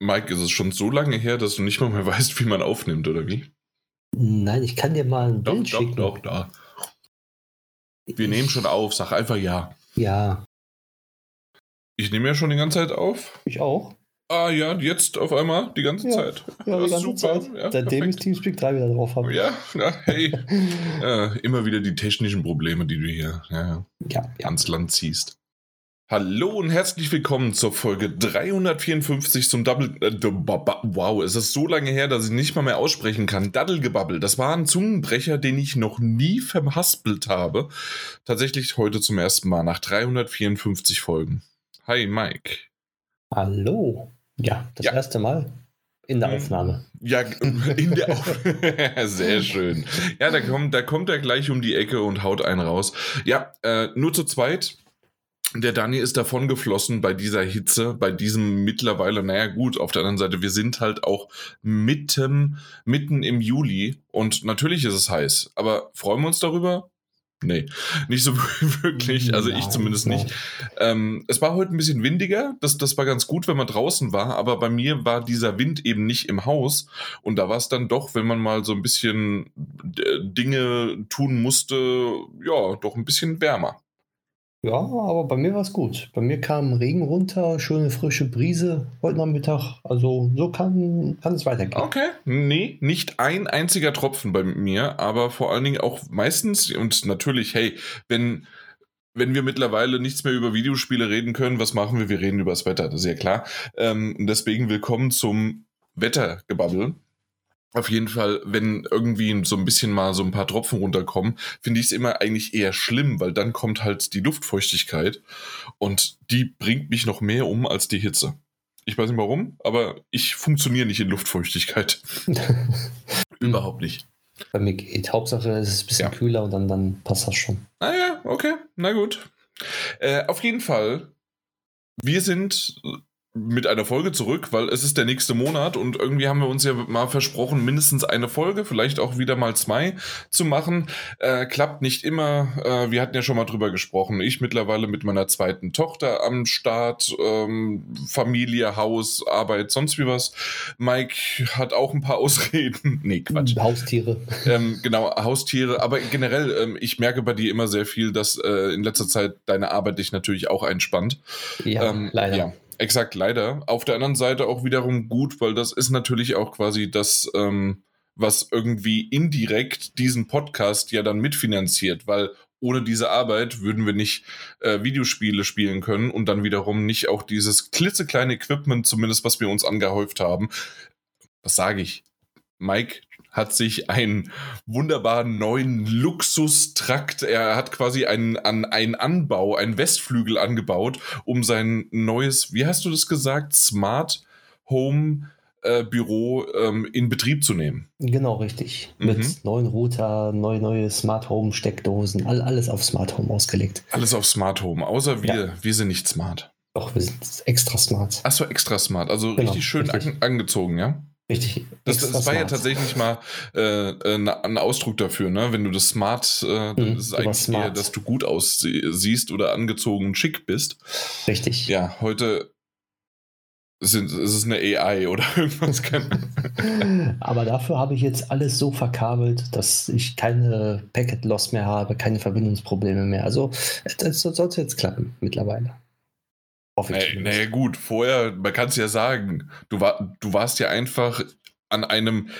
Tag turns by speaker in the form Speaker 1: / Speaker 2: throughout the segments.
Speaker 1: Mike, ist es schon so lange her, dass du nicht mal mehr weißt, wie man aufnimmt, oder wie?
Speaker 2: Nein, ich kann dir mal ein
Speaker 1: Doch,
Speaker 2: Bild
Speaker 1: doch,
Speaker 2: schicken.
Speaker 1: doch, da. Wir nehmen schon auf, sag einfach ja.
Speaker 2: Ja,
Speaker 1: Ich nehme ja schon die ganze Zeit auf.
Speaker 2: ich auch.
Speaker 1: Ah ja, jetzt auf einmal, die ganze
Speaker 2: Ja.
Speaker 1: Zeit.
Speaker 2: Ja, die ganze
Speaker 1: super.
Speaker 2: Zeit.
Speaker 1: Ja,
Speaker 2: Seitdem ich
Speaker 1: perfekt.
Speaker 2: Teamspeak 3 wieder drauf habe.
Speaker 1: Ja, ja, hey. äh, immer wieder die technischen Probleme, die du hier ja,
Speaker 2: Ja, ja.
Speaker 1: ans Land ziehst. Hallo und herzlich willkommen zur Folge 354 zum Double. Äh, wow, es ist so lange her, dass ich nicht mal mehr aussprechen kann. Daddelgebabbel. Das war ein Zungenbrecher, den ich noch nie verhaspelt habe. Tatsächlich heute zum ersten Mal nach 354 Folgen. Hi, Mike.
Speaker 2: Hallo. Ja, das
Speaker 1: Ja.
Speaker 2: erste Mal in der
Speaker 1: Mhm.
Speaker 2: Aufnahme.
Speaker 1: Ja, in der Auf Sehr schön. Ja, da kommt, da kommt er gleich um die Ecke und haut einen raus. Ja, äh, nur zu zweit. Der Dani ist davon geflossen bei dieser Hitze, bei diesem mittlerweile, naja gut, auf der anderen Seite, wir sind halt auch mitten, mitten im Juli und natürlich ist es heiß, aber freuen wir uns darüber? Nee, nicht so wirklich, also ich zumindest nicht. Ähm, es war heute ein bisschen windiger, das, das war ganz gut, wenn man draußen war, aber bei mir war dieser Wind eben nicht im Haus und da war es dann doch, wenn man mal so ein bisschen äh, Dinge tun musste, ja, doch ein bisschen wärmer.
Speaker 2: Ja, aber bei mir war es gut. Bei mir kam Regen runter, schöne frische Brise heute Nachmittag. Also so kann, kann es weitergehen.
Speaker 1: Okay, nee, nicht ein einziger Tropfen bei mir, aber vor allen Dingen auch meistens und natürlich, hey, wenn wenn wir mittlerweile nichts mehr über Videospiele reden können, was machen wir? Wir reden über das Wetter, das ist ja klar. Ähm, deswegen willkommen zum Wettergebabbel. Auf jeden Fall, wenn irgendwie so ein bisschen mal so ein paar Tropfen runterkommen, finde ich es immer eigentlich eher schlimm, weil dann kommt halt die Luftfeuchtigkeit und die bringt mich noch mehr um als die Hitze. Ich weiß nicht warum, aber ich funktioniere nicht in Luftfeuchtigkeit. Überhaupt nicht.
Speaker 2: Bei mir geht. Hauptsache es ist ein bisschen
Speaker 1: Ja.
Speaker 2: kühler und dann, dann passt das schon.
Speaker 1: Ah ja, okay, na gut. Äh, auf jeden Fall, wir sind mit einer Folge zurück, weil es ist der nächste Monat und irgendwie haben wir uns ja mal versprochen, mindestens eine Folge, vielleicht auch wieder mal zwei zu machen. Äh, klappt nicht immer. Äh, wir hatten ja schon mal drüber gesprochen. Ich mittlerweile mit meiner zweiten Tochter am Start, ähm, Familie, Haus, Arbeit, sonst wie was. Mike hat auch ein paar Ausreden. nee, Quatsch.
Speaker 2: Haustiere.
Speaker 1: Ähm, genau, Haustiere, aber generell, ähm, ich merke bei dir immer sehr viel, dass äh, in letzter Zeit deine Arbeit dich natürlich auch einspannt.
Speaker 2: Ja,
Speaker 1: Ähm,
Speaker 2: leider.
Speaker 1: Ja, exakt, leider. Auf der anderen Seite auch wiederum gut, weil das ist natürlich auch quasi das, ähm, was irgendwie indirekt diesen Podcast ja dann mitfinanziert, weil ohne diese Arbeit würden wir nicht äh, Videospiele spielen können und dann wiederum nicht auch dieses klitzekleine Equipment, zumindest was wir uns angehäuft haben. Was sage ich? Mike hat sich einen wunderbaren neuen Luxustrakt. Er hat quasi einen, an, einen Anbau, einen Westflügel angebaut, um sein neues, wie hast du das gesagt, Smart Home äh, Büro ähm, in Betrieb zu nehmen.
Speaker 2: Genau, richtig.
Speaker 1: Mhm.
Speaker 2: Mit neuen Router, neue, neue Smart Home Steckdosen, all, alles auf Smart Home ausgelegt.
Speaker 1: Alles auf Smart Home, außer wir,
Speaker 2: Ja.
Speaker 1: wir sind nicht smart.
Speaker 2: Doch, wir sind extra smart.
Speaker 1: Achso, extra smart, also
Speaker 2: Genau,
Speaker 1: richtig schön
Speaker 2: richtig.
Speaker 1: An, angezogen, ja?
Speaker 2: Richtig.
Speaker 1: Das, das war ja tatsächlich mal äh, äh, ein Ausdruck dafür, ne? Wenn du das smart, äh,
Speaker 2: Mhm,
Speaker 1: das ist eigentlich eher,
Speaker 2: smart.
Speaker 1: dass du gut aussiehst oder angezogen und schick bist.
Speaker 2: Richtig.
Speaker 1: Ja, heute sind, ist es eine AI oder irgendwas.
Speaker 2: Aber dafür habe ich jetzt alles so verkabelt, dass ich keine Packet Loss mehr habe, keine Verbindungsprobleme mehr. Also das sollte jetzt klappen mittlerweile. Hoffe ich.
Speaker 1: Naja, gut, vorher, man kann es ja sagen, du, war, du warst ja einfach an einem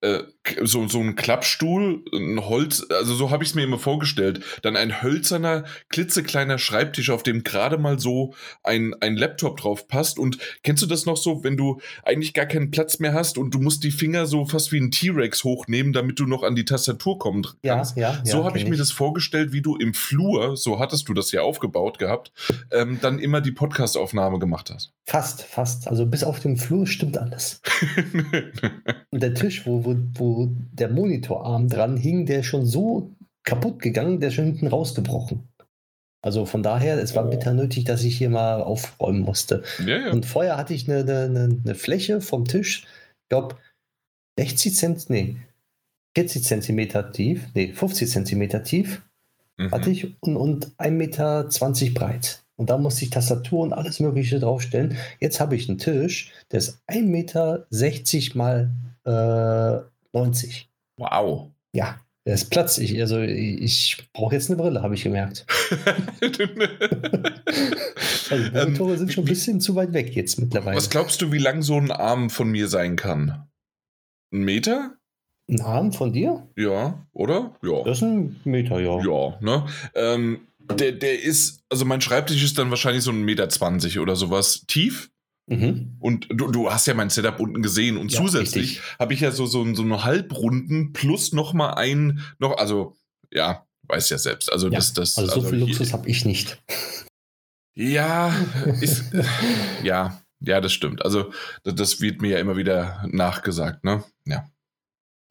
Speaker 1: äh, so, so ein Klappstuhl, ein Holz, also so habe ich es mir immer vorgestellt, dann ein hölzerner, klitzekleiner Schreibtisch, auf dem gerade mal so ein, ein Laptop drauf passt. Und kennst du das noch so, wenn du eigentlich gar keinen Platz mehr hast und du musst die Finger so fast wie ein T-Rex hochnehmen, damit du noch an die Tastatur kommen
Speaker 2: ja,
Speaker 1: kannst?
Speaker 2: ja, ja.
Speaker 1: so habe ich
Speaker 2: kenn
Speaker 1: mir das vorgestellt, wie du im Flur, so hattest du das ja aufgebaut gehabt, ähm, dann immer die Podcastaufnahme gemacht hast.
Speaker 2: Fast, fast. Also bis auf den Flur stimmt alles. Und der Tisch, wo, wo, wo der Monitorarm dran hing, der ist schon so kaputt gegangen, der ist schon hinten rausgebrochen. Also von daher, es war
Speaker 1: Oh.
Speaker 2: bitter nötig, dass ich hier mal aufräumen musste.
Speaker 1: ja, ja.
Speaker 2: Und vorher hatte ich eine, eine, eine Fläche vom Tisch, ich glaube 60 Cent, nee, 40 Zentimeter tief, nee, 50 Zentimeter tief
Speaker 1: Mhm.
Speaker 2: hatte ich und, und 1,20 Meter breit. Und da musste ich Tastatur und alles Mögliche draufstellen. Jetzt habe ich einen Tisch, der ist 1,60 Meter mal äh, 90.
Speaker 1: Wow.
Speaker 2: Ja, der ist Platz. Ich, also ich brauche jetzt eine Brille, habe ich gemerkt. also die Monitore ähm, sind schon ein bisschen zu weit weg jetzt mittlerweile.
Speaker 1: Was glaubst du, wie lang so ein Arm von mir sein kann? Ein Meter?
Speaker 2: Ein Arm von dir?
Speaker 1: Ja, oder? Ja.
Speaker 2: Das ist ein Meter, ja.
Speaker 1: Ja, ne? Ähm, der, der ist, also mein Schreibtisch ist dann wahrscheinlich so ein Meter zwanzig oder sowas tief. Mhm. Und du, du hast ja mein Setup unten gesehen und ja, zusätzlich habe ich ja so, so, so eine Halbrunden plus nochmal ein, noch, also ja, weiß ja selbst. Also, ja, das, das,
Speaker 2: also so also viel Luxus habe ich nicht.
Speaker 1: Ja, ist, ja, ja, das stimmt. Also, das wird mir ja immer wieder nachgesagt, ne? Ja.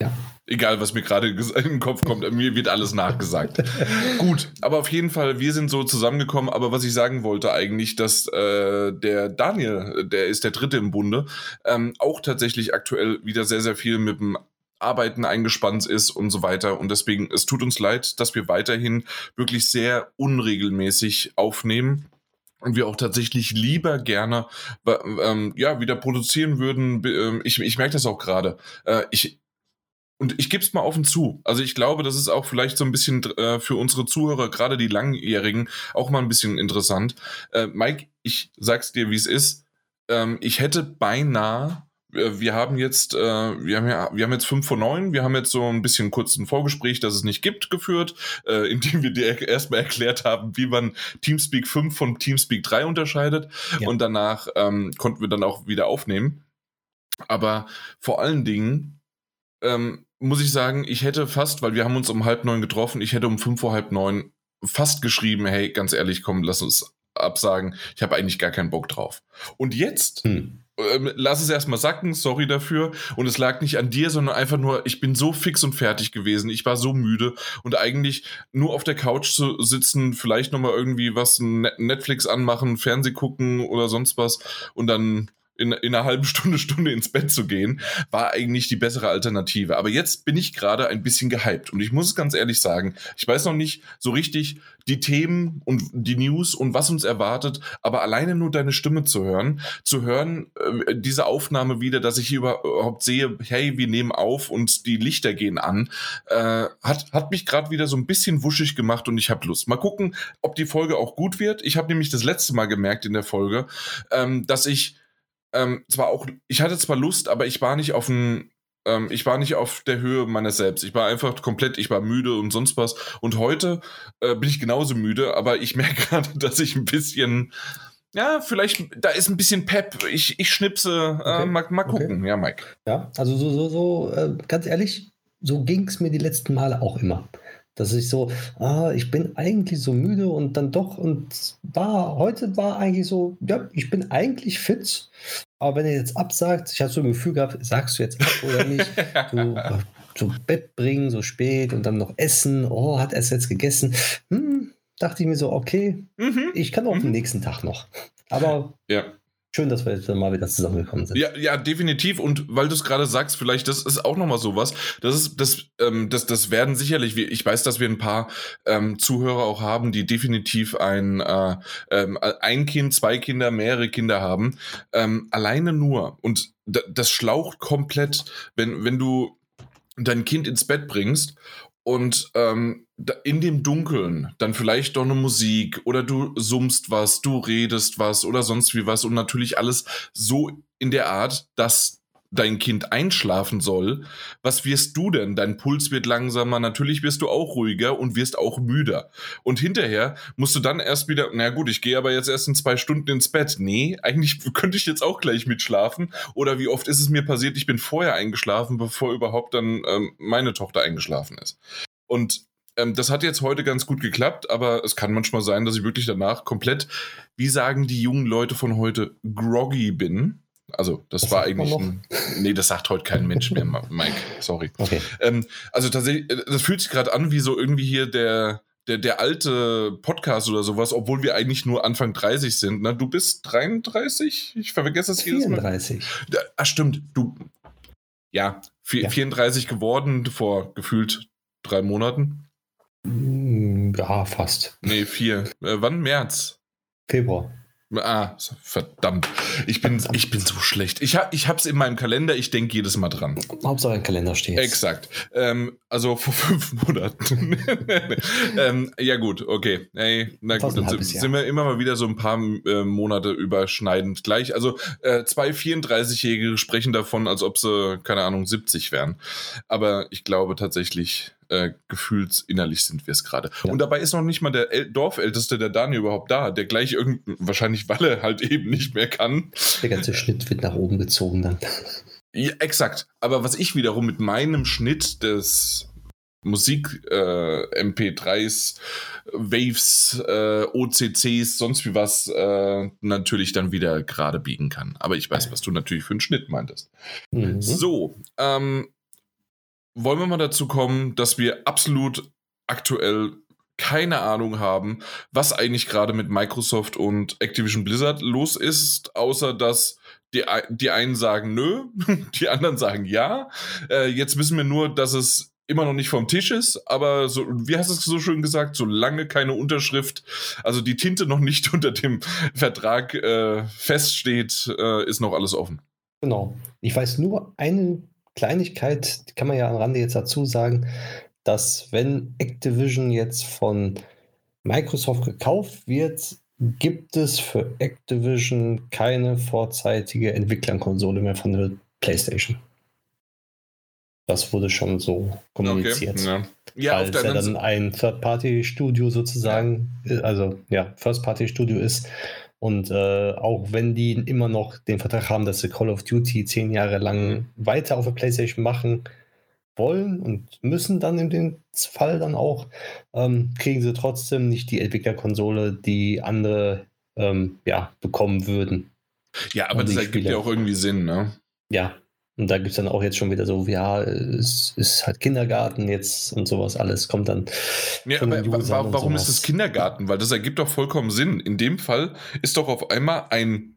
Speaker 1: Ja. Egal, was mir gerade in den Kopf kommt, mir wird alles nachgesagt. Gut, aber auf jeden Fall, wir sind so zusammengekommen. Aber was ich sagen wollte eigentlich, dass äh, der Daniel, der ist der Dritte im Bunde, ähm, auch tatsächlich aktuell wieder sehr, sehr viel mit dem Arbeiten eingespannt ist und so weiter. Und deswegen, es tut uns leid, dass wir weiterhin wirklich sehr unregelmäßig aufnehmen und wir auch tatsächlich lieber gerne ähm, ja wieder produzieren würden. Ähm, ich, ich merke das auch gerade. Äh, ich und ich gebe es mal offen zu. Also ich glaube, das ist auch vielleicht so ein bisschen äh, für unsere Zuhörer, gerade die Langjährigen, auch mal ein bisschen interessant. Äh, Mike, ich sag's dir, wie es ist. Ähm, ich hätte beinahe äh, wir haben jetzt, äh, wir haben ja, wir haben jetzt fünf von neun. Wir haben jetzt so ein bisschen kurz ein Vorgespräch, das es nicht gibt, geführt, äh, indem wir dir erstmal erklärt haben, wie man Teamspeak 5 von Teamspeak 3 unterscheidet. Ja. Und danach ähm, konnten wir dann auch wieder aufnehmen. Aber vor allen Dingen ähm, muss ich sagen, ich hätte fast, weil wir haben uns um halb neun getroffen, ich hätte um fünf vor halb neun fast geschrieben, hey, ganz ehrlich, komm, lass uns absagen. Ich habe eigentlich gar keinen Bock drauf. Und jetzt, hm. ähm, lass es erstmal sacken, sorry dafür. Und es lag nicht an dir, sondern einfach nur, ich bin so fix und fertig gewesen. Ich war so müde und eigentlich nur auf der Couch zu sitzen, vielleicht nochmal irgendwie was Netflix anmachen, Fernseh gucken oder sonst was und dann in, in einer halben Stunde, Stunde ins Bett zu gehen, war eigentlich die bessere Alternative. Aber jetzt bin ich gerade ein bisschen gehypt und ich muss es ganz ehrlich sagen, ich weiß noch nicht so richtig die Themen und die News und was uns erwartet, aber alleine nur deine Stimme zu hören, zu hören, äh, diese Aufnahme wieder, dass ich hier überhaupt sehe, hey, wir nehmen auf und die Lichter gehen an, äh, hat, hat mich gerade wieder so ein bisschen wuschig gemacht und ich habe Lust. Mal gucken, ob die Folge auch gut wird. Ich habe nämlich das letzte Mal gemerkt in der Folge, ähm, dass ich ähm, zwar auch, ich hatte zwar Lust, aber ich war nicht auf dem, ähm, ich war nicht auf der Höhe meiner selbst. Ich war einfach komplett, ich war müde und sonst was. Und heute äh, bin ich genauso müde, aber ich merke gerade, dass ich ein bisschen, ja, vielleicht, da ist ein bisschen Pep. Ich, ich schnipse, äh, mal, mal gucken. Okay. Ja, Mike.
Speaker 2: Ja, also so, so, so, äh, ganz ehrlich, so ging es mir die letzten Male auch immer. Dass ich so, ah, ich bin eigentlich so müde und dann doch und war, heute war eigentlich so, ja, ich bin eigentlich fit, aber wenn er jetzt absagt, ich habe so ein Gefühl gehabt, sagst du jetzt ab oder nicht? Du, zu Bett bringen, so spät und dann noch essen, oh, hat er es jetzt gegessen? Hm, dachte ich mir so, okay, mhm. ich kann auch mhm. den nächsten Tag noch. Aber
Speaker 1: ja.
Speaker 2: Schön, dass wir jetzt mal wieder zusammengekommen sind.
Speaker 1: Ja, ja, definitiv. Und weil du es gerade sagst, vielleicht, das ist auch nochmal sowas. Das ist, das, ähm, das, das werden sicherlich, ich weiß, dass wir ein paar ähm, Zuhörer auch haben, die definitiv ein, äh, ähm, ein Kind, zwei Kinder, mehrere Kinder haben. Ähm, alleine nur. Und das schlaucht komplett, wenn, wenn du dein Kind ins Bett bringst und ähm, in dem Dunkeln dann vielleicht doch eine Musik oder du summst was, du redest was oder sonst wie was und natürlich alles so in der Art, dass dein Kind einschlafen soll, was wirst du denn? Dein Puls wird langsamer, natürlich wirst du auch ruhiger und wirst auch müder. Und hinterher musst du dann erst wieder, na gut, ich gehe aber jetzt erst in zwei Stunden ins Bett. Nee, eigentlich könnte ich jetzt auch gleich mitschlafen. Oder wie oft ist es mir passiert, ich bin vorher eingeschlafen, bevor überhaupt dann ähm, meine Tochter eingeschlafen ist. Und ähm, das hat jetzt heute ganz gut geklappt, aber es kann manchmal sein, dass ich wirklich danach komplett, wie sagen die jungen Leute von heute, groggy bin. Also, das, das war eigentlich. Ein, nee, das sagt heute kein Mensch mehr, Mike. Sorry. Okay. Ähm, also, tatsächlich, äh, das fühlt sich gerade an wie so irgendwie hier der, der, der alte Podcast oder sowas, obwohl wir eigentlich nur Anfang 30 sind. Ne? Du bist 33? Ich vergesse das
Speaker 2: jedes Mal. 34.
Speaker 1: Ach, stimmt. Du. Ja, ja, 34 geworden vor gefühlt drei Monaten.
Speaker 2: Hm, ja, fast.
Speaker 1: Nee, vier. Äh, wann? März?
Speaker 2: Februar.
Speaker 1: Ah, verdammt. Ich bin, ich bin so schlecht. Ich, hab, ich hab's in meinem Kalender, ich denke jedes Mal dran.
Speaker 2: Hauptsache ein Kalender steht.
Speaker 1: Exakt. Ähm, also vor fünf Monaten. ähm, ja, gut, okay. Hey, na gut, dann sind wir immer mal wieder so ein paar äh, Monate überschneidend gleich. Also äh, zwei 34-Jährige sprechen davon, als ob sie, keine Ahnung, 70 wären. Aber ich glaube tatsächlich, äh, gefühlsinnerlich sind wir es gerade. Ja. Und dabei ist noch nicht mal der El Dorfälteste, der Daniel, überhaupt da, der gleich irgendwie, wahrscheinlich weil er halt eben nicht mehr kann.
Speaker 2: Der ganze Schnitt wird nach oben gezogen dann.
Speaker 1: Ja, exakt. Aber was ich wiederum mit meinem Schnitt des Musik, äh, MP3s, Waves, äh, OCCs, sonst wie was, äh, natürlich dann wieder gerade biegen kann. Aber ich weiß, was du natürlich für einen Schnitt meintest. Mhm. So, ähm, wollen wir mal dazu kommen, dass wir absolut aktuell keine Ahnung haben, was eigentlich gerade mit Microsoft und Activision Blizzard los ist, außer dass die, die einen sagen nö, die anderen sagen ja. Äh, jetzt wissen wir nur, dass es immer noch nicht vom Tisch ist, aber so, wie hast du es so schön gesagt, solange keine Unterschrift, also die Tinte noch nicht unter dem Vertrag äh, feststeht, äh, ist noch alles offen.
Speaker 2: Genau. Ich weiß nur eine Kleinigkeit, kann man ja am Rande jetzt dazu sagen, dass wenn Activision jetzt von Microsoft gekauft wird, gibt es für Activision keine vorzeitige Entwicklerkonsole mehr von der PlayStation. Das wurde schon so kommuniziert. Okay, ja. Ja, weil es ja dann ein Third-Party-Studio sozusagen, ja. also ja, First-Party-Studio ist und äh, auch wenn die immer noch den Vertrag haben, dass sie Call of Duty zehn Jahre lang mhm. weiter auf der PlayStation machen wollen und müssen dann in dem Fall dann auch, ähm, kriegen sie trotzdem nicht die Entwicklerkonsole, die andere ähm, ja, bekommen würden.
Speaker 1: Ja, aber das ergibt ja auch irgendwie Sinn, ne?
Speaker 2: Ja, und da gibt es dann auch jetzt schon wieder so, ja, es ist halt Kindergarten jetzt und sowas alles kommt dann.
Speaker 1: Ja, aber wa warum ist es Kindergarten? Weil das ergibt doch vollkommen Sinn. In dem Fall ist doch auf einmal ein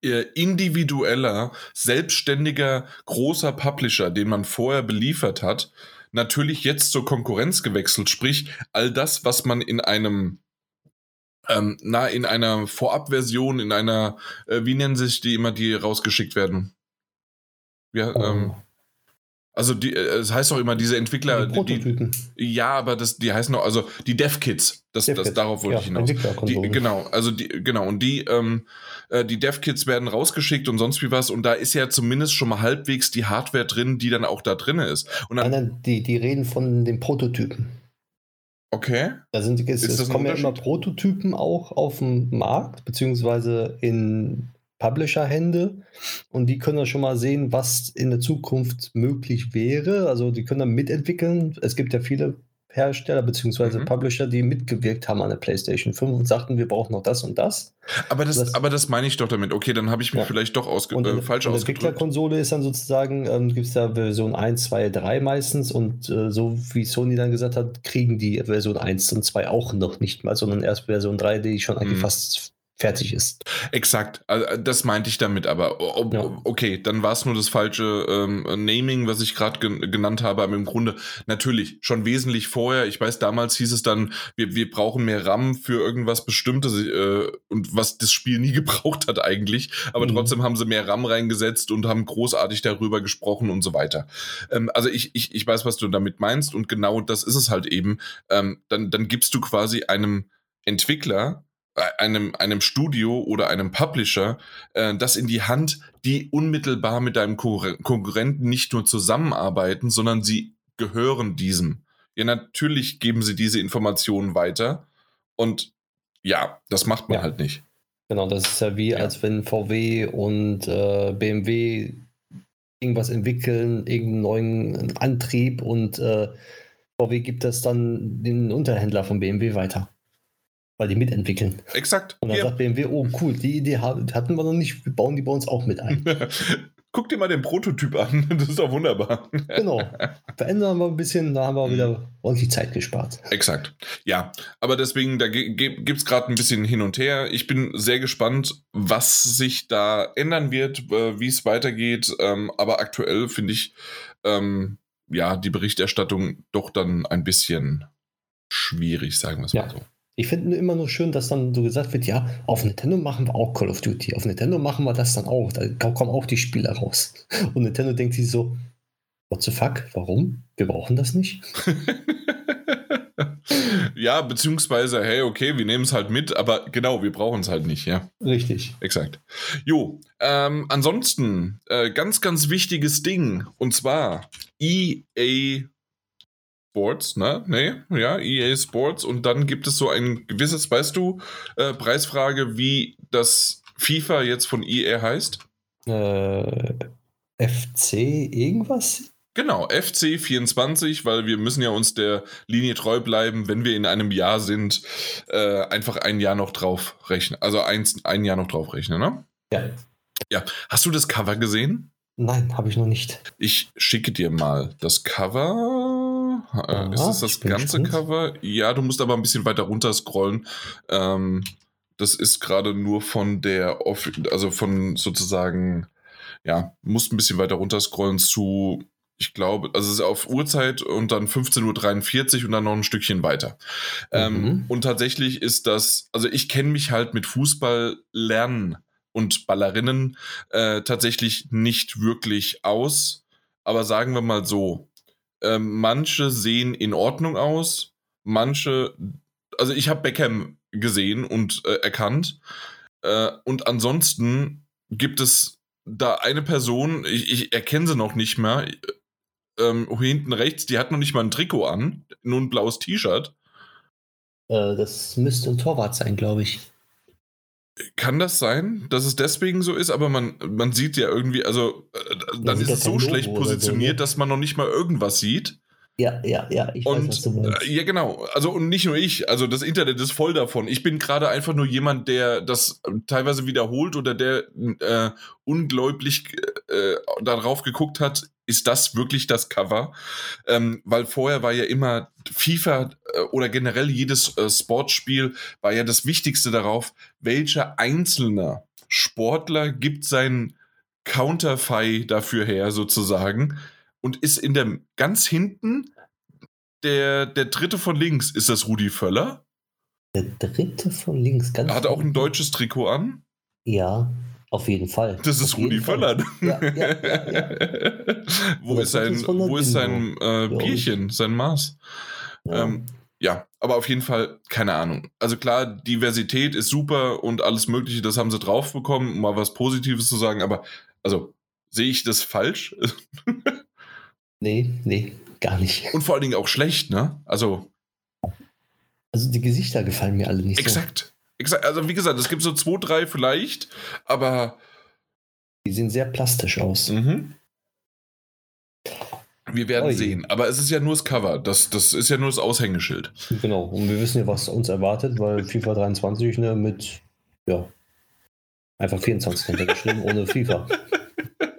Speaker 1: äh, individueller, selbstständiger, großer Publisher, den man vorher beliefert hat, natürlich jetzt zur Konkurrenz gewechselt. Sprich, all das, was man in einem ähm, na, in einer Vorabversion, in einer, äh, wie nennen sich die immer, die rausgeschickt werden? Ja, oh. ähm, also die, äh, es heißt doch immer, diese Entwickler, die Prototypen. Die, ja, aber das, die heißen noch, also die Dev-Kits, das, Dev das, darauf wollte ja, ich hinaus. Die, genau, also die, genau, und die, ähm, äh, die Dev-Kits werden rausgeschickt und sonst wie was, und da ist ja zumindest schon mal halbwegs die Hardware drin, die dann auch da drin ist. Und dann,
Speaker 2: nein, nein, die, die reden von den Prototypen.
Speaker 1: Okay.
Speaker 2: Da sind es, es kommen ja immer Prototypen auch auf den Markt, beziehungsweise in Publisher-Hände und die können dann schon mal sehen, was in der Zukunft möglich wäre. Also die können dann mitentwickeln. Es gibt ja viele Hersteller bzw. Mhm. Publisher, die mitgewirkt haben an der PlayStation 5 und sagten, wir brauchen noch das und das.
Speaker 1: Aber das, das aber das meine ich doch damit. Okay, dann habe ich mich ja. vielleicht doch ausge und, äh, falsch und
Speaker 2: ausgedrückt. Die Entwicklerkonsole ist dann sozusagen, ähm, gibt es da Version 1, 2, 3 meistens und äh, so wie Sony dann gesagt hat, kriegen die Version 1 und 2 auch noch nicht mal, sondern erst Version 3, die schon eigentlich mhm. fast fertig ist.
Speaker 1: Exakt, also das meinte ich damit, aber ob, ja. okay, dann war es nur das falsche ähm, Naming, was ich gerade gen genannt habe, aber im Grunde natürlich schon wesentlich vorher. Ich weiß, damals hieß es dann, wir, wir brauchen mehr RAM für irgendwas Bestimmtes äh, und was das Spiel nie gebraucht hat eigentlich, aber mhm. trotzdem haben sie mehr RAM reingesetzt und haben großartig darüber gesprochen und so weiter. Ähm, also ich, ich, ich weiß, was du damit meinst und genau das ist es halt eben. Ähm, dann, dann gibst du quasi einem Entwickler einem, einem Studio oder einem Publisher äh, das in die Hand, die unmittelbar mit deinem Konkurrenten nicht nur zusammenarbeiten, sondern sie gehören diesem. Ja, natürlich geben sie diese Informationen weiter und ja, das macht man ja. halt nicht.
Speaker 2: Genau, das ist ja wie, ja. als wenn VW und äh, BMW irgendwas entwickeln, irgendeinen neuen Antrieb und äh, VW gibt das dann den Unterhändler von BMW weiter weil die mitentwickeln.
Speaker 1: Exakt.
Speaker 2: Und dann ja. sagt BMW, oh cool, die Idee hatten wir noch nicht, wir bauen die bei uns auch mit ein.
Speaker 1: Guck dir mal den Prototyp an, das ist doch wunderbar.
Speaker 2: genau. Verändern wir ein bisschen, da haben wir wieder ordentlich Zeit gespart.
Speaker 1: Exakt. Ja, aber deswegen, da gibt es gerade ein bisschen hin und her. Ich bin sehr gespannt, was sich da ändern wird, wie es weitergeht. Ähm, aber aktuell finde ich, ähm, ja, die Berichterstattung doch dann ein bisschen schwierig, sagen wir es ja. mal so.
Speaker 2: Ich finde immer nur schön, dass dann so gesagt wird, ja, auf Nintendo machen wir auch Call of Duty, auf Nintendo machen wir das dann auch, da kommen auch die Spiele raus. Und Nintendo denkt sich so, what the fuck, warum? Wir brauchen das nicht.
Speaker 1: ja, beziehungsweise, hey, okay, wir nehmen es halt mit, aber genau, wir brauchen es halt nicht, ja.
Speaker 2: Richtig.
Speaker 1: Exakt. Jo, ähm, ansonsten, äh, ganz, ganz wichtiges Ding, und zwar EA Sports, ne? Nee, ja, EA Sports, und dann gibt es so ein gewisses, weißt du, äh, Preisfrage, wie das FIFA jetzt von EA heißt?
Speaker 2: Äh, FC irgendwas?
Speaker 1: Genau, FC24, weil wir müssen ja uns der Linie treu bleiben, wenn wir in einem Jahr sind, äh, einfach ein Jahr noch drauf rechnen. Also eins, ein Jahr noch drauf rechnen, ne?
Speaker 2: Ja.
Speaker 1: Ja. Hast du das Cover gesehen?
Speaker 2: Nein, habe ich noch nicht.
Speaker 1: Ich schicke dir mal das Cover. Äh, Aha, ist das das ganze. Cover? Ja, du musst aber ein bisschen weiter runter scrollen. Ähm, das ist gerade nur von der, also von sozusagen, ja, musst ein bisschen weiter runter scrollen zu ich glaube, also es ist auf Uhrzeit und dann 15.43 Uhr und dann noch ein Stückchen weiter. Ähm, mhm. Ähm, und tatsächlich ist das, also ich kenne mich halt mit Fußball lernen und Ballerinnen äh, tatsächlich nicht wirklich aus. Aber sagen wir mal so, äh, manche sehen in Ordnung aus, manche, also ich habe Beckham gesehen und äh, erkannt. Äh, und ansonsten gibt es da eine Person, ich, ich erkenne sie noch nicht mehr, ähm, hinten rechts, die hat noch nicht mal ein Trikot an, nur ein blaues T-Shirt.
Speaker 2: Äh, das müsste ein Torwart sein, glaube ich.
Speaker 1: Kann das sein, dass es deswegen so ist, aber man, man sieht ja irgendwie, also äh, dann ist es so schlecht positioniert, so, ne? dass man noch nicht mal irgendwas sieht.
Speaker 2: Ja, ja, ja,
Speaker 1: ich und, weiß, was du meinst. Äh, ja, genau. Also, und nicht nur ich, also das Internet ist voll davon. Ich bin gerade einfach nur jemand, der das teilweise wiederholt oder der äh, ungläubig äh, darauf geguckt hat, ist das wirklich das Cover? Ähm, weil vorher war ja immer FIFA äh, oder generell jedes äh, Sportspiel war ja das Wichtigste darauf, welcher einzelne Sportler gibt seinen Counterfei dafür her, sozusagen und ist in der ganz hinten der, der dritte von links. Ist das Rudi Völler?
Speaker 2: Der dritte von links,
Speaker 1: ganz. Er hat auch ein deutsches Trikot an.
Speaker 2: Ja, auf jeden Fall.
Speaker 1: Das ist
Speaker 2: auf
Speaker 1: Rudi Völler. Ja, ja, ja, wo, ist sein, wo ist sein äh, Bierchen, sein Maß? Ja. Ähm, ja, aber auf jeden Fall, keine Ahnung. Also klar, Diversität ist super und alles Mögliche, das haben sie drauf bekommen, um mal was Positives zu sagen, aber also sehe ich das falsch?
Speaker 2: Nee, nee, gar nicht.
Speaker 1: Und vor allen Dingen auch schlecht, ne? Also.
Speaker 2: Also die Gesichter gefallen mir alle nicht
Speaker 1: exakt, so. Also wie gesagt, es gibt so zwei, drei vielleicht, aber.
Speaker 2: Die sehen sehr plastisch aus.
Speaker 1: Mhm. Wir werden Oi. sehen. Aber es ist ja nur das Cover. Das, das ist ja nur das Aushängeschild.
Speaker 2: Genau. Und wir wissen ja, was uns erwartet, weil FIFA 23 ne, mit, ja, einfach 24 hintergeschrieben, ohne FIFA.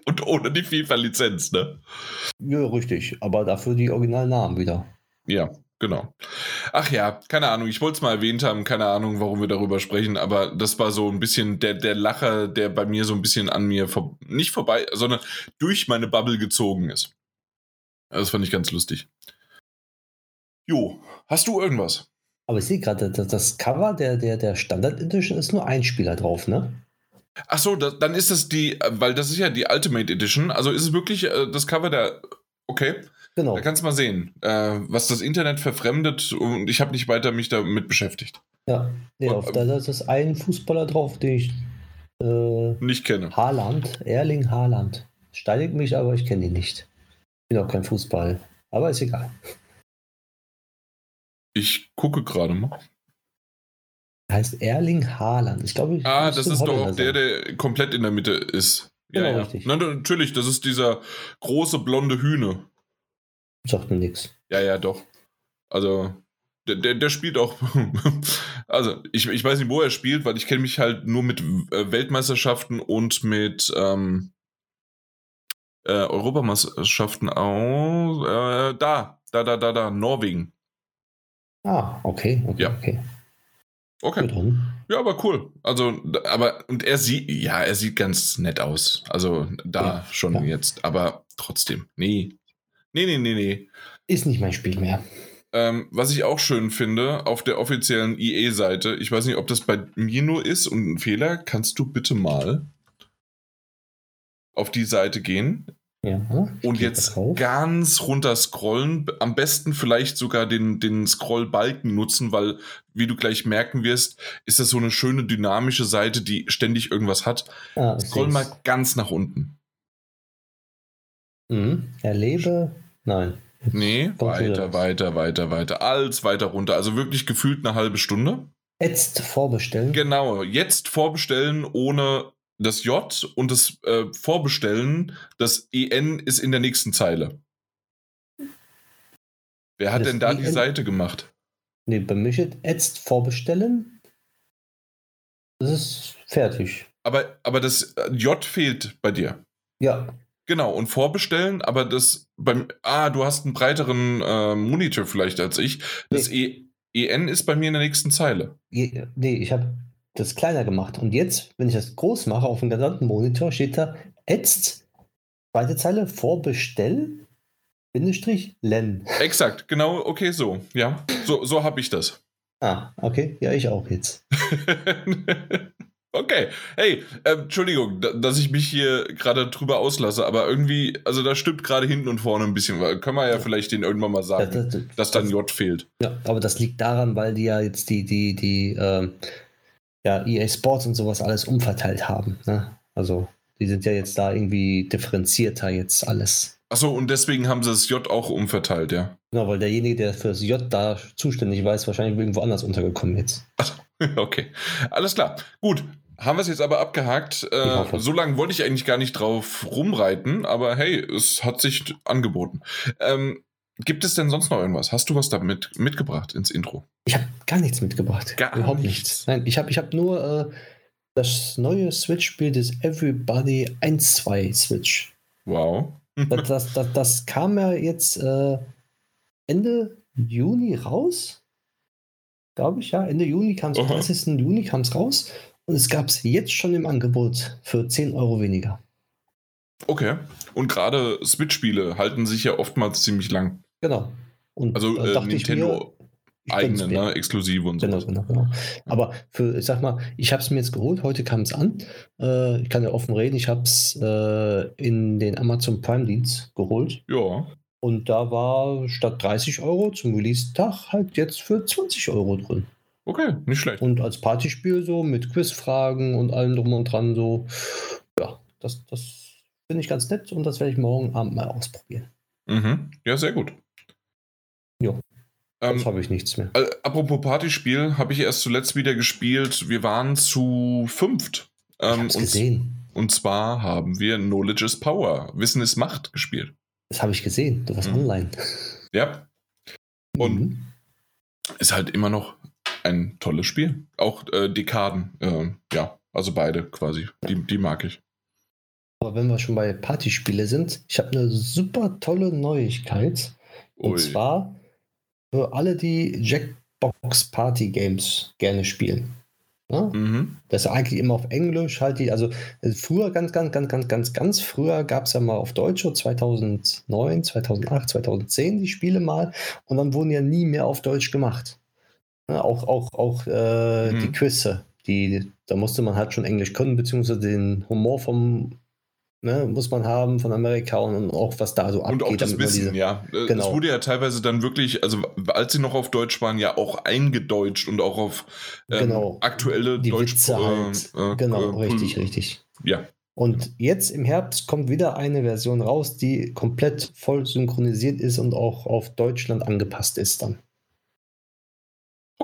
Speaker 1: Und ohne die FIFA-Lizenz, ne?
Speaker 2: Ja, richtig. Aber dafür die originalen Namen wieder.
Speaker 1: Ja, genau. Ach ja, keine Ahnung. Ich wollte es mal erwähnt haben. Keine Ahnung, warum wir darüber sprechen. Aber das war so ein bisschen der, der Lacher, der bei mir so ein bisschen an mir vor, nicht vorbei, sondern durch meine Bubble gezogen ist. Das fand ich ganz lustig. Jo, hast du irgendwas?
Speaker 2: Aber ich sehe gerade, das Cover der, der, der Standard Edition ist nur ein Spieler drauf, ne?
Speaker 1: Ach so, da, dann ist das die, weil das ist ja die Ultimate Edition. Also ist es wirklich äh, das Cover der. Okay. Genau. Da kannst du mal sehen, äh, was das Internet verfremdet und ich habe nicht weiter mich damit beschäftigt.
Speaker 2: Ja, nee, auf, da ist ein Fußballer drauf, den ich
Speaker 1: äh, nicht kenne.
Speaker 2: Haaland, Erling Haaland. Steinigt mich, aber ich kenne ihn nicht. Ich bin auch kein Fußball, aber ist egal.
Speaker 1: Ich gucke gerade mal
Speaker 2: heißt Erling Haaland. Ich glaube,
Speaker 1: ah, das ist doch der, der komplett in der Mitte ist. Ja, genau, ja. richtig. Na, natürlich, das ist dieser große blonde Hühne.
Speaker 2: Sagt mir nichts.
Speaker 1: Ja, ja, doch. Also, der, der, der spielt auch. also, ich, ich weiß nicht, wo er spielt, weil ich kenne mich halt nur mit äh, Weltmeisterschaften und mit ähm, äh, Europameisterschaften aus. Äh, da, da, da, da, da, Norwegen.
Speaker 2: Ah, okay, okay,
Speaker 1: ja.
Speaker 2: okay.
Speaker 1: Okay. Ja, aber cool. Also, aber, und er sieht, ja, er sieht ganz nett aus. Also, da ja, schon ja. jetzt. Aber trotzdem, nee. Nee, nee, nee, nee.
Speaker 2: Ist nicht mein Spiel mehr.
Speaker 1: Ähm, was ich auch schön finde, auf der offiziellen IE-Seite, ich weiß nicht, ob das bei mir nur ist und ein Fehler, kannst du bitte mal auf die Seite gehen
Speaker 2: Ja.
Speaker 1: und jetzt ganz runter scrollen. Am besten vielleicht sogar den, den Scrollbalken nutzen, weil, wie du gleich merken wirst, ist das so eine schöne dynamische Seite, die ständig irgendwas hat.
Speaker 2: Ah,
Speaker 1: Scroll mal ganz nach unten.
Speaker 2: Mhm. Erlebe. Nein.
Speaker 1: Nee, weiter, weiter, weiter, weiter. Als weiter runter. Also wirklich gefühlt eine halbe Stunde.
Speaker 2: Jetzt vorbestellen.
Speaker 1: Genau, jetzt vorbestellen ohne das J und das äh, Vorbestellen, das EN ist in der nächsten Zeile. Wer hat
Speaker 2: Das
Speaker 1: denn da die
Speaker 2: EN?
Speaker 1: Seite gemacht?
Speaker 2: Nee, bei steht jetzt vorbestellen. Das ist fertig.
Speaker 1: Aber, aber das äh, J fehlt bei dir.
Speaker 2: Ja.
Speaker 1: Genau, und vorbestellen, aber das beim. Ah, du hast einen breiteren äh, Monitor vielleicht als ich. Das e, EN ist bei mir in der nächsten Zeile.
Speaker 2: Je, nee, ich habe das kleiner gemacht. Und jetzt, wenn ich das groß mache auf dem gesamten Monitor, steht da jetzt, zweite Zeile, vorbestell, Bindestrich, len.
Speaker 1: Exakt, genau, okay, so. Ja, so, so habe ich das.
Speaker 2: Ah, okay. Ja, ich auch jetzt.
Speaker 1: okay, hey, äh, Entschuldigung, da, dass ich mich hier gerade drüber auslasse, aber irgendwie, also da stimmt gerade hinten und vorne ein bisschen, weil können wir ja vielleicht den irgendwann mal sagen,
Speaker 2: Das- das-
Speaker 1: dass dann J fehlt.
Speaker 2: Ja, aber das liegt daran, weil die ja jetzt die, die, die, ähm, ja, EA Sports und sowas alles umverteilt haben. Ne? Also, die sind ja jetzt da irgendwie differenzierter jetzt alles.
Speaker 1: Achso, und deswegen haben sie das J auch umverteilt, ja.
Speaker 2: Genau, weil derjenige, der für das J da zuständig war, ist wahrscheinlich irgendwo anders untergekommen jetzt.
Speaker 1: okay, alles klar. Gut, haben wir es jetzt aber abgehakt. Äh, so lange wollte ich eigentlich gar nicht drauf rumreiten, aber hey, es hat sich angeboten. Ähm, gibt es denn sonst noch irgendwas? Hast du was damit mitgebracht ins Intro?
Speaker 2: Ich habe gar nichts mitgebracht.
Speaker 1: Gar
Speaker 2: Überhaupt
Speaker 1: nichts.
Speaker 2: nichts. Nein, ich habe ich hab nur äh, das neue Switch-Spiel des Everybody 1-2 Switch.
Speaker 1: Wow.
Speaker 2: Das, das, das, das kam ja jetzt äh, Ende Juni raus. Glaube ich, ja. Ende Juni kam es,
Speaker 1: Aha.
Speaker 2: 30. Juni kam es raus. Und es gab es jetzt schon im Angebot für 10 Euro weniger.
Speaker 1: Okay. Und gerade Switch-Spiele halten sich ja oftmals ziemlich lang.
Speaker 2: Genau. Und
Speaker 1: Also äh, Nintendo
Speaker 2: mir,
Speaker 1: eigene, ne? Exklusive und so.
Speaker 2: Genau, genau, genau. Aber für, ich sag mal, ich habe es mir jetzt geholt, heute kam es an. Äh, ich kann ja offen reden, ich habe es äh, in den Amazon Prime-Dienst geholt.
Speaker 1: Ja.
Speaker 2: Und da war statt 30 Euro zum Release-Tag halt jetzt für 20 Euro drin.
Speaker 1: Okay, nicht schlecht.
Speaker 2: Und als Partyspiel so mit Quizfragen und allem drum und dran so. Ja, das, das finde ich ganz nett und das werde ich morgen Abend mal ausprobieren.
Speaker 1: Mhm. Ja, sehr gut.
Speaker 2: Jo.
Speaker 1: Ähm,
Speaker 2: Jetzt habe ich nichts mehr.
Speaker 1: äh, apropos Partyspiel, habe ich erst zuletzt wieder gespielt. Wir waren zu fünft. Ähm, und,
Speaker 2: gesehen.
Speaker 1: und zwar haben wir Knowledge is Power. Wissen ist Macht gespielt.
Speaker 2: Das habe ich gesehen. Du warst
Speaker 1: Mhm.
Speaker 2: online.
Speaker 1: Ja, Und-
Speaker 2: Mhm.
Speaker 1: ist halt immer noch ein tolles Spiel. Auch äh, Dekaden. Äh, ja, also beide quasi. Die, die mag ich.
Speaker 2: Aber wenn wir schon bei Partyspiele sind, ich habe eine super tolle Neuigkeit. Und
Speaker 1: Ui.
Speaker 2: zwar für alle, die Jackbox Party Games gerne spielen. Ja?
Speaker 1: Mhm.
Speaker 2: Das ist eigentlich immer auf Englisch halt die, also äh, früher, ganz, ganz, ganz, ganz, ganz, ganz früher gab es ja mal auf Deutsch, so 2009, 2008, 2010 die Spiele mal und dann wurden ja nie mehr auf Deutsch gemacht. Ja, auch auch, auch äh,
Speaker 1: Mhm.
Speaker 2: die Quizze, die, da musste man halt schon Englisch können, beziehungsweise den Humor vom, ne, muss man haben von Amerika und, und auch was da so
Speaker 1: Und auch
Speaker 2: abgeht.
Speaker 1: das Wissen,
Speaker 2: diese-
Speaker 1: ja. Äh, Es
Speaker 2: Genau.
Speaker 1: wurde ja teilweise dann wirklich, also als sie noch auf Deutsch waren, ja auch eingedeutscht und auch auf ähm,
Speaker 2: Genau.
Speaker 1: aktuelle
Speaker 2: die
Speaker 1: Deutsch.
Speaker 2: Witze halt.
Speaker 1: äh, äh,
Speaker 2: genau,
Speaker 1: äh,
Speaker 2: richtig, richtig.
Speaker 1: Ja.
Speaker 2: Und jetzt im Herbst kommt wieder eine Version raus, die komplett voll synchronisiert ist und auch auf Deutschland angepasst ist dann.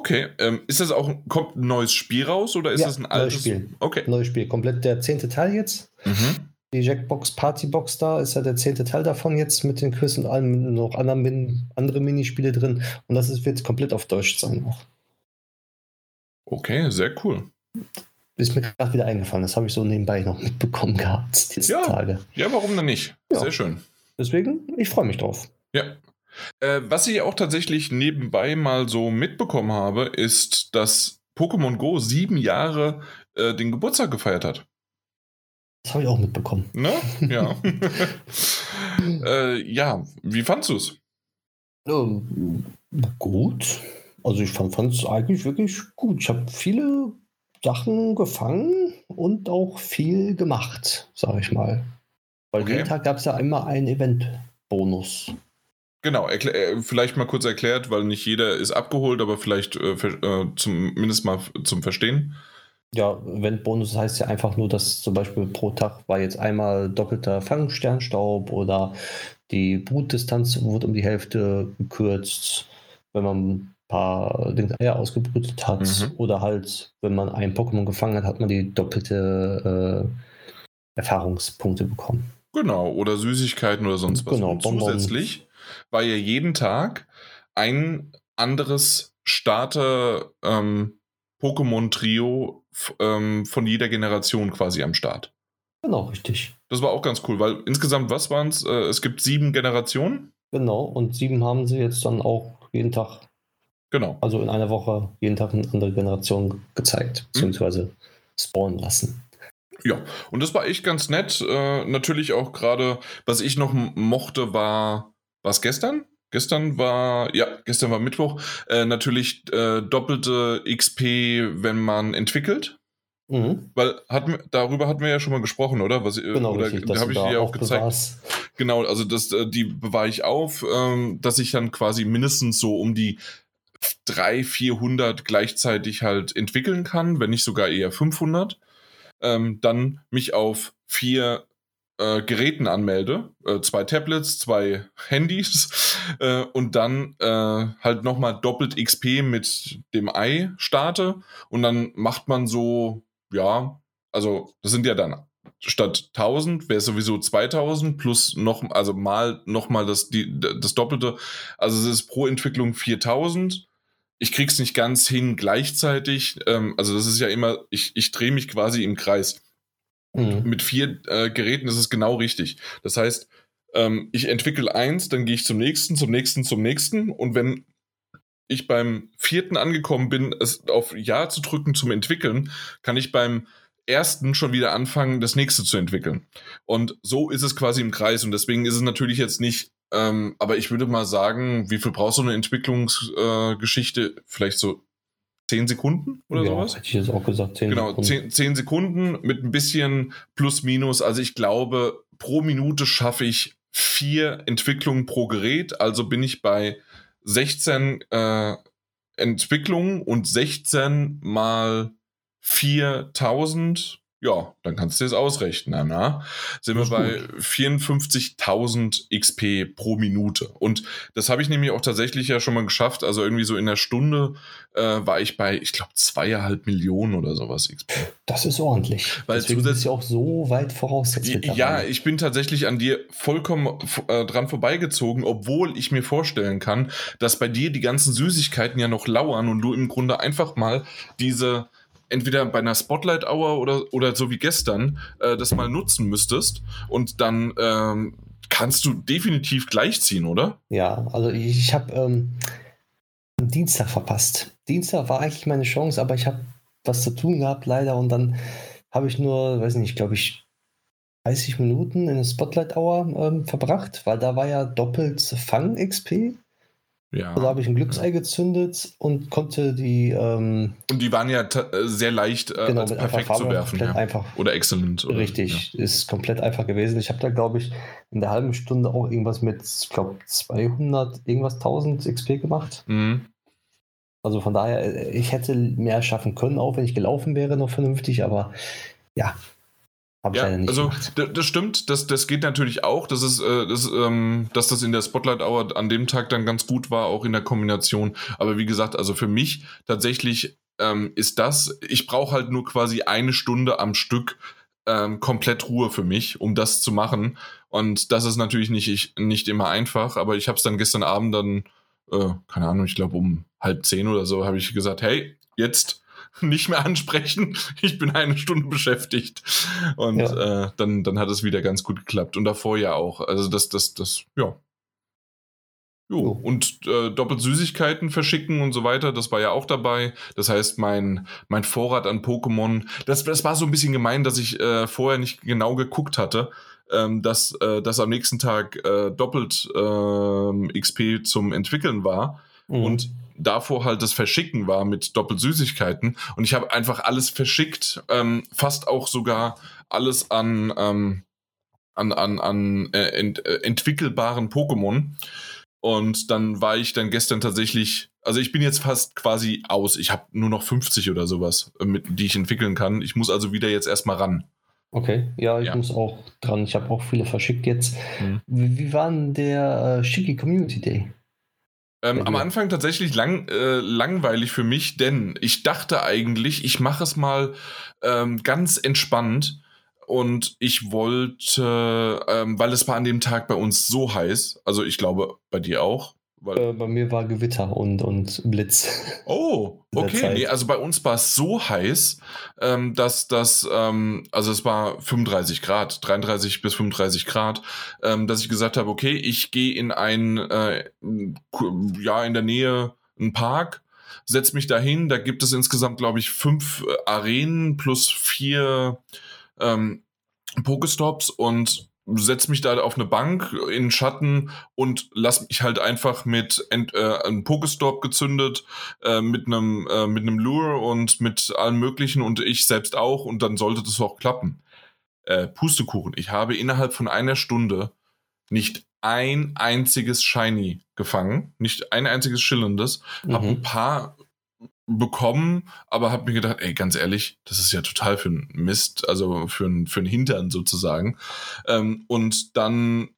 Speaker 1: Okay. Ähm, ist das auch, kommt ein neues Spiel raus oder ist
Speaker 2: Ja,
Speaker 1: das ein
Speaker 2: neues
Speaker 1: altes?
Speaker 2: Spiel.
Speaker 1: Okay.
Speaker 2: Neues Spiel, komplett der zehnte Teil jetzt.
Speaker 1: Mhm.
Speaker 2: Die Jackbox Partybox da ist ja der zehnte Teil davon jetzt mit den Quiz und allem noch anderen Min andere Minispiele drin. Und das ist, wird komplett auf Deutsch sein auch.
Speaker 1: Okay, sehr cool.
Speaker 2: Ist mir gerade wieder eingefallen. Das habe ich so nebenbei noch mitbekommen gehabt, diese
Speaker 1: Ja.
Speaker 2: Tage.
Speaker 1: Ja, warum denn nicht?
Speaker 2: Ja.
Speaker 1: Sehr schön.
Speaker 2: Deswegen, ich freue mich drauf.
Speaker 1: Ja. Äh, was ich auch tatsächlich nebenbei mal so mitbekommen habe, ist, dass Pokémon Go sieben Jahre äh, den Geburtstag gefeiert hat.
Speaker 2: Das habe ich auch mitbekommen.
Speaker 1: Ne? Ja. äh, ja, wie fandst du es?
Speaker 2: Ähm, gut. Also ich fand es eigentlich wirklich gut. Ich habe viele Sachen gefangen und auch viel gemacht, sage ich mal. Weil
Speaker 1: Okay.
Speaker 2: jeden Tag gab es ja immer einen Event-Bonus.
Speaker 1: Genau, äh, vielleicht mal kurz erklärt, weil nicht jeder ist abgeholt, aber vielleicht äh, äh, zumindest mal zum Verstehen.
Speaker 2: Ja, Event-Bonus heißt ja einfach nur, dass zum Beispiel pro Tag war jetzt einmal doppelter Fangsternstaub oder die Brutdistanz wurde um die Hälfte gekürzt, wenn man ein paar Dinge Eier ausgebrütet hat.
Speaker 1: Mhm.
Speaker 2: Oder halt, wenn man ein Pokémon gefangen hat, hat man die doppelte äh, Erfahrungspunkte bekommen.
Speaker 1: Genau, oder Süßigkeiten oder sonst was.
Speaker 2: Genau,
Speaker 1: Und
Speaker 2: Bonbons.
Speaker 1: zusätzlich war ja jeden Tag ein anderes Starter ähm, Pokémon-Trio ähm, von jeder Generation quasi am Start.
Speaker 2: Genau, richtig.
Speaker 1: Das war auch ganz cool, weil insgesamt, was waren es? Äh, es gibt sieben Generationen.
Speaker 2: Genau, und sieben haben sie jetzt dann auch jeden Tag,
Speaker 1: Genau.
Speaker 2: also in einer Woche, jeden Tag eine andere Generation gezeigt, beziehungsweise spawnen lassen.
Speaker 1: Ja, und das war echt ganz nett. Äh, natürlich auch gerade, was ich noch mochte, war, war es gestern? Gestern war, ja, gestern war Mittwoch. Äh, natürlich äh, doppelte XP, wenn man entwickelt.
Speaker 2: Mhm.
Speaker 1: Weil wir- darüber hatten wir ja schon mal gesprochen, oder? Was, äh,
Speaker 2: Genau,
Speaker 1: oder habe ich dir auch
Speaker 2: auch
Speaker 1: gezeigt.
Speaker 2: bewahrst.
Speaker 1: Genau, also das, äh, die bewahre ich auf, ähm, dass ich dann quasi mindestens so um die 300, 400 gleichzeitig halt entwickeln kann, wenn nicht sogar eher 500. Ähm, dann mich auf vier äh, Geräten anmelde, äh, zwei Tablets, zwei Handys äh, und dann äh, halt nochmal doppelt XP mit dem Ei starte und dann macht man so, ja, also das sind ja dann statt 1000 wäre es sowieso 2000 plus noch, also mal nochmal das, die, das Doppelte. Also es ist pro Entwicklung 4000. Ich krieg's nicht ganz hin gleichzeitig. Ähm, also das ist ja immer, ich, ich drehe mich quasi im Kreis.
Speaker 2: Mhm.
Speaker 1: Mit vier äh, Geräten ist es genau richtig. Das heißt, ähm, ich entwickle eins, dann gehe ich zum nächsten, zum nächsten, zum nächsten. Und wenn ich beim vierten angekommen bin, es auf Ja zu drücken zum Entwickeln, kann ich beim ersten schon wieder anfangen, das nächste zu entwickeln. Und so ist es quasi im Kreis. Und deswegen ist es natürlich jetzt nicht, ähm, aber ich würde mal sagen, wie viel braucht so eine Entwicklungsgeschichte? Äh? Vielleicht so zehn Sekunden oder
Speaker 2: ja,
Speaker 1: sowas?
Speaker 2: hätte ich jetzt auch gesagt. 10
Speaker 1: Genau,
Speaker 2: Sekunden.
Speaker 1: zehn, zehn Sekunden mit ein bisschen plus minus. Also ich glaube, pro Minute schaffe ich vier Entwicklungen pro Gerät. Also bin ich bei 16 äh, Entwicklungen und 16 mal 4000. Ja, dann kannst du es ausrechnen. Na? Sind wir bei 54.000 XP pro Minute. Und das habe ich nämlich auch tatsächlich ja schon mal geschafft. Also irgendwie so in der Stunde äh, war ich bei, ich glaube, zweieinhalb Millionen oder sowas XP.
Speaker 2: Das ist ordentlich.
Speaker 1: Weil
Speaker 2: Deswegen
Speaker 1: zusätzlich-
Speaker 2: bist du auch so weit voraus jetzt
Speaker 1: Ja, ich bin tatsächlich an dir vollkommen äh, dran vorbeigezogen, obwohl ich mir vorstellen kann, dass bei dir die ganzen Süßigkeiten ja noch lauern und du im Grunde einfach mal diese entweder bei einer Spotlight Hour oder, oder so wie gestern äh, das mal nutzen müsstest und dann ähm, kannst du definitiv gleichziehen, oder?
Speaker 2: Ja, also ich, habe ähm, Dienstag verpasst. Dienstag war eigentlich meine Chance, aber ich habe was zu tun gehabt leider und dann habe ich nur, weiß nicht, glaube ich, 30 Minuten in der Spotlight Hour ähm, verbracht, weil da war ja doppelt Fang-XP.
Speaker 1: Ja.
Speaker 2: Da habe ich ein Glücksei gezündet und konnte die ähm,
Speaker 1: Und die waren ja äh, sehr leicht äh,
Speaker 2: genau
Speaker 1: als perfekt zu werfen. Ja.
Speaker 2: einfach
Speaker 1: Oder exzellent. Oder,
Speaker 2: Richtig, ist komplett einfach gewesen. Ich habe da, glaube ich, in der halben Stunde auch irgendwas mit, ich glaube, 200, irgendwas 1000 XP gemacht.
Speaker 1: Ja. Mhm.
Speaker 2: Also von daher, äh, ich hätte mehr schaffen können, auch wenn ich gelaufen wäre, noch vernünftig, aber ja, ich
Speaker 1: Ja, also das stimmt, das, das geht natürlich auch, dass, es, äh, das, ähm, dass das in der Spotlight Hour an dem Tag dann ganz gut war, auch in der Kombination. Aber wie gesagt, also für mich tatsächlich ähm, ist das, ich brauche halt nur quasi eine Stunde am Stück ähm, komplett Ruhe für mich, um das zu machen. Und das ist natürlich nicht, ich, nicht immer einfach, aber ich habe es dann gestern Abend dann, äh, keine Ahnung, ich glaube um halb zehn oder so, habe ich gesagt, hey, jetzt nicht mehr ansprechen, ich bin eine Stunde beschäftigt. Und äh, dann, dann hat es wieder ganz gut geklappt. Und davor ja auch. Also das, das, das, ja. Jo.
Speaker 2: Jo.
Speaker 1: Und äh, doppelt Süßigkeiten verschicken und so weiter, das war ja auch dabei. Das heißt, mein, mein Vorrat an Pokémon, das, das war so ein bisschen gemein, dass ich äh, vorher nicht genau geguckt hatte. ähm, dass, äh, dass am nächsten Tag äh, doppelt äh, XP zum Entwickeln war. Mhm. Und davor halt das Verschicken war mit doppelt Süßigkeiten. Und ich habe einfach alles verschickt, ähm, fast auch sogar alles an, ähm, an, an, an äh, ent, äh, entwickelbaren Pokémon. Und dann war ich dann gestern tatsächlich, also ich bin jetzt fast quasi aus. Ich habe nur noch 50 oder sowas, äh, mit, die ich entwickeln kann. Ich muss also wieder jetzt erstmal ran.
Speaker 2: Okay, ja, ich ja. muss auch dran. Ich habe auch viele verschickt jetzt. Mhm. Wie, wie war denn der äh, Shiki Community Day?
Speaker 1: Ähm, am Anfang tatsächlich lang, äh, langweilig für mich, denn ich dachte eigentlich, ich mache es mal ähm, ganz entspannt und ich wollte, ähm, weil es war an dem Tag bei uns so heiß, also ich glaube bei dir auch.
Speaker 2: Äh, bei mir war Gewitter und, und Blitz.
Speaker 1: Oh, okay. Nee, also bei uns war es so heiß, ähm, dass das, ähm, also es war 35 Grad, 33 bis 35 Grad, ähm, dass ich gesagt habe, okay, ich gehe in ein, äh, ja, in der Nähe einen Park, setze mich dahin. Da gibt es insgesamt, glaube ich, fünf äh, Arenen plus vier ähm, Pokestops und setze mich da auf eine Bank in Schatten und lass mich halt einfach mit äh, einem Pokestop gezündet, äh, mit einem äh, mit einem Lure und mit allem möglichen und ich selbst auch und dann sollte das auch klappen. Äh, Pustekuchen. Ich habe innerhalb von einer Stunde nicht ein einziges Shiny gefangen, nicht ein einziges schillerndes, mhm. habe ein paar bekommen, aber habe mir gedacht, ey, ganz ehrlich, das ist ja total für ein Mist, also für ein, für Hintern sozusagen. Ähm, und dann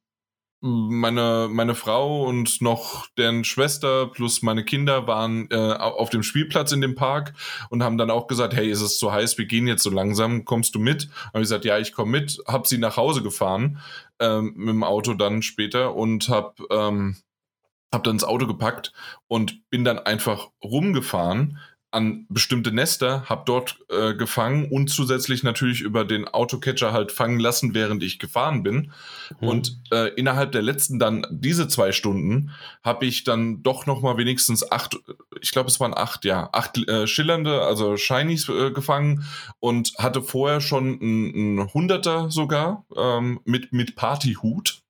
Speaker 1: meine, meine Frau und noch deren Schwester plus meine Kinder waren äh, auf dem Spielplatz in dem Park und haben dann auch gesagt, hey, ist es zu heiß, wir gehen jetzt so langsam, kommst du mit? Habe ich gesagt, ja, ich komme mit, habe sie nach Hause gefahren ähm, mit dem Auto dann später und habe ähm, habe dann ins Auto gepackt und bin dann einfach rumgefahren an bestimmte Nester, habe dort äh, gefangen und zusätzlich natürlich über den Autocatcher halt fangen lassen, während ich gefahren bin. Mhm. Und äh, innerhalb der letzten dann diese zwei Stunden habe ich dann doch noch mal wenigstens acht, ich glaube es waren acht, ja, acht äh, schillernde, also Shinies äh, gefangen und hatte vorher schon einen Hunderter sogar ähm, mit mit Partyhut.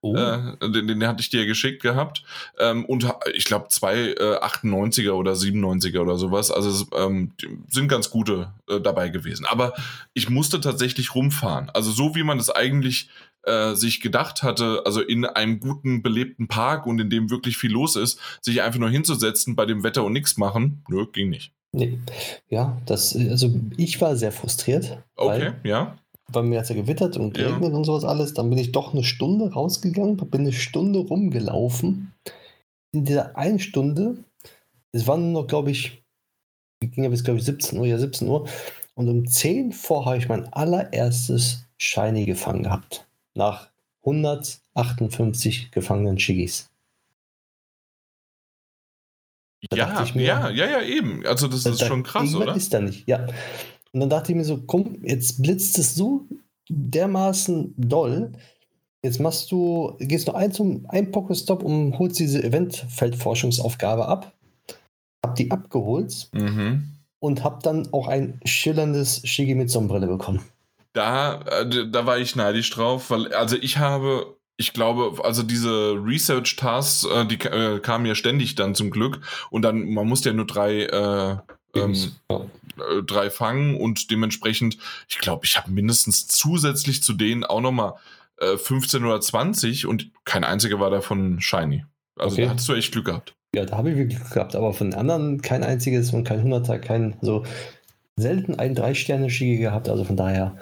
Speaker 1: Oh. Äh, den, den, hatte ich dir geschickt gehabt. Ähm, und ich glaube zwei äh, 98er oder 97er oder sowas. Also ähm, sind ganz gute äh, dabei gewesen. Aber ich musste tatsächlich rumfahren. Also so wie man es eigentlich äh, sich gedacht hatte, also in einem guten, belebten Park und in dem wirklich viel los ist, sich einfach nur hinzusetzen, bei dem Wetter und nichts machen, nö, ging nicht.
Speaker 2: Nee. Ja, das, also ich war sehr frustriert.
Speaker 1: Okay, ja
Speaker 2: bei mir hat es ja gewittert und geregnet ja. und sowas alles. Dann bin ich doch eine Stunde rausgegangen, bin eine Stunde rumgelaufen. In dieser einen Stunde, es waren noch, glaube ich, ging ja bis, glaube ich, 17 Uhr, ja, 17 Uhr. Und um 10 vor habe ich mein allererstes Shiny gefangen gehabt. Nach 158 gefangenen Shigis.
Speaker 1: ja, mir, ja, ja, ja, eben. Also das ist schon krass, oder?
Speaker 2: ist da nicht, ja. Und dann dachte ich mir so, komm, jetzt blitzt es so dermaßen doll. Jetzt machst du, gehst du ein zum ein Pokestop und holst diese Eventfeldforschungsaufgabe ab. Hab die abgeholt mhm. und hab dann auch ein schillerndes Shigi mit Sonnenbrille bekommen.
Speaker 1: Da, äh, da war ich neidisch drauf, weil, also ich habe ich glaube, also diese Research-Tasks, äh, die äh, kamen ja ständig dann zum Glück und dann, man musste ja nur drei äh, ähm, äh, drei fangen und dementsprechend, ich glaube, ich habe mindestens zusätzlich zu denen auch nochmal äh, 15 oder 20 und kein einziger war davon shiny. Also okay. da hattest du echt Glück gehabt.
Speaker 2: Ja, da habe ich wirklich Glück gehabt, aber von den anderen kein einziges und kein Hunderter, kein so selten ein Drei-Sterne-Schiege gehabt, also von daher.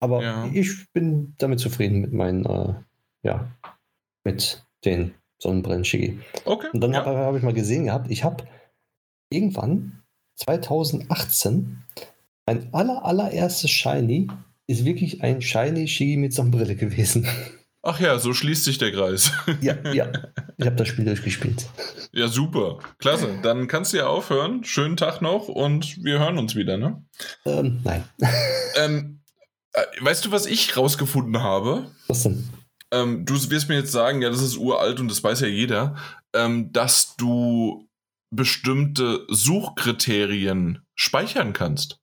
Speaker 2: Aber ja. ich bin damit zufrieden mit meinen, äh, ja, mit den Sonnenbrillen-Shigi. Okay. Und dann ja. habe hab ich mal gesehen gehabt, ich habe irgendwann 2018 mein aller, allererstes Shiny ist wirklich ein Shiny Shigi mit Sonnenbrille gewesen.
Speaker 1: Ach ja, so schließt sich der Kreis.
Speaker 2: Ja, ja. Ich habe das Spiel durchgespielt.
Speaker 1: Ja, super. Klasse. Dann kannst du ja aufhören. Schönen Tag noch und wir hören uns wieder, ne?
Speaker 2: Ähm, nein.
Speaker 1: Ähm, äh, weißt du, was ich rausgefunden habe?
Speaker 2: Was denn?
Speaker 1: Ähm, du wirst mir jetzt sagen, ja, das ist uralt und das weiß ja jeder, ähm, dass du bestimmte Suchkriterien speichern kannst.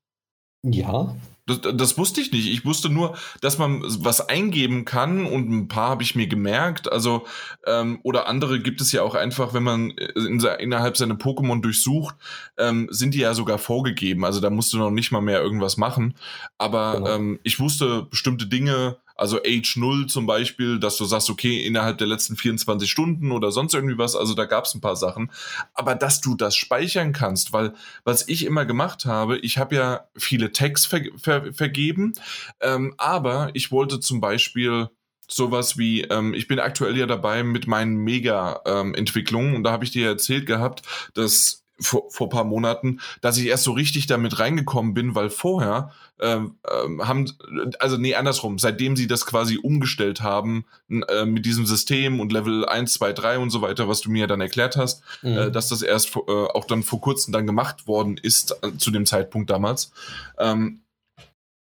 Speaker 2: Ja.
Speaker 1: Das, das, wusste ich nicht. Ich wusste nur, dass man was eingeben kann und ein paar habe ich mir gemerkt. Also, ähm, oder andere gibt es ja auch einfach, wenn man äh, in, innerhalb seiner Pokémon durchsucht, ähm, sind die ja sogar vorgegeben. Also da musst du noch nicht mal mehr irgendwas machen. Aber genau. ähm, ich wusste bestimmte Dinge, also Age 0 zum Beispiel, dass du sagst, okay, innerhalb der letzten 24 Stunden oder sonst irgendwie was, also da gab es ein paar Sachen. Aber dass du das speichern kannst, weil was ich immer gemacht habe, ich habe ja viele Tags ver ver vergeben, ähm, aber ich wollte zum Beispiel sowas wie, ähm, ich bin aktuell ja dabei mit meinen Mega-Entwicklungen ähm, und da habe ich dir erzählt gehabt, dass vor, vor paar Monaten, dass ich erst so richtig damit reingekommen bin, weil vorher ähm, ähm, haben, also nee, andersrum, seitdem sie das quasi umgestellt haben äh, mit diesem System und Level 1, 2, 3 und so weiter, was du mir ja dann erklärt hast, mhm. äh, dass das erst äh, auch dann vor kurzem dann gemacht worden ist, äh, zu dem Zeitpunkt damals. Ähm,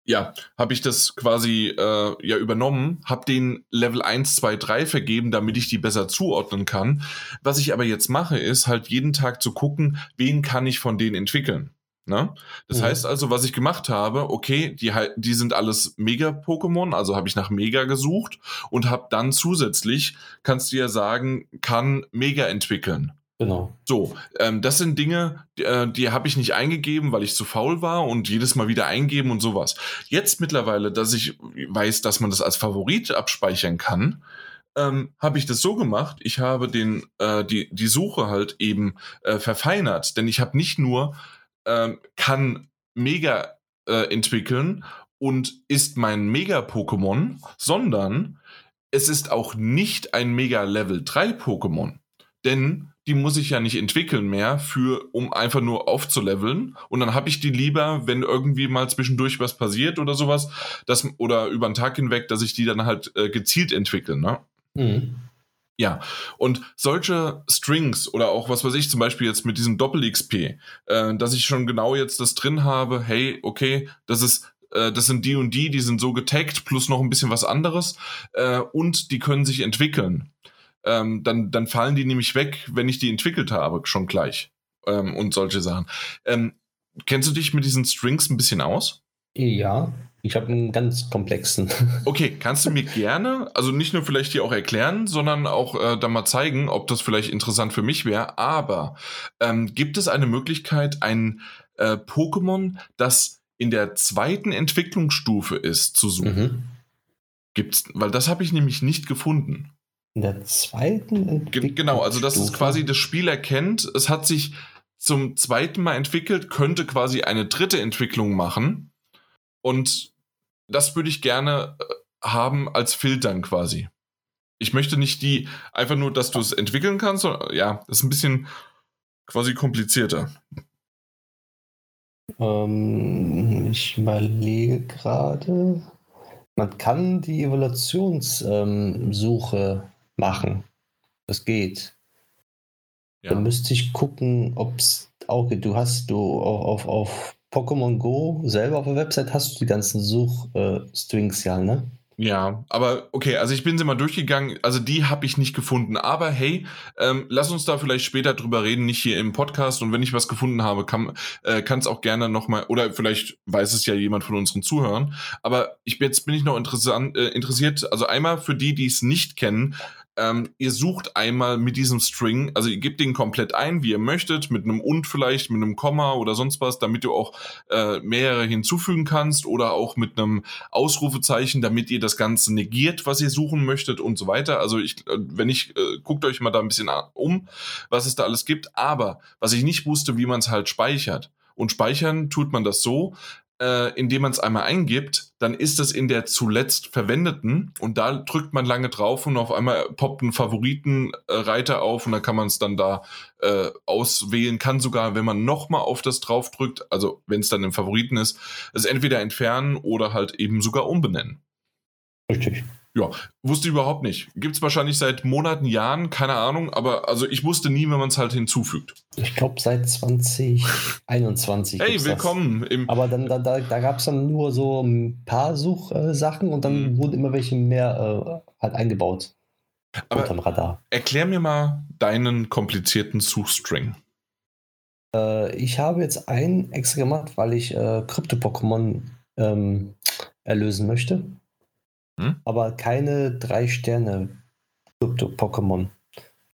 Speaker 1: ja, habe ich das quasi äh, ja übernommen, habe den Level 1, 2, 3 vergeben, damit ich die besser zuordnen kann. Was ich aber jetzt mache, ist halt jeden Tag zu gucken, wen kann ich von denen entwickeln. Ne? Das mhm. heißt also, was ich gemacht habe, okay, die, die sind alles Mega-Pokémon, also habe ich nach Mega gesucht und habe dann zusätzlich, kannst du ja sagen, kann Mega entwickeln.
Speaker 2: Genau.
Speaker 1: So, ähm, das sind Dinge, die, äh, die habe ich nicht eingegeben, weil ich zu faul war und jedes Mal wieder eingeben und sowas. Jetzt mittlerweile, dass ich weiß, dass man das als Favorit abspeichern kann, ähm, habe ich das so gemacht. Ich habe den, äh, die, die Suche halt eben äh, verfeinert, denn ich habe nicht nur ähm, kann Mega äh, entwickeln und ist mein Mega-Pokémon, sondern es ist auch nicht ein Mega Level 3 Pokémon. Denn die muss ich ja nicht entwickeln mehr, für, um einfach nur aufzuleveln. Und dann habe ich die lieber, wenn irgendwie mal zwischendurch was passiert oder sowas, dass, oder über den Tag hinweg, dass ich die dann halt äh, gezielt entwickle. Ne? Mhm. Ja, und solche Strings oder auch was weiß ich, zum Beispiel jetzt mit diesem Doppel-XP, äh, dass ich schon genau jetzt das drin habe, hey, okay, das ist äh, das sind die und die, die sind so getaggt, plus noch ein bisschen was anderes äh, und die können sich entwickeln ähm, dann, dann fallen die nämlich weg, wenn ich die entwickelt habe, schon gleich. Ähm, und solche Sachen. Ähm, kennst du dich mit diesen Strings ein bisschen aus?
Speaker 2: Ja, ich habe einen ganz komplexen.
Speaker 1: Okay, kannst du mir gerne, also nicht nur vielleicht hier auch erklären, sondern auch äh, da mal zeigen, ob das vielleicht interessant für mich wäre. Aber ähm, gibt es eine Möglichkeit, ein äh, Pokémon, das in der zweiten Entwicklungsstufe ist, zu suchen? Mhm. Gibt's, weil das habe ich nämlich nicht gefunden.
Speaker 2: In der zweiten
Speaker 1: Entwicklung. Genau, also dass es quasi das Spiel erkennt, es hat sich zum zweiten Mal entwickelt, könnte quasi eine dritte Entwicklung machen. Und das würde ich gerne äh, haben als Filtern quasi. Ich möchte nicht die einfach nur, dass du es entwickeln kannst, sondern ja, das ist ein bisschen quasi komplizierter.
Speaker 2: Ähm, ich überlege gerade. Man kann die Evaluationssuche machen. Das geht. Ja. Dann müsste ich gucken, ob es auch geht. Du hast du auf, auf, auf Pokémon Go selber auf der Website hast du die ganzen Suchstrings äh, ja, ne?
Speaker 1: Ja, aber okay, also ich bin sie mal durchgegangen, also die habe ich nicht gefunden. Aber hey, ähm, lass uns da vielleicht später drüber reden, nicht hier im Podcast. Und wenn ich was gefunden habe, kann äh, es auch gerne nochmal, oder vielleicht weiß es ja jemand von unseren Zuhörern. Aber ich jetzt bin ich noch interessant, äh, interessiert, also einmal für die, die es nicht kennen, ähm, ihr sucht einmal mit diesem String, also ihr gebt den komplett ein, wie ihr möchtet, mit einem und vielleicht, mit einem Komma oder sonst was, damit du auch äh, mehrere hinzufügen kannst oder auch mit einem Ausrufezeichen, damit ihr das Ganze negiert, was ihr suchen möchtet und so weiter. Also ich, äh, wenn ich, äh, guckt euch mal da ein bisschen um, was es da alles gibt. Aber was ich nicht wusste, wie man es halt speichert. Und speichern tut man das so, äh, indem man es einmal eingibt, dann ist es in der zuletzt verwendeten und da drückt man lange drauf und auf einmal poppt ein Favoritenreiter auf und dann kann man es dann da äh, auswählen, kann sogar, wenn man nochmal auf das drauf drückt, also wenn es dann im Favoriten ist, es entweder entfernen oder halt eben sogar umbenennen.
Speaker 2: Richtig.
Speaker 1: Ja, wusste ich überhaupt nicht. Gibt es wahrscheinlich seit Monaten, Jahren, keine Ahnung, aber also ich wusste nie, wenn man es halt hinzufügt.
Speaker 2: Ich glaube seit 2021.
Speaker 1: Hey, willkommen.
Speaker 2: Im aber dann, da, da, da gab es dann nur so ein paar Suchsachen und dann mhm. wurden immer welche mehr äh, halt eingebaut.
Speaker 1: Aber unterm Radar. Erklär mir mal deinen komplizierten Suchstring.
Speaker 2: Äh, ich habe jetzt einen extra gemacht, weil ich äh, Krypto-Pokémon ähm, erlösen möchte. Hm? Aber keine drei Sterne Krypto-Pokémon.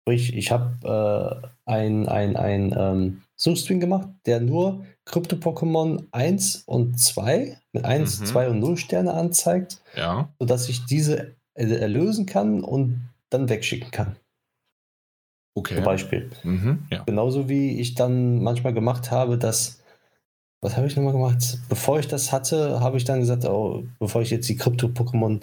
Speaker 2: Sprich, ich habe äh, ein, ein, ein ähm, Suchstream gemacht, der nur Krypto-Pokémon 1 und 2 mit 1, mhm. 2 und 0 Sterne anzeigt,
Speaker 1: ja.
Speaker 2: sodass ich diese erlösen kann und dann wegschicken kann.
Speaker 1: Okay.
Speaker 2: Zum Beispiel.
Speaker 1: Mhm, ja.
Speaker 2: Genauso wie ich dann manchmal gemacht habe, dass, was habe ich nochmal gemacht? Bevor ich das hatte, habe ich dann gesagt, oh, bevor ich jetzt die Krypto-Pokémon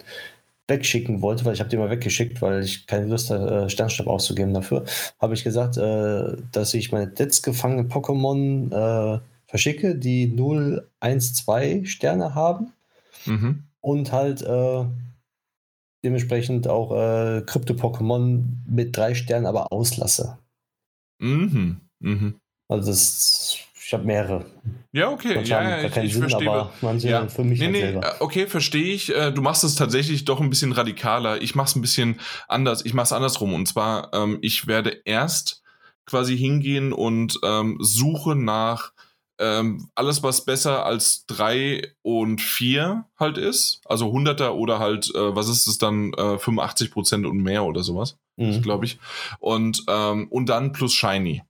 Speaker 2: wegschicken wollte, weil ich habe die mal weggeschickt, weil ich keine Lust hatte, äh, Sternstab auszugeben dafür, habe ich gesagt, äh, dass ich meine jetzt gefangenen Pokémon äh, verschicke, die 0, 1, 2 Sterne haben
Speaker 1: mhm.
Speaker 2: und halt äh, dementsprechend auch äh, Krypto-Pokémon mit drei Sternen aber auslasse.
Speaker 1: Mhm. Mhm.
Speaker 2: Also das ich habe mehrere.
Speaker 1: Ja, okay.
Speaker 2: Manche
Speaker 1: ja, ja, ich, ich
Speaker 2: Sinn,
Speaker 1: verstehe.
Speaker 2: Aber manche
Speaker 1: ja.
Speaker 2: für mich
Speaker 1: nee,
Speaker 2: halt
Speaker 1: nee,
Speaker 2: selber.
Speaker 1: äh, Okay, verstehe ich. Äh, du machst es tatsächlich doch ein bisschen radikaler. Ich mache es ein bisschen anders. Ich mache es andersrum. Und zwar, ähm, ich werde erst quasi hingehen und ähm, suche nach ähm, alles, was besser als drei und vier halt ist. Also 100er oder halt, äh, was ist es dann, äh, 85 Prozent und mehr oder sowas,
Speaker 2: Mhm.
Speaker 1: glaube ich. Und, ähm, und dann plus Shiny.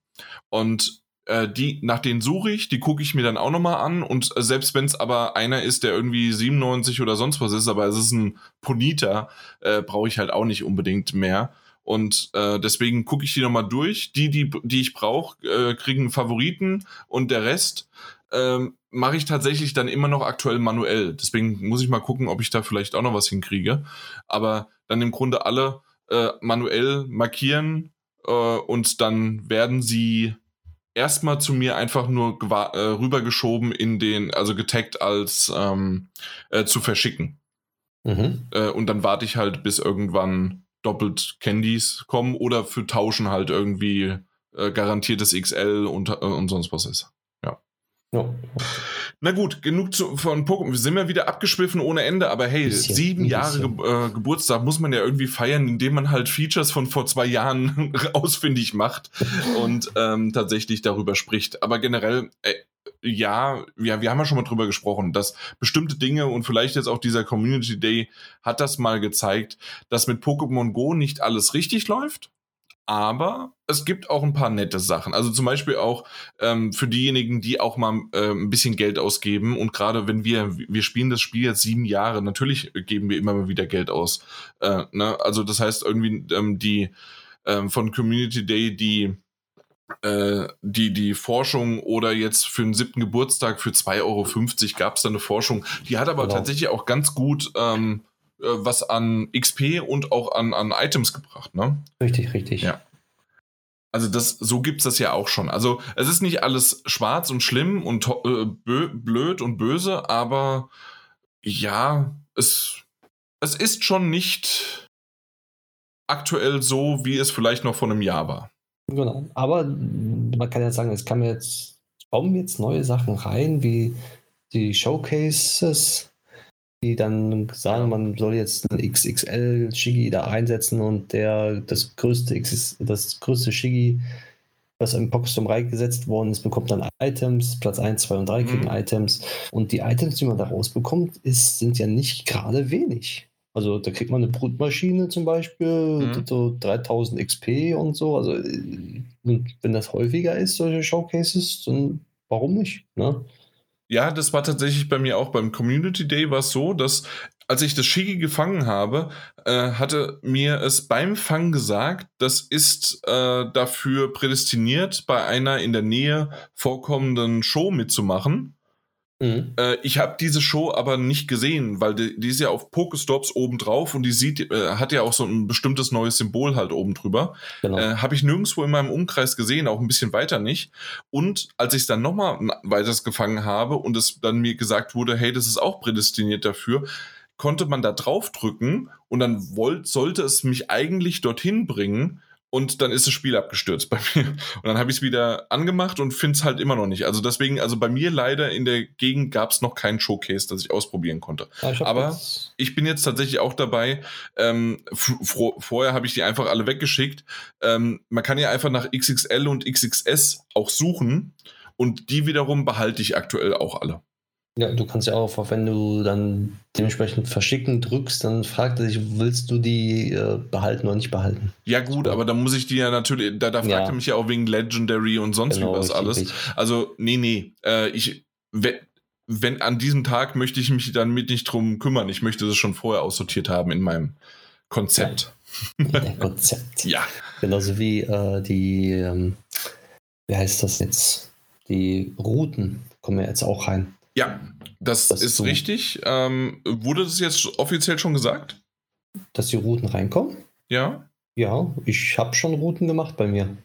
Speaker 1: Und äh, die, nach denen suche ich, die gucke ich mir dann auch nochmal an und äh, selbst wenn es aber einer ist, der irgendwie 97 oder sonst was ist, aber es ist ein Ponita, äh, brauche ich halt auch nicht unbedingt mehr. Und äh, deswegen gucke ich die nochmal durch. Die, die, die ich brauche, äh, kriegen Favoriten und der Rest ähm, mache ich tatsächlich dann immer noch aktuell manuell. Deswegen muss ich mal gucken, ob ich da vielleicht auch noch was hinkriege. Aber dann im Grunde alle äh, manuell markieren äh, und dann werden sie erstmal zu mir einfach nur äh, rübergeschoben in den, also getaggt als ähm, äh, zu verschicken.
Speaker 2: Mhm.
Speaker 1: Äh, und dann warte ich halt, bis irgendwann doppelt Candies kommen oder für Tauschen halt irgendwie äh, garantiertes XL und, äh, und sonst was ist. Ja.
Speaker 2: ja.
Speaker 1: Na gut, genug zu, von Pokémon. Wir sind ja wieder abgeschwiffen ohne Ende, aber hey,
Speaker 2: bisschen,
Speaker 1: sieben Jahre Ge äh, Geburtstag muss man ja irgendwie feiern, indem man halt Features von vor zwei Jahren ausfindig macht und ähm, tatsächlich darüber spricht. Aber generell, äh, ja, ja, wir haben ja schon mal drüber gesprochen, dass bestimmte Dinge und vielleicht jetzt auch dieser Community Day hat das mal gezeigt, dass mit Pokémon Go nicht alles richtig läuft. Aber es gibt auch ein paar nette Sachen. Also zum Beispiel auch ähm, für diejenigen, die auch mal äh, ein bisschen Geld ausgeben. Und gerade wenn wir, wir spielen das Spiel jetzt sieben Jahre, natürlich geben wir immer mal wieder Geld aus. Äh, ne? Also das heißt irgendwie ähm, die ähm, von Community Day die äh, die, die Forschung oder jetzt für den siebten Geburtstag für 2,50 Euro gab es da eine Forschung. Die hat aber genau. tatsächlich auch ganz gut ähm, äh, was an XP und auch an, an Items gebracht, ne?
Speaker 2: Richtig, richtig.
Speaker 1: Ja. Also das, so gibt's das ja auch schon. Also es ist nicht alles schwarz und schlimm und äh, blöd und böse, aber ja, es, es ist schon nicht aktuell so, wie es vielleicht noch vor einem Jahr war.
Speaker 2: Genau. Aber man kann ja sagen, es kann jetzt, kommen jetzt neue Sachen rein, wie die Showcases, die dann sagen, man soll jetzt einen XXL Shigi da einsetzen und der das größte X, das größte Shigi, was im Pokestrom reingesetzt worden ist, bekommt dann Items, Platz 1, 2 und 3 kriegen mhm. Items. Und die Items, die man da rausbekommt, ist, sind ja nicht gerade wenig. Also da kriegt man eine Brutmaschine zum Beispiel, mhm. so 3000 XP und so. Also und wenn das häufiger ist, solche Showcases, dann warum nicht? Ne?
Speaker 1: Ja, das war tatsächlich bei mir auch beim Community Day war es so, dass als ich das Shigi gefangen habe, äh, hatte mir es beim Fang gesagt, das ist äh, dafür prädestiniert, bei einer in der Nähe vorkommenden Show mitzumachen. Mhm. Äh, ich habe diese Show aber nicht gesehen, weil die, die ist ja auf Pokestops oben drauf und die sieht, äh, hat ja auch so ein bestimmtes neues Symbol halt oben drüber. Genau. Äh, habe ich nirgendwo in meinem Umkreis gesehen, auch ein bisschen weiter nicht. Und als ich es dann nochmal weiters gefangen habe und es dann mir gesagt wurde, hey, das ist auch prädestiniert dafür, konnte man da drauf drücken und dann wollt, sollte es mich eigentlich dorthin bringen und dann ist das Spiel abgestürzt bei mir. Und dann habe ich es wieder angemacht und finde es halt immer noch nicht. Also deswegen, also bei mir leider in der Gegend gab es noch keinen Showcase, das ich ausprobieren konnte. Ja, ich Aber ich bin jetzt tatsächlich auch dabei. Ähm, vorher habe ich die einfach alle weggeschickt. Ähm, man kann ja einfach nach XXL und XXS auch suchen und die wiederum behalte ich aktuell auch alle.
Speaker 2: Ja, du kannst ja auch, wenn du dann dementsprechend verschicken drückst, dann fragt er dich, willst du die äh, behalten oder nicht behalten?
Speaker 1: Ja, gut, aber da muss ich die ja natürlich, da, da fragt
Speaker 2: Ja.
Speaker 1: er mich ja auch wegen Legendary und sonst
Speaker 2: Genau,
Speaker 1: wie was
Speaker 2: richtig,
Speaker 1: alles.
Speaker 2: richtig.
Speaker 1: Also, nee, nee. Äh, ich, wenn, wenn an diesem Tag möchte ich mich dann mit nicht drum kümmern. Ich möchte das schon vorher aussortiert haben in meinem Konzept.
Speaker 2: Der Konzept.
Speaker 1: Ja.
Speaker 2: Genauso wie äh, die, ähm, wie heißt das jetzt? Die Routen kommen ja jetzt auch rein.
Speaker 1: Ja, das,
Speaker 2: Das
Speaker 1: ist
Speaker 2: so.
Speaker 1: richtig. Ähm, wurde das jetzt offiziell schon gesagt?
Speaker 2: Dass die Routen reinkommen?
Speaker 1: Ja.
Speaker 2: Ja, ich habe schon Routen gemacht bei mir.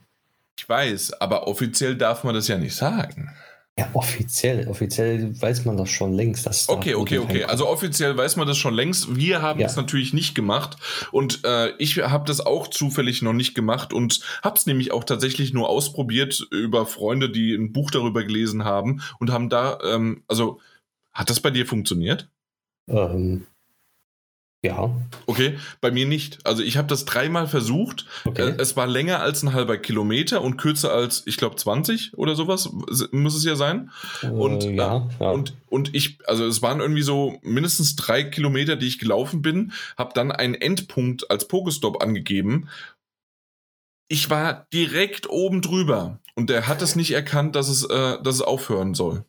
Speaker 1: Ich weiß, aber offiziell darf man das ja nicht sagen.
Speaker 2: Ja, offiziell. Offiziell weiß man das schon längst. Dass da
Speaker 1: Okay, okay,
Speaker 2: Routen
Speaker 1: okay.
Speaker 2: reinkommen.
Speaker 1: Also offiziell weiß man das schon längst. Wir haben
Speaker 2: Ja.
Speaker 1: es natürlich nicht gemacht und äh, ich habe das auch zufällig noch nicht gemacht und habe es nämlich auch tatsächlich nur ausprobiert über Freunde, die ein Buch darüber gelesen haben und haben da, ähm, also hat das bei dir funktioniert?
Speaker 2: Ähm, ja,
Speaker 1: Okay, bei mir nicht. Also ich habe das dreimal versucht.
Speaker 2: okay.
Speaker 1: Äh, es war länger als ein halber Kilometer und kürzer als, ich glaube, 20 oder sowas muss es ja sein. und,
Speaker 2: äh, ja, ja.
Speaker 1: Und, und ich, also es waren irgendwie so mindestens drei Kilometer, die ich gelaufen bin, habe dann einen Endpunkt als Pokestop angegeben. Ich war direkt oben drüber und der hat es nicht erkannt, dass es, äh, dass es aufhören soll.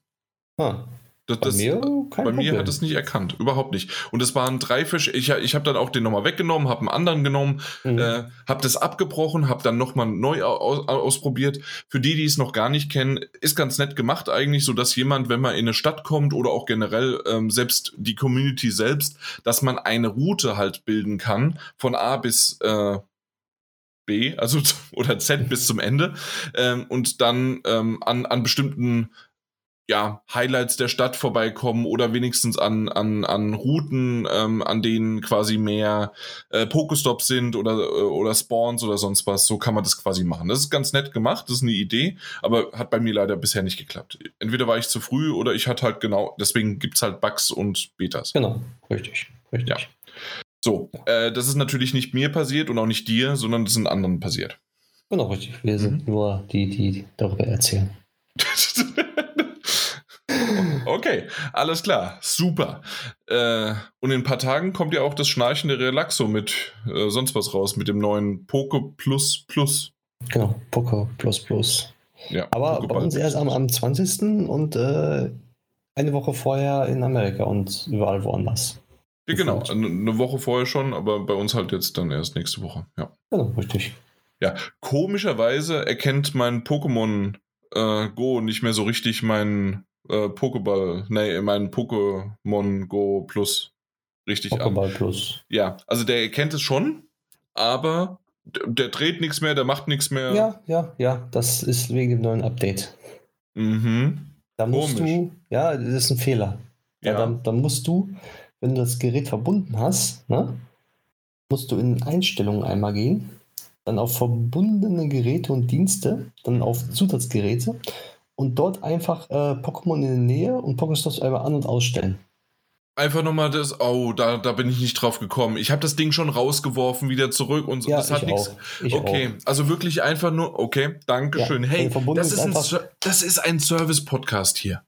Speaker 2: ah,
Speaker 1: Das,
Speaker 2: bei
Speaker 1: das,
Speaker 2: mir kein
Speaker 1: bei mir hat es nicht erkannt, überhaupt nicht. Und es waren drei Fische. Ich, ich habe dann auch den nochmal weggenommen, habe einen anderen genommen,
Speaker 2: Mhm.
Speaker 1: äh, habe das abgebrochen, habe dann nochmal neu aus, ausprobiert. Für die, die es noch gar nicht kennen, ist ganz nett gemacht eigentlich, so dass jemand, wenn man in eine Stadt kommt oder auch generell ähm, selbst die Community selbst, dass man eine Route halt bilden kann von A bis äh, B, also oder Z bis zum Ende ähm, und dann ähm, an, an bestimmten ja, Highlights der Stadt vorbeikommen oder wenigstens an, an, an Routen, ähm, an denen quasi mehr äh, Pokestops sind oder, äh, oder Spawns oder sonst was. So kann man das quasi machen. Das ist ganz nett gemacht, das ist eine Idee, aber hat bei mir leider bisher nicht geklappt. Entweder war ich zu früh oder ich hatte halt genau, deswegen gibt's halt Bugs und Betas.
Speaker 2: Genau, richtig. richtig.
Speaker 1: Ja. So, äh, das ist natürlich nicht mir passiert und auch nicht dir, sondern das sind anderen passiert.
Speaker 2: Genau, richtig. Wir sind
Speaker 1: Mhm.
Speaker 2: nur die, die darüber erzählen.
Speaker 1: okay, alles klar, super. Äh, und in ein paar Tagen kommt ja auch das schnarchende Relaxo mit äh, sonst was raus, mit dem neuen Poke Plus Plus.
Speaker 2: Genau, Poco Plus Plus.
Speaker 1: Ja,
Speaker 2: Aber bei
Speaker 1: Pokéball
Speaker 2: uns
Speaker 1: Plus
Speaker 2: erst am, am 20. und äh, eine Woche vorher in Amerika und überall woanders.
Speaker 1: Ja, genau, eine Woche vorher schon, aber bei uns halt jetzt dann erst nächste Woche. Ja.
Speaker 2: Genau, richtig.
Speaker 1: Komischerweise erkennt mein Pokémon äh, Go nicht mehr so richtig meinen äh, Pokéball, nee, meinen Pokémon Go Plus richtig.
Speaker 2: Pokéball Plus.
Speaker 1: Ja, also der erkennt es schon, aber der, der dreht nichts mehr, der macht nichts mehr.
Speaker 2: Ja, ja, ja, das ist wegen dem neuen Update.
Speaker 1: Mhm.
Speaker 2: Da musst
Speaker 1: Komisch.
Speaker 2: du, ja, das ist ein Fehler. Ja.
Speaker 1: Ja.
Speaker 2: Da, da musst du, wenn du das Gerät verbunden hast, ne, musst du in Einstellungen einmal gehen, dann auf verbundene Geräte und Dienste, dann auf Zusatzgeräte und dort einfach äh, Pokémon in der Nähe und Pokéstops einmal an- und ausstellen.
Speaker 1: Einfach nochmal das, oh, da, da bin ich nicht drauf gekommen. Ich habe das Ding schon rausgeworfen, wieder zurück und so.
Speaker 2: Ja,
Speaker 1: das hat
Speaker 2: ich
Speaker 1: nichts. Okay,
Speaker 2: auch.
Speaker 1: also wirklich einfach nur, okay, danke
Speaker 2: Ja,
Speaker 1: Hey, das
Speaker 2: ist
Speaker 1: ein,
Speaker 2: einfach-
Speaker 1: Ser- das ist ein Service-Podcast hier.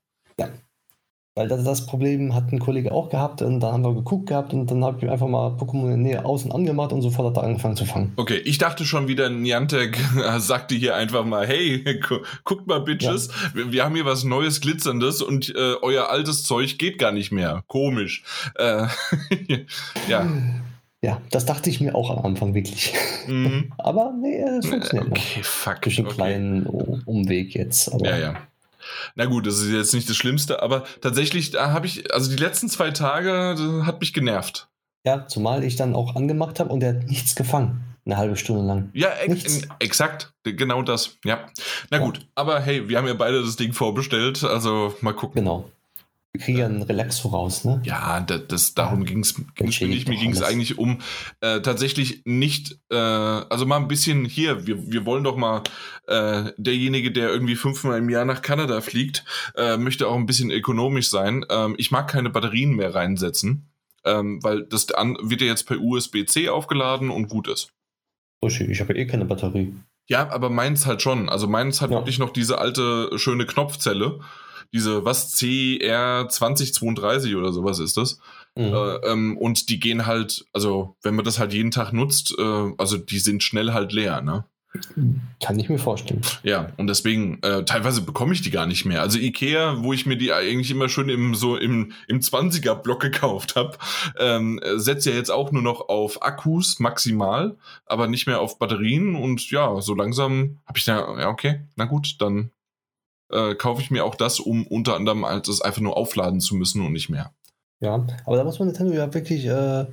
Speaker 2: Weil das, das Problem hat ein Kollege auch gehabt und dann haben wir geguckt gehabt und dann habe ich einfach mal Pokémon in der Nähe und angemacht und sofort hat er angefangen zu fangen.
Speaker 1: Okay, ich dachte schon wieder, Niantic sagte hier einfach mal, hey, gu guckt mal, Bitches, wir, wir haben hier was Neues, Glitzerndes und äh, euer altes Zeug geht gar nicht mehr. Komisch. Äh, ja.
Speaker 2: Ja, das dachte ich mir auch am Anfang wirklich.
Speaker 1: Mhm.
Speaker 2: Aber nee, es funktioniert noch.
Speaker 1: Okay, fuck.
Speaker 2: Durch einen
Speaker 1: okay.
Speaker 2: kleinen Umweg jetzt.
Speaker 1: Ja, ja. Na gut, das ist jetzt nicht das Schlimmste, aber tatsächlich, da habe ich, also die letzten zwei Tage das hat mich genervt.
Speaker 2: Ja, zumal ich dann auch angemacht habe und der hat nichts gefangen. Eine halbe Stunde lang.
Speaker 1: Ja, ex exakt, genau das. Ja. Na
Speaker 2: Ja.
Speaker 1: gut, aber hey, wir haben ja beide das Ding vorbestellt, also mal gucken.
Speaker 2: Genau. Wir kriegen ja einen Relaxo raus, ne?
Speaker 1: Ja, das, das darum ging es mir ging es eigentlich um äh, tatsächlich nicht, äh, also mal ein bisschen hier, wir, wir wollen doch mal, äh, derjenige, der irgendwie fünfmal im Jahr nach Kanada fliegt, äh, möchte auch ein bisschen ökonomisch sein. Ähm, ich mag keine Batterien mehr reinsetzen, ähm, weil das an, wird ja jetzt per USB-C aufgeladen und gut ist.
Speaker 2: Ich habe ja eh keine Batterie.
Speaker 1: Ja, aber meins halt schon. Also meins hat ja. wirklich noch diese alte, schöne Knopfzelle. Diese, was, CR2032 oder sowas ist das. Mhm. Äh, ähm, und die gehen halt, also wenn man das halt jeden Tag nutzt, äh, also die sind schnell halt leer, ne?
Speaker 2: Kann ich mir vorstellen.
Speaker 1: Ja, und deswegen, äh, teilweise bekomme ich die gar nicht mehr. Also Ikea, wo ich mir die eigentlich immer schon im, so im, im 20er-Block gekauft habe, ähm, setzt ja jetzt auch nur noch auf Akkus maximal, aber nicht mehr auf Batterien. Und ja, so langsam habe ich da, ja, okay, na gut, dann äh, kaufe ich mir auch das, um unter anderem als es einfach nur aufladen zu müssen und nicht mehr.
Speaker 2: Ja, aber da muss man Nintendo ja wirklich äh,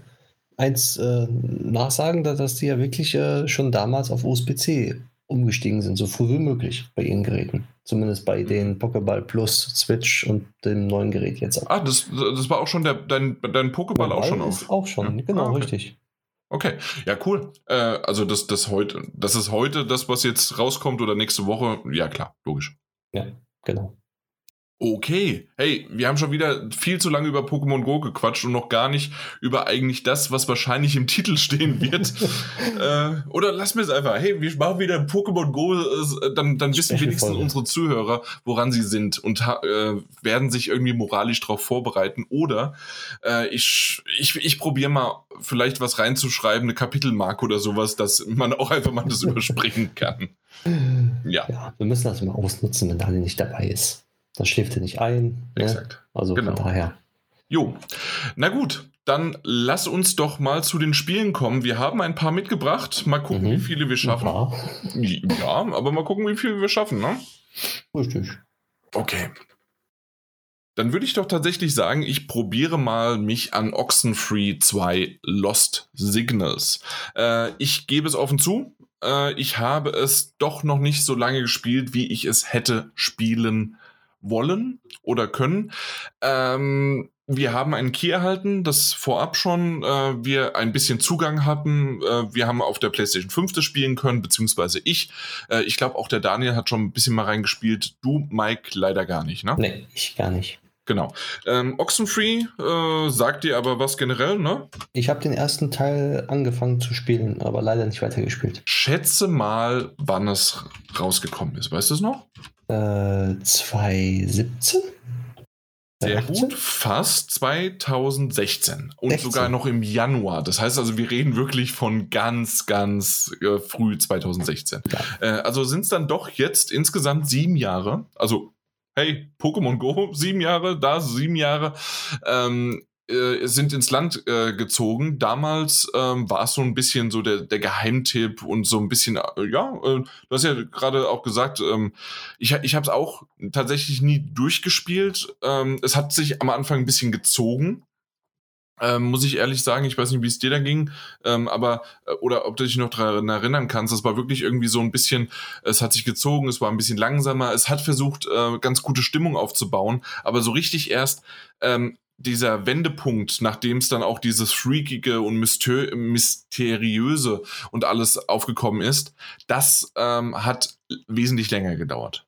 Speaker 2: eins äh, nachsagen, dass die ja wirklich äh, schon damals auf USB-C umgestiegen sind, so früh wie möglich bei ihren Geräten. Zumindest bei mhm. den Pokéball Plus, Switch und dem neuen Gerät jetzt
Speaker 1: auch. Ah, das, das war auch schon der, dein, dein Pokéball auch schon
Speaker 2: auf. Auch schon, ja. genau, ah, okay. richtig.
Speaker 1: Okay, ja, cool. Äh, also das, das heute, das ist heute das, was jetzt rauskommt oder nächste Woche, ja klar, logisch.
Speaker 2: Ja, genau.
Speaker 1: Okay, hey, wir haben schon wieder viel zu lange über Pokémon Go gequatscht und noch gar nicht über eigentlich das, was wahrscheinlich im Titel stehen wird. äh, oder lass mir es einfach. Hey, wir machen wieder Pokémon Go, äh, dann, dann wissen wenigstens unsere Zuhörer, woran sie sind und äh, werden sich irgendwie moralisch darauf vorbereiten. Oder äh, ich, ich, ich probiere mal vielleicht was reinzuschreiben, eine Kapitelmarke oder sowas, dass man auch einfach mal das überspringen kann.
Speaker 2: Ja. ja. Wir müssen das mal ausnutzen, wenn Daniel nicht dabei ist. Das schläft er nicht ein.
Speaker 1: Ne? Exakt.
Speaker 2: Also genau. von daher.
Speaker 1: Jo. Na gut, dann lass uns doch mal zu den Spielen kommen. Wir haben ein paar mitgebracht. Mal gucken, mhm. wie viele wir schaffen. Ja, aber mal gucken, wie viele wir schaffen, ne?
Speaker 2: Richtig.
Speaker 1: Okay. Dann würde ich doch tatsächlich sagen, ich probiere mal mich an Oxenfree 2 Lost Signals. Äh, ich gebe es offen zu, äh, ich habe es doch noch nicht so lange gespielt, wie ich es hätte spielen wollen oder können. Ähm, wir haben einen Key erhalten, das vorab schon äh, wir ein bisschen Zugang hatten. Äh, wir haben auf der PlayStation 5 das spielen können, beziehungsweise ich. Äh, ich glaube, auch der Daniel hat schon ein bisschen mal reingespielt. Du, Mike, leider gar nicht, ne?
Speaker 2: Nee, ich gar nicht.
Speaker 1: Genau. Ähm, Oxenfree äh, sagt dir aber was generell, ne?
Speaker 2: Ich habe den ersten Teil angefangen zu spielen, aber leider nicht weitergespielt.
Speaker 1: Schätze mal, wann es rausgekommen ist. Weißt du es noch?
Speaker 2: Äh, 2017?
Speaker 1: Sehr 18? gut, fast 2016 und 16. sogar noch im Januar. Das heißt also, wir reden wirklich von ganz, ganz äh, früh 2016. Ja. Äh, also sind es dann doch jetzt insgesamt sieben Jahre. Also, hey, Pokémon Go, sieben Jahre, da sieben Jahre. Ähm, äh, sind ins Land äh, gezogen. Damals ähm, war es so ein bisschen so der, der Geheimtipp und so ein bisschen, äh, ja, äh, du hast ja gerade auch gesagt, ähm, ich, ich habe es auch tatsächlich nie durchgespielt. Ähm, es hat sich am Anfang ein bisschen gezogen. Ähm, muss ich ehrlich sagen, ich weiß nicht, wie es dir da ging, ähm, aber äh, oder ob du dich noch daran erinnern kannst, das war wirklich irgendwie so ein bisschen, es hat sich gezogen, es war ein bisschen langsamer, es hat versucht, äh, ganz gute Stimmung aufzubauen, aber so richtig erst ähm, dieser Wendepunkt, nachdem es dann auch dieses Freakige und Mysteriöse und alles aufgekommen ist, das ähm, hat wesentlich länger gedauert.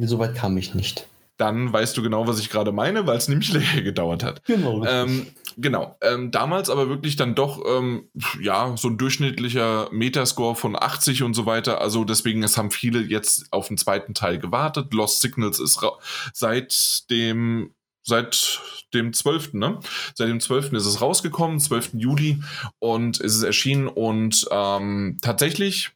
Speaker 2: Soweit kam ich nicht.
Speaker 1: Dann weißt du genau, was ich gerade meine, weil es nämlich länger gedauert hat. Genau. Ähm, genau. Ähm, damals aber wirklich dann doch, ähm, ja, so ein durchschnittlicher Metascore von 80 und so weiter. Also deswegen, es haben viele jetzt auf den zweiten Teil gewartet. Lost Signals ist seit dem seit dem 12. Ne? Seit dem 12. ist es rausgekommen, 12. Juli und ist es erschienen und ähm, tatsächlich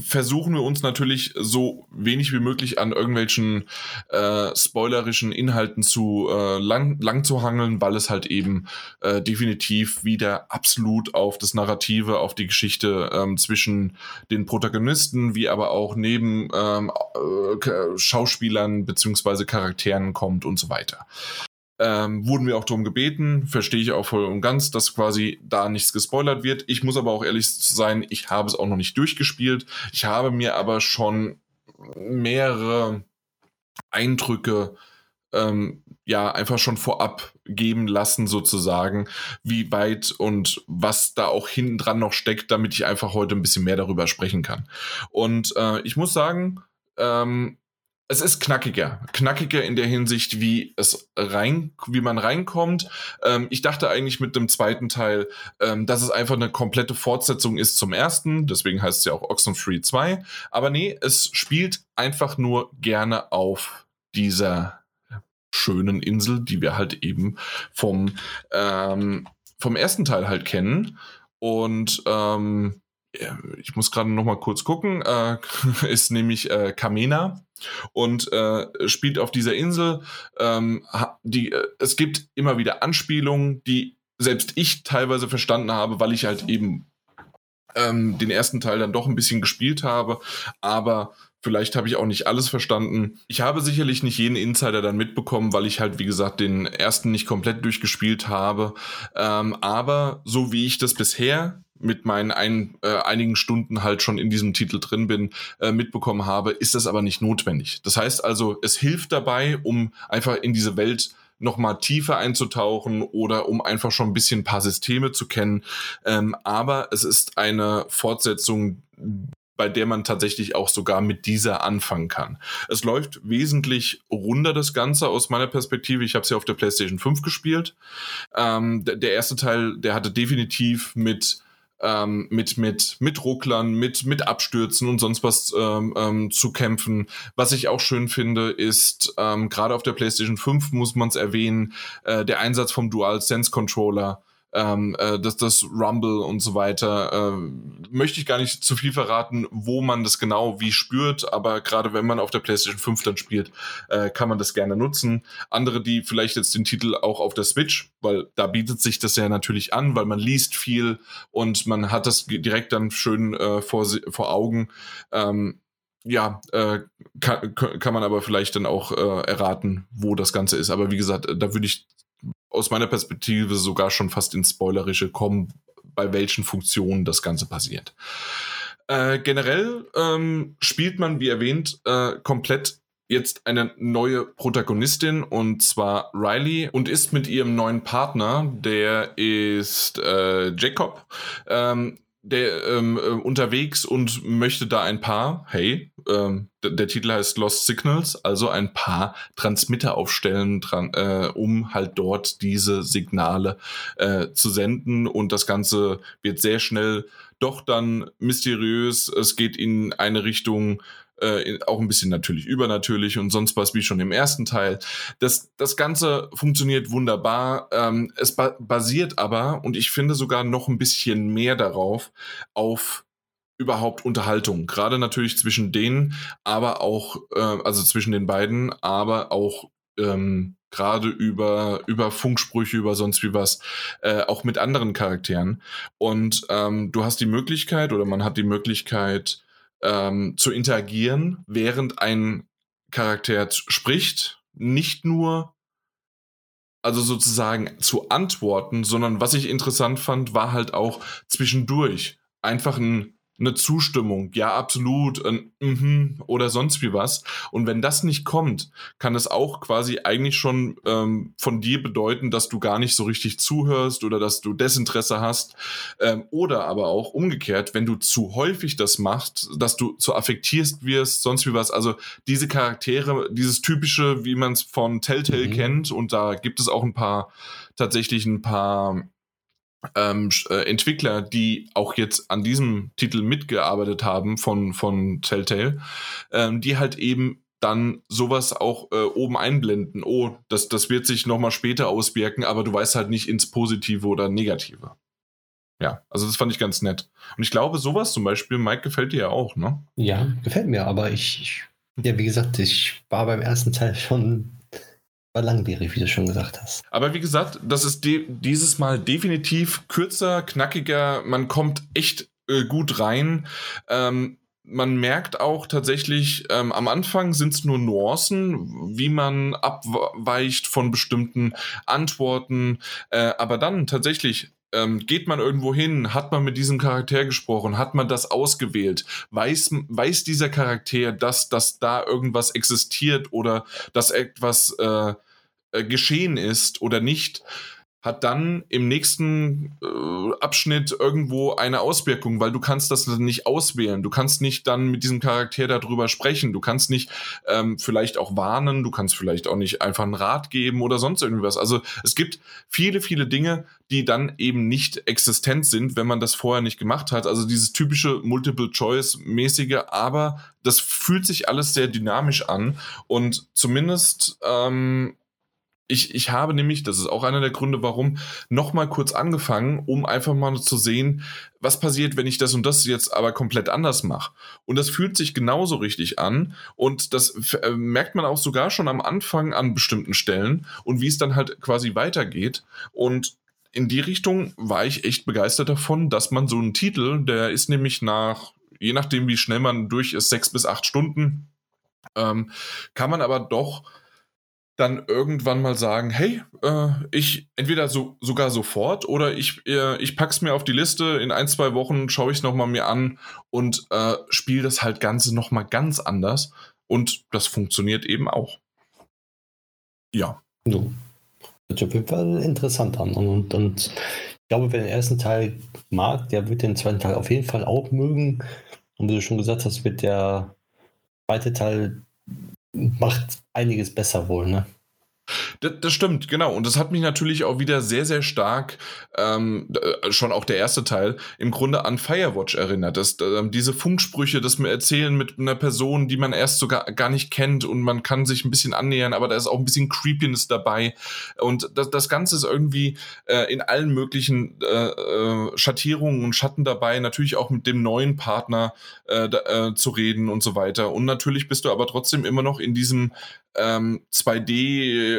Speaker 1: versuchen wir uns natürlich so wenig wie möglich an irgendwelchen äh, spoilerischen Inhalten zu äh, lang, lang zu hangeln, weil es halt eben äh, definitiv wieder absolut auf das Narrative, auf die Geschichte ähm, zwischen den Protagonisten, wie aber auch neben ähm, äh, Schauspielern beziehungsweise Charakteren kommt und so weiter. Ähm, wurden wir auch darum gebeten, verstehe ich auch voll und ganz, dass quasi da nichts gespoilert wird. Ich muss aber auch ehrlich sein, ich habe es auch noch nicht durchgespielt. Ich habe mir aber schon mehrere Eindrücke ähm, ja einfach schon vorab geben lassen, sozusagen, wie weit und was da auch hinten dran noch steckt, damit ich einfach heute ein bisschen mehr darüber sprechen kann. Und äh, ich muss sagen, ähm, es ist knackiger. Knackiger in der Hinsicht, wie es rein, wie man reinkommt. Ähm, ich dachte eigentlich mit dem zweiten Teil, ähm, dass es einfach eine komplette Fortsetzung ist zum ersten. Deswegen heißt es ja auch Oxenfree 2. Aber nee, es spielt einfach nur gerne auf dieser schönen Insel, die wir halt eben vom, ähm, vom ersten Teil halt kennen. Und ähm, ich muss gerade noch mal kurz gucken, äh, ist nämlich äh, Kamena und äh, spielt auf dieser Insel. Ähm, die, äh, es gibt immer wieder Anspielungen, die selbst ich teilweise verstanden habe, weil ich halt eben ähm, den ersten Teil dann doch ein bisschen gespielt habe, aber Vielleicht habe ich auch nicht alles verstanden. Ich habe sicherlich nicht jeden Insider dann mitbekommen, weil ich halt, wie gesagt, den ersten nicht komplett durchgespielt habe. Ähm, aber so wie ich das bisher mit meinen ein, äh, einigen Stunden halt schon in diesem Titel drin bin, äh, mitbekommen habe, ist das aber nicht notwendig. Das heißt also, es hilft dabei, um einfach in diese Welt nochmal tiefer einzutauchen oder um einfach schon ein bisschen ein paar Systeme zu kennen. Ähm, aber es ist eine Fortsetzung, bei der man tatsächlich auch sogar mit dieser anfangen kann. Es läuft wesentlich runder das Ganze aus meiner Perspektive. Ich habe es ja auf der PlayStation 5 gespielt. Ähm, der erste Teil, der hatte definitiv mit ähm, mit, mit, mit Rucklern, mit, mit Abstürzen und sonst was ähm, ähm, zu kämpfen. Was ich auch schön finde, ist, ähm, gerade auf der PlayStation 5 muss man es erwähnen, äh, der Einsatz vom Dual Sense Controller ähm, äh, das, das Rumble und so weiter. Äh, möchte ich gar nicht zu viel verraten, wo man das genau wie spürt, aber gerade wenn man auf der PlayStation 5 dann spielt, äh, kann man das gerne nutzen. Andere, die vielleicht jetzt den Titel auch auf der Switch, weil da bietet sich das ja natürlich an, weil man liest viel und man hat das direkt dann schön äh, vor, vor Augen. Ähm, ja, äh, kann, kann man aber vielleicht dann auch äh, erraten, wo das Ganze ist. Aber wie gesagt, da würde ich aus meiner Perspektive sogar schon fast ins Spoilerische kommen, bei welchen Funktionen das Ganze passiert. Äh, generell ähm, spielt man, wie erwähnt, äh, komplett jetzt eine neue Protagonistin und zwar Riley und ist mit ihrem neuen Partner, der ist äh, Jacob, ähm, der ähm, äh, unterwegs und möchte da ein paar, hey, ähm, der Titel heißt Lost Signals, also ein paar Transmitter aufstellen, dran, äh, um halt dort diese Signale äh, zu senden und das Ganze wird sehr schnell doch dann mysteriös. Es geht in eine Richtung, äh, auch ein bisschen natürlich übernatürlich und sonst was wie schon im ersten Teil. Das, das Ganze funktioniert wunderbar. Ähm, es ba basiert aber, und ich finde sogar noch ein bisschen mehr darauf, auf überhaupt Unterhaltung. Gerade natürlich zwischen denen, aber auch, äh, also zwischen den beiden, aber auch ähm, gerade über, über Funksprüche, über sonst wie was, äh, auch mit anderen Charakteren. Und ähm, du hast die Möglichkeit oder man hat die Möglichkeit, ähm, zu interagieren, während ein Charakter spricht, nicht nur also sozusagen zu antworten, sondern was ich interessant fand, war halt auch zwischendurch einfach ein eine Zustimmung, ja, absolut, ein mhm oder sonst wie was. Und wenn das nicht kommt, kann es auch quasi eigentlich schon ähm, von dir bedeuten, dass du gar nicht so richtig zuhörst oder dass du Desinteresse hast. Ähm, oder aber auch umgekehrt, wenn du zu häufig das machst, dass du zu affektierst wirst, sonst wie was. Also diese Charaktere, dieses typische, wie man es von Telltale mhm. kennt, und da gibt es auch ein paar, tatsächlich ein paar ähm, äh, Entwickler, die auch jetzt an diesem Titel mitgearbeitet haben von, von Telltale, ähm, die halt eben dann sowas auch äh, oben einblenden. Oh, das, das wird sich nochmal später auswirken, aber du weißt halt nicht ins Positive oder Negative. Ja, also das fand ich ganz nett. Und ich glaube, sowas zum Beispiel, Mike, gefällt dir ja auch, ne?
Speaker 2: Ja, gefällt mir, aber ich, ich ja, wie gesagt, ich war beim ersten Teil schon war langwierig, wie du schon gesagt hast.
Speaker 1: Aber wie gesagt, das ist dieses Mal definitiv kürzer, knackiger. Man kommt echt äh, gut rein. Ähm, man merkt auch tatsächlich, ähm, am Anfang sind es nur Nuancen, wie man abweicht von bestimmten Antworten. Äh, aber dann tatsächlich ähm, geht man irgendwo hin, hat man mit diesem Charakter gesprochen, hat man das ausgewählt, weiß, weiß dieser Charakter, dass, dass da irgendwas existiert oder dass etwas äh, äh, geschehen ist oder nicht. Hat dann im nächsten äh, Abschnitt irgendwo eine Auswirkung, weil du kannst das nicht auswählen. Du kannst nicht dann mit diesem Charakter darüber sprechen. Du kannst nicht ähm, vielleicht auch warnen. Du kannst vielleicht auch nicht einfach einen Rat geben oder sonst irgendwas. Also es gibt viele, viele Dinge, die dann eben nicht existent sind, wenn man das vorher nicht gemacht hat. Also dieses typische Multiple-Choice-mäßige, aber das fühlt sich alles sehr dynamisch an und zumindest ähm, ich, ich habe nämlich, das ist auch einer der Gründe, warum, nochmal kurz angefangen, um einfach mal zu sehen, was passiert, wenn ich das und das jetzt aber komplett anders mache. Und das fühlt sich genauso richtig an. Und das äh, merkt man auch sogar schon am Anfang an bestimmten Stellen und wie es dann halt quasi weitergeht. Und in die Richtung war ich echt begeistert davon, dass man so einen Titel, der ist nämlich nach, je nachdem wie schnell man durch ist, sechs bis acht Stunden, ähm, kann man aber doch dann irgendwann mal sagen, hey, äh, ich entweder so, sogar sofort oder ich, äh, ich pack's mir auf die Liste, in ein, zwei Wochen schaue ich es nochmal mir an und äh, spiele das halt Ganze nochmal ganz anders. Und das funktioniert eben auch. Ja.
Speaker 2: So. Hört sich auf jeden Fall interessant an. Und, und ich glaube, wer den ersten Teil mag, der wird den zweiten Teil auf jeden Fall auch mögen. Und wie du schon gesagt hast, wird der zweite Teil macht einiges besser wohl, ne?
Speaker 1: Das, das, stimmt, genau. Und das hat mich natürlich auch wieder sehr, sehr stark, ähm, äh, schon auch der erste Teil, im Grunde an Firewatch erinnert. Das, äh, diese Funksprüche, das mir erzählen mit einer Person, die man erst sogar gar nicht kennt und man kann sich ein bisschen annähern, aber da ist auch ein bisschen Creepiness dabei. Und das, das Ganze ist irgendwie äh, in allen möglichen äh, äh Schattierungen und Schatten dabei, natürlich auch mit dem neuen Partner äh, da, zu reden und so weiter. Und natürlich bist du aber trotzdem immer noch in diesem ähm, 2D,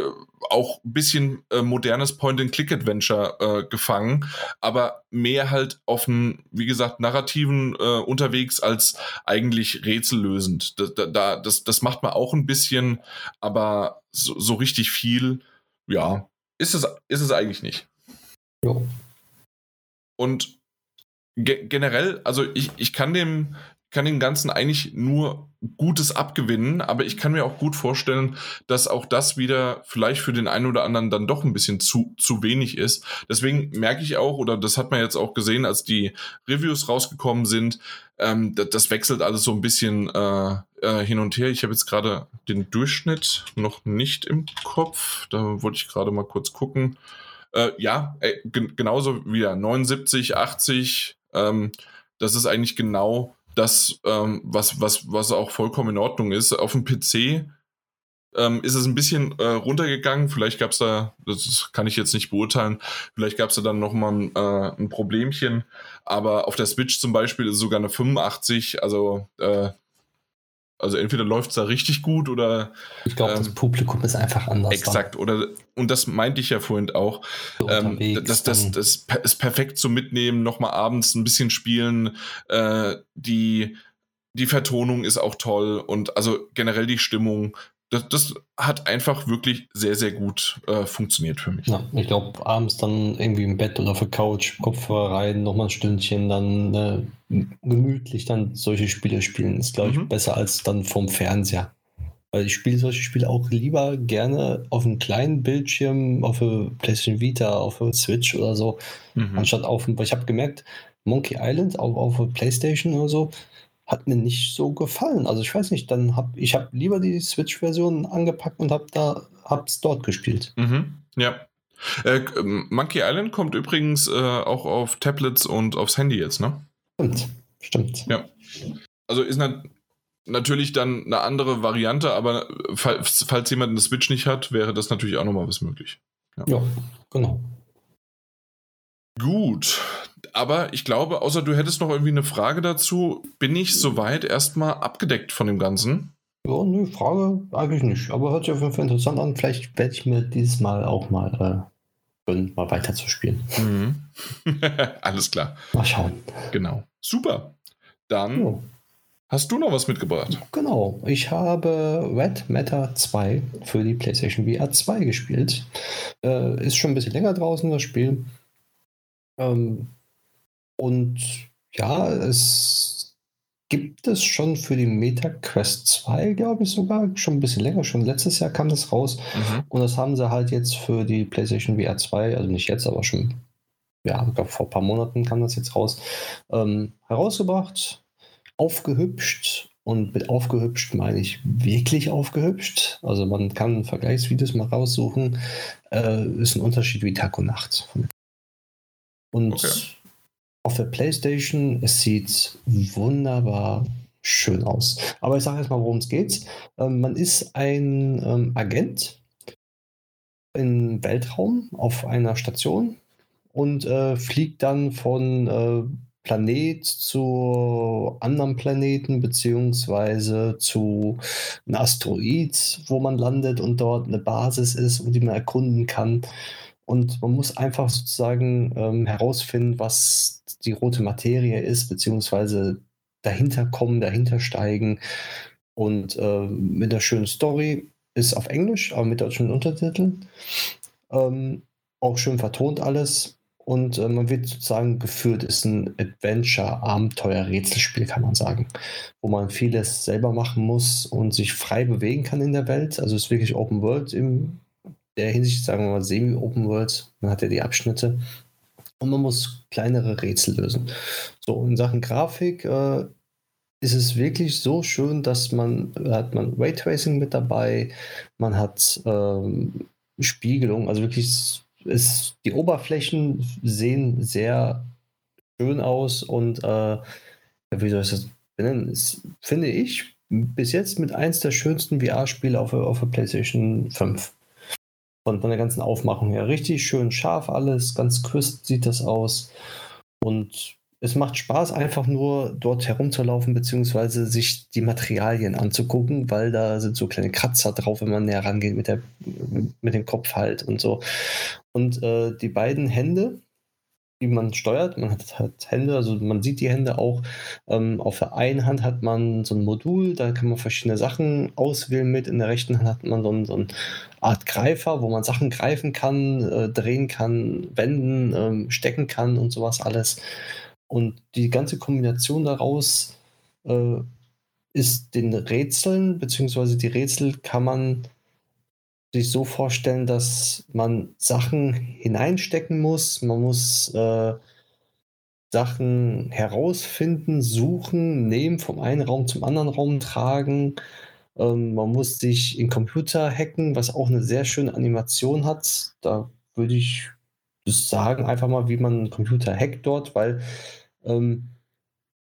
Speaker 1: auch ein bisschen äh, modernes Point-and-Click-Adventure äh, gefangen, aber mehr halt auf einen, wie gesagt, narrativen äh, unterwegs als eigentlich rätsellösend. Da, da, das, das macht man auch ein bisschen, aber so, so richtig viel, ja, ist es, ist es eigentlich nicht.
Speaker 2: Ja.
Speaker 1: Und ge generell, also ich, ich kann dem, kann dem Ganzen eigentlich nur Gutes abgewinnen, aber ich kann mir auch gut vorstellen, dass auch das wieder vielleicht für den einen oder anderen dann doch ein bisschen zu, zu wenig ist. Deswegen merke ich auch, oder das hat man jetzt auch gesehen, als die Reviews rausgekommen sind, ähm, das, das, wechselt alles so ein bisschen äh, äh, hin und her. Ich habe jetzt gerade den Durchschnitt noch nicht im Kopf. Da wollte ich gerade mal kurz gucken. Äh, ja, genauso wieder 79, 80. Ähm, das ist eigentlich genau das, ähm, was, was, was auch vollkommen in Ordnung ist. Auf dem PC ähm, ist es ein bisschen äh, runtergegangen. Vielleicht gab es da, das kann ich jetzt nicht beurteilen, vielleicht gab es da dann nochmal ein, äh, ein Problemchen. Aber auf der Switch zum Beispiel ist sogar eine 85. Also äh, also entweder läuft es da richtig gut oder.
Speaker 2: Ich glaube, ähm, das Publikum ist einfach anders.
Speaker 1: Exakt. Oder, und das meinte ich ja vorhin auch. Ähm, das, das, das ist perfekt zum Mitnehmen, nochmal abends ein bisschen spielen. Äh, die, die Vertonung ist auch toll und also generell die Stimmung das, das hat einfach wirklich sehr, sehr gut äh, funktioniert für mich.
Speaker 2: Ja, ich glaube, abends dann irgendwie im Bett oder auf der Couch, Kopfhörer rein, nochmal ein Stündchen, dann äh, gemütlich dann solche Spiele spielen, ist, glaube ich, mhm. besser als dann vom Fernseher. Weil ich spiele solche Spiele auch lieber gerne auf einem kleinen Bildschirm, auf der PlayStation Vita, auf der Switch oder so, mhm. anstatt auf dem, ich habe gemerkt, Monkey Island auch auf der PlayStation oder so, hat mir nicht so gefallen. Also ich weiß nicht, dann habe ich habe lieber die Switch-Version angepackt und habe da hab's dort gespielt.
Speaker 1: Mhm, ja. Äh, Monkey Island kommt übrigens äh, auch auf Tablets und aufs Handy jetzt, ne?
Speaker 2: Stimmt, stimmt.
Speaker 1: Ja. Also ist nat natürlich dann eine andere Variante, aber falls, falls jemand eine Switch nicht hat, wäre das natürlich auch nochmal was möglich.
Speaker 2: Ja, ja genau.
Speaker 1: Gut, aber ich glaube, außer du hättest noch irgendwie eine Frage dazu, bin ich soweit erstmal abgedeckt von dem Ganzen.
Speaker 2: Ja, ne, Frage eigentlich nicht. Aber hört sich auf jeden Fall interessant an. Vielleicht werde ich mir dieses Mal auch mal äh, mal weiter zu spielen.
Speaker 1: Mhm. Alles klar.
Speaker 2: Mal schauen.
Speaker 1: Genau. Super. Dann ja. hast du noch was mitgebracht.
Speaker 2: Genau. Ich habe Red Matter 2 für die PlayStation VR 2 gespielt. Äh, ist schon ein bisschen länger draußen, das Spiel. Ähm, und ja, es gibt es schon für die Meta Quest 2, glaube ich sogar, schon ein bisschen länger, schon letztes Jahr kam das raus. Mhm. Und das haben sie halt jetzt für die PlayStation VR 2, also nicht jetzt, aber schon, ja, vor ein paar Monaten kam das jetzt raus, ähm, herausgebracht, aufgehübscht. Und mit aufgehübscht meine ich wirklich aufgehübscht. Also man kann Vergleichsvideos mal raussuchen. Äh, ist ein Unterschied wie Tag und Nacht. Und okay auf der PlayStation. Es sieht wunderbar schön aus. Aber ich sage jetzt mal, worum es geht. Ähm, man ist ein ähm, Agent im Weltraum auf einer Station und äh, fliegt dann von äh, Planet zu anderen Planeten beziehungsweise zu einem Asteroid, wo man landet und dort eine Basis ist, die man erkunden kann. Und man muss einfach sozusagen ähm, herausfinden, was die rote Materie ist, beziehungsweise dahinter kommen, dahinter steigen. Und äh, mit einer schönen Story ist auf Englisch, aber mit deutschen Untertiteln. Ähm, auch schön vertont alles. Und äh, man wird sozusagen geführt, ist ein Adventure, Abenteuer, Rätselspiel, kann man sagen, wo man vieles selber machen muss und sich frei bewegen kann in der Welt. Also es ist wirklich Open World im der Hinsicht, sagen wir mal, semi-Open World. Man hat ja die Abschnitte und man muss kleinere Rätsel lösen. So, in Sachen Grafik äh, ist es wirklich so schön, dass man, hat man Raytracing mit dabei, man hat ähm, Spiegelung, also wirklich ist, die Oberflächen sehen sehr schön aus und äh, wie soll ich das benennen? Ist, finde ich bis jetzt mit eins der schönsten VR-Spiele auf, auf der PlayStation 5. Von, von der ganzen Aufmachung her. Richtig schön scharf alles, ganz crisp sieht das aus. Und es macht Spaß, einfach nur dort herumzulaufen, beziehungsweise sich die Materialien anzugucken, weil da sind so kleine Kratzer drauf, wenn man näher rangeht mit, der, mit dem Kopf halt und so. Und äh, die beiden Hände, wie man steuert. Man hat, hat, Hände, also man sieht die Hände auch. Ähm, auf der einen Hand hat man so ein Modul, da kann man verschiedene Sachen auswählen mit. In der rechten Hand hat man so, so eine Art Greifer, wo man Sachen greifen kann, äh, drehen kann, wenden, ähm, stecken kann und sowas alles. Und die ganze Kombination daraus äh, ist den Rätseln, beziehungsweise die Rätsel kann man sich so vorstellen, dass man Sachen hineinstecken muss. Man muss äh, Sachen herausfinden, suchen, nehmen, vom einen Raum zum anderen Raum tragen. Ähm, man muss sich in Computer hacken, was auch eine sehr schöne Animation hat. Da würde ich sagen, einfach mal, wie man einen Computer hackt dort, weil ähm,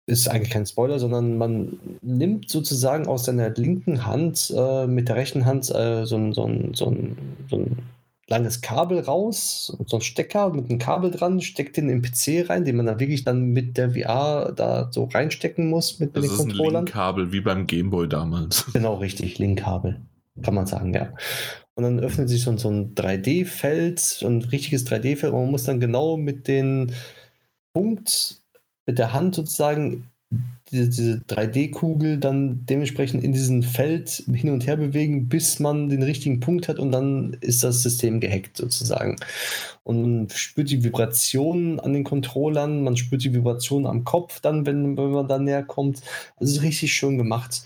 Speaker 2: ist eigentlich kein Spoiler, sondern man nimmt sozusagen aus seiner linken Hand äh, mit der rechten Hand äh, so, ein, so, ein, so, ein, so ein langes Kabel raus, so ein Stecker mit einem Kabel dran, steckt den im PC rein, den man dann wirklich dann mit der VR da so reinstecken muss mit,
Speaker 1: das mit den Controllern. Das ist ein Link-Kabel, wie beim Gameboy damals.
Speaker 2: Genau, richtig, Link-Kabel, kann man sagen, ja. Und dann öffnet sich so, so ein 3D-Feld, ein richtiges 3D-Feld, und man muss dann genau mit den Punkt mit der Hand sozusagen diese, diese 3D-Kugel dann dementsprechend in diesem Feld hin und her bewegen, bis man den richtigen Punkt hat und dann ist das System gehackt sozusagen. Und man spürt die Vibrationen an den Controllern, man spürt die Vibrationen am Kopf dann, wenn, wenn man da näher kommt. Also ist richtig schön gemacht.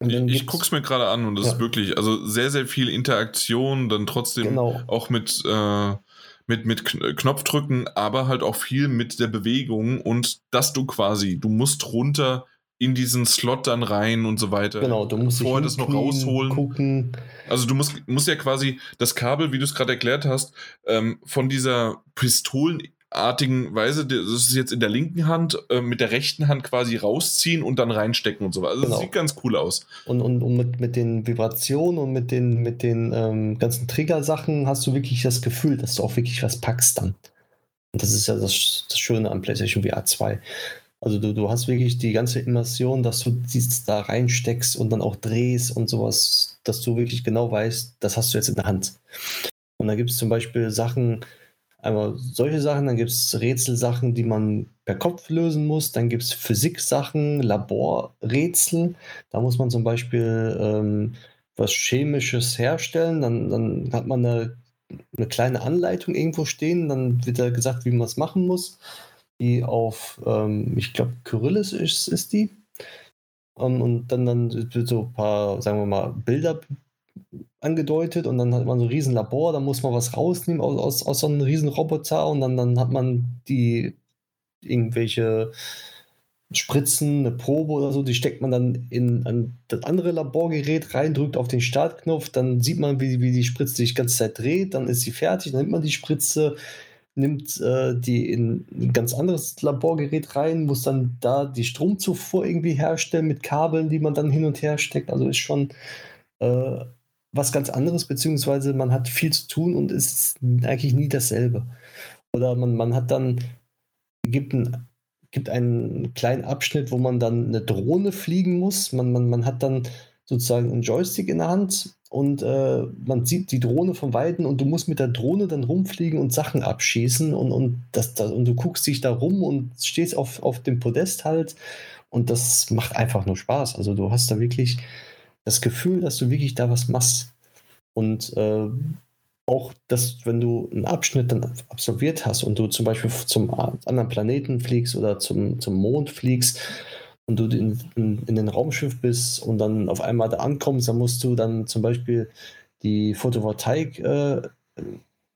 Speaker 1: Ich, ich gucke es mir gerade an und das ja. ist wirklich, also sehr, sehr viel Interaktion, dann trotzdem genau. auch mit äh, mit, mit Knopfdrücken, aber halt auch viel mit der Bewegung und dass du quasi, du musst runter in diesen Slot dann rein und so weiter.
Speaker 2: Genau, du musst
Speaker 1: vorher das noch rausholen. Gucken. Also du musst, musst ja quasi das Kabel, wie du es gerade erklärt hast, ähm, von dieser Pistolen artigen Weise, das ist jetzt in der linken Hand, äh, mit der rechten Hand quasi rausziehen und dann reinstecken und so weiter. Also genau. das sieht ganz cool aus.
Speaker 2: Und, und, und mit, mit den Vibrationen und mit den, mit den ähm, ganzen Trigger-Sachen hast du wirklich das Gefühl, dass du auch wirklich was packst dann. Und das ist ja das, das Schöne am PlayStation VR 2. Also du, du hast wirklich die ganze Immersion, dass du dies da reinsteckst und dann auch drehst und sowas, dass du wirklich genau weißt, das hast du jetzt in der Hand. Und da gibt es zum Beispiel Sachen, Einmal solche Sachen, dann gibt es Rätselsachen, die man per Kopf lösen muss, dann gibt es Physiksachen, Laborrätsel. Da muss man zum Beispiel ähm, was Chemisches herstellen, dann, dann hat man eine, eine kleine Anleitung irgendwo stehen, dann wird da gesagt, wie man es machen muss. Die auf, ähm, ich glaube, Kyrillis ist, ist die. ähm, und dann, dann wird so ein paar, sagen wir mal, Bilder angedeutet und dann hat man so ein riesen Labor, da muss man was rausnehmen aus, aus, aus so einem riesen Roboter und dann, dann hat man die irgendwelche Spritzen, eine Probe oder so, die steckt man dann in ein, das andere Laborgerät rein, drückt auf den Startknopf, dann sieht man, wie, wie die Spritze sich die ganze Zeit dreht, dann ist sie fertig, dann nimmt man die Spritze, nimmt äh, die in ein ganz anderes Laborgerät rein, muss dann da die Stromzufuhr irgendwie herstellen mit Kabeln, die man dann hin und her steckt. Also ist schon äh, was ganz anderes, beziehungsweise man hat viel zu tun und ist eigentlich nie dasselbe. Oder man, man hat dann, gibt ein gibt einen kleinen Abschnitt, wo man dann eine Drohne fliegen muss. Man, man, man hat dann sozusagen einen Joystick in der Hand und äh, man sieht die Drohne von Weitem und du musst mit der Drohne dann rumfliegen und Sachen abschießen und, und, das, das, und du guckst dich da rum und stehst auf, auf dem Podest halt und das macht einfach nur Spaß. Also du hast da wirklich das Gefühl, dass du wirklich da was machst. Und äh, auch, dass wenn du einen Abschnitt dann absolviert hast und du zum Beispiel zum anderen Planeten fliegst oder zum, zum Mond fliegst und du in, in, in den Raumschiff bist und dann auf einmal da ankommst, dann musst du dann zum Beispiel die Photovoltaik äh,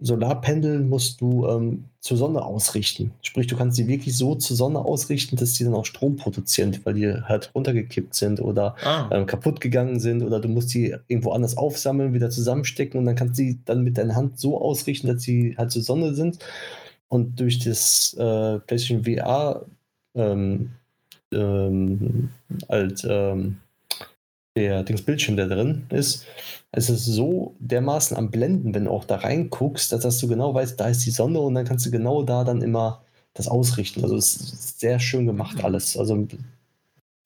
Speaker 2: Solarpendel musst du ähm, zur Sonne ausrichten. Sprich, du kannst sie wirklich so zur Sonne ausrichten, dass sie dann auch Strom produzieren, weil die halt runtergekippt sind oder ah. ähm, kaputt gegangen sind oder du musst sie irgendwo anders aufsammeln, wieder zusammenstecken und dann kannst du sie dann mit deiner Hand so ausrichten, dass sie halt zur Sonne sind. Und durch das äh, PlayStation VR ähm, ähm, als ähm, der Dings Bildschirm, der drin ist, es ist so dermaßen am Blenden, wenn du auch da reinguckst, dass, dass du genau weißt, da ist die Sonne und dann kannst du genau da dann immer das ausrichten. Also es ist sehr schön gemacht mhm. alles. Also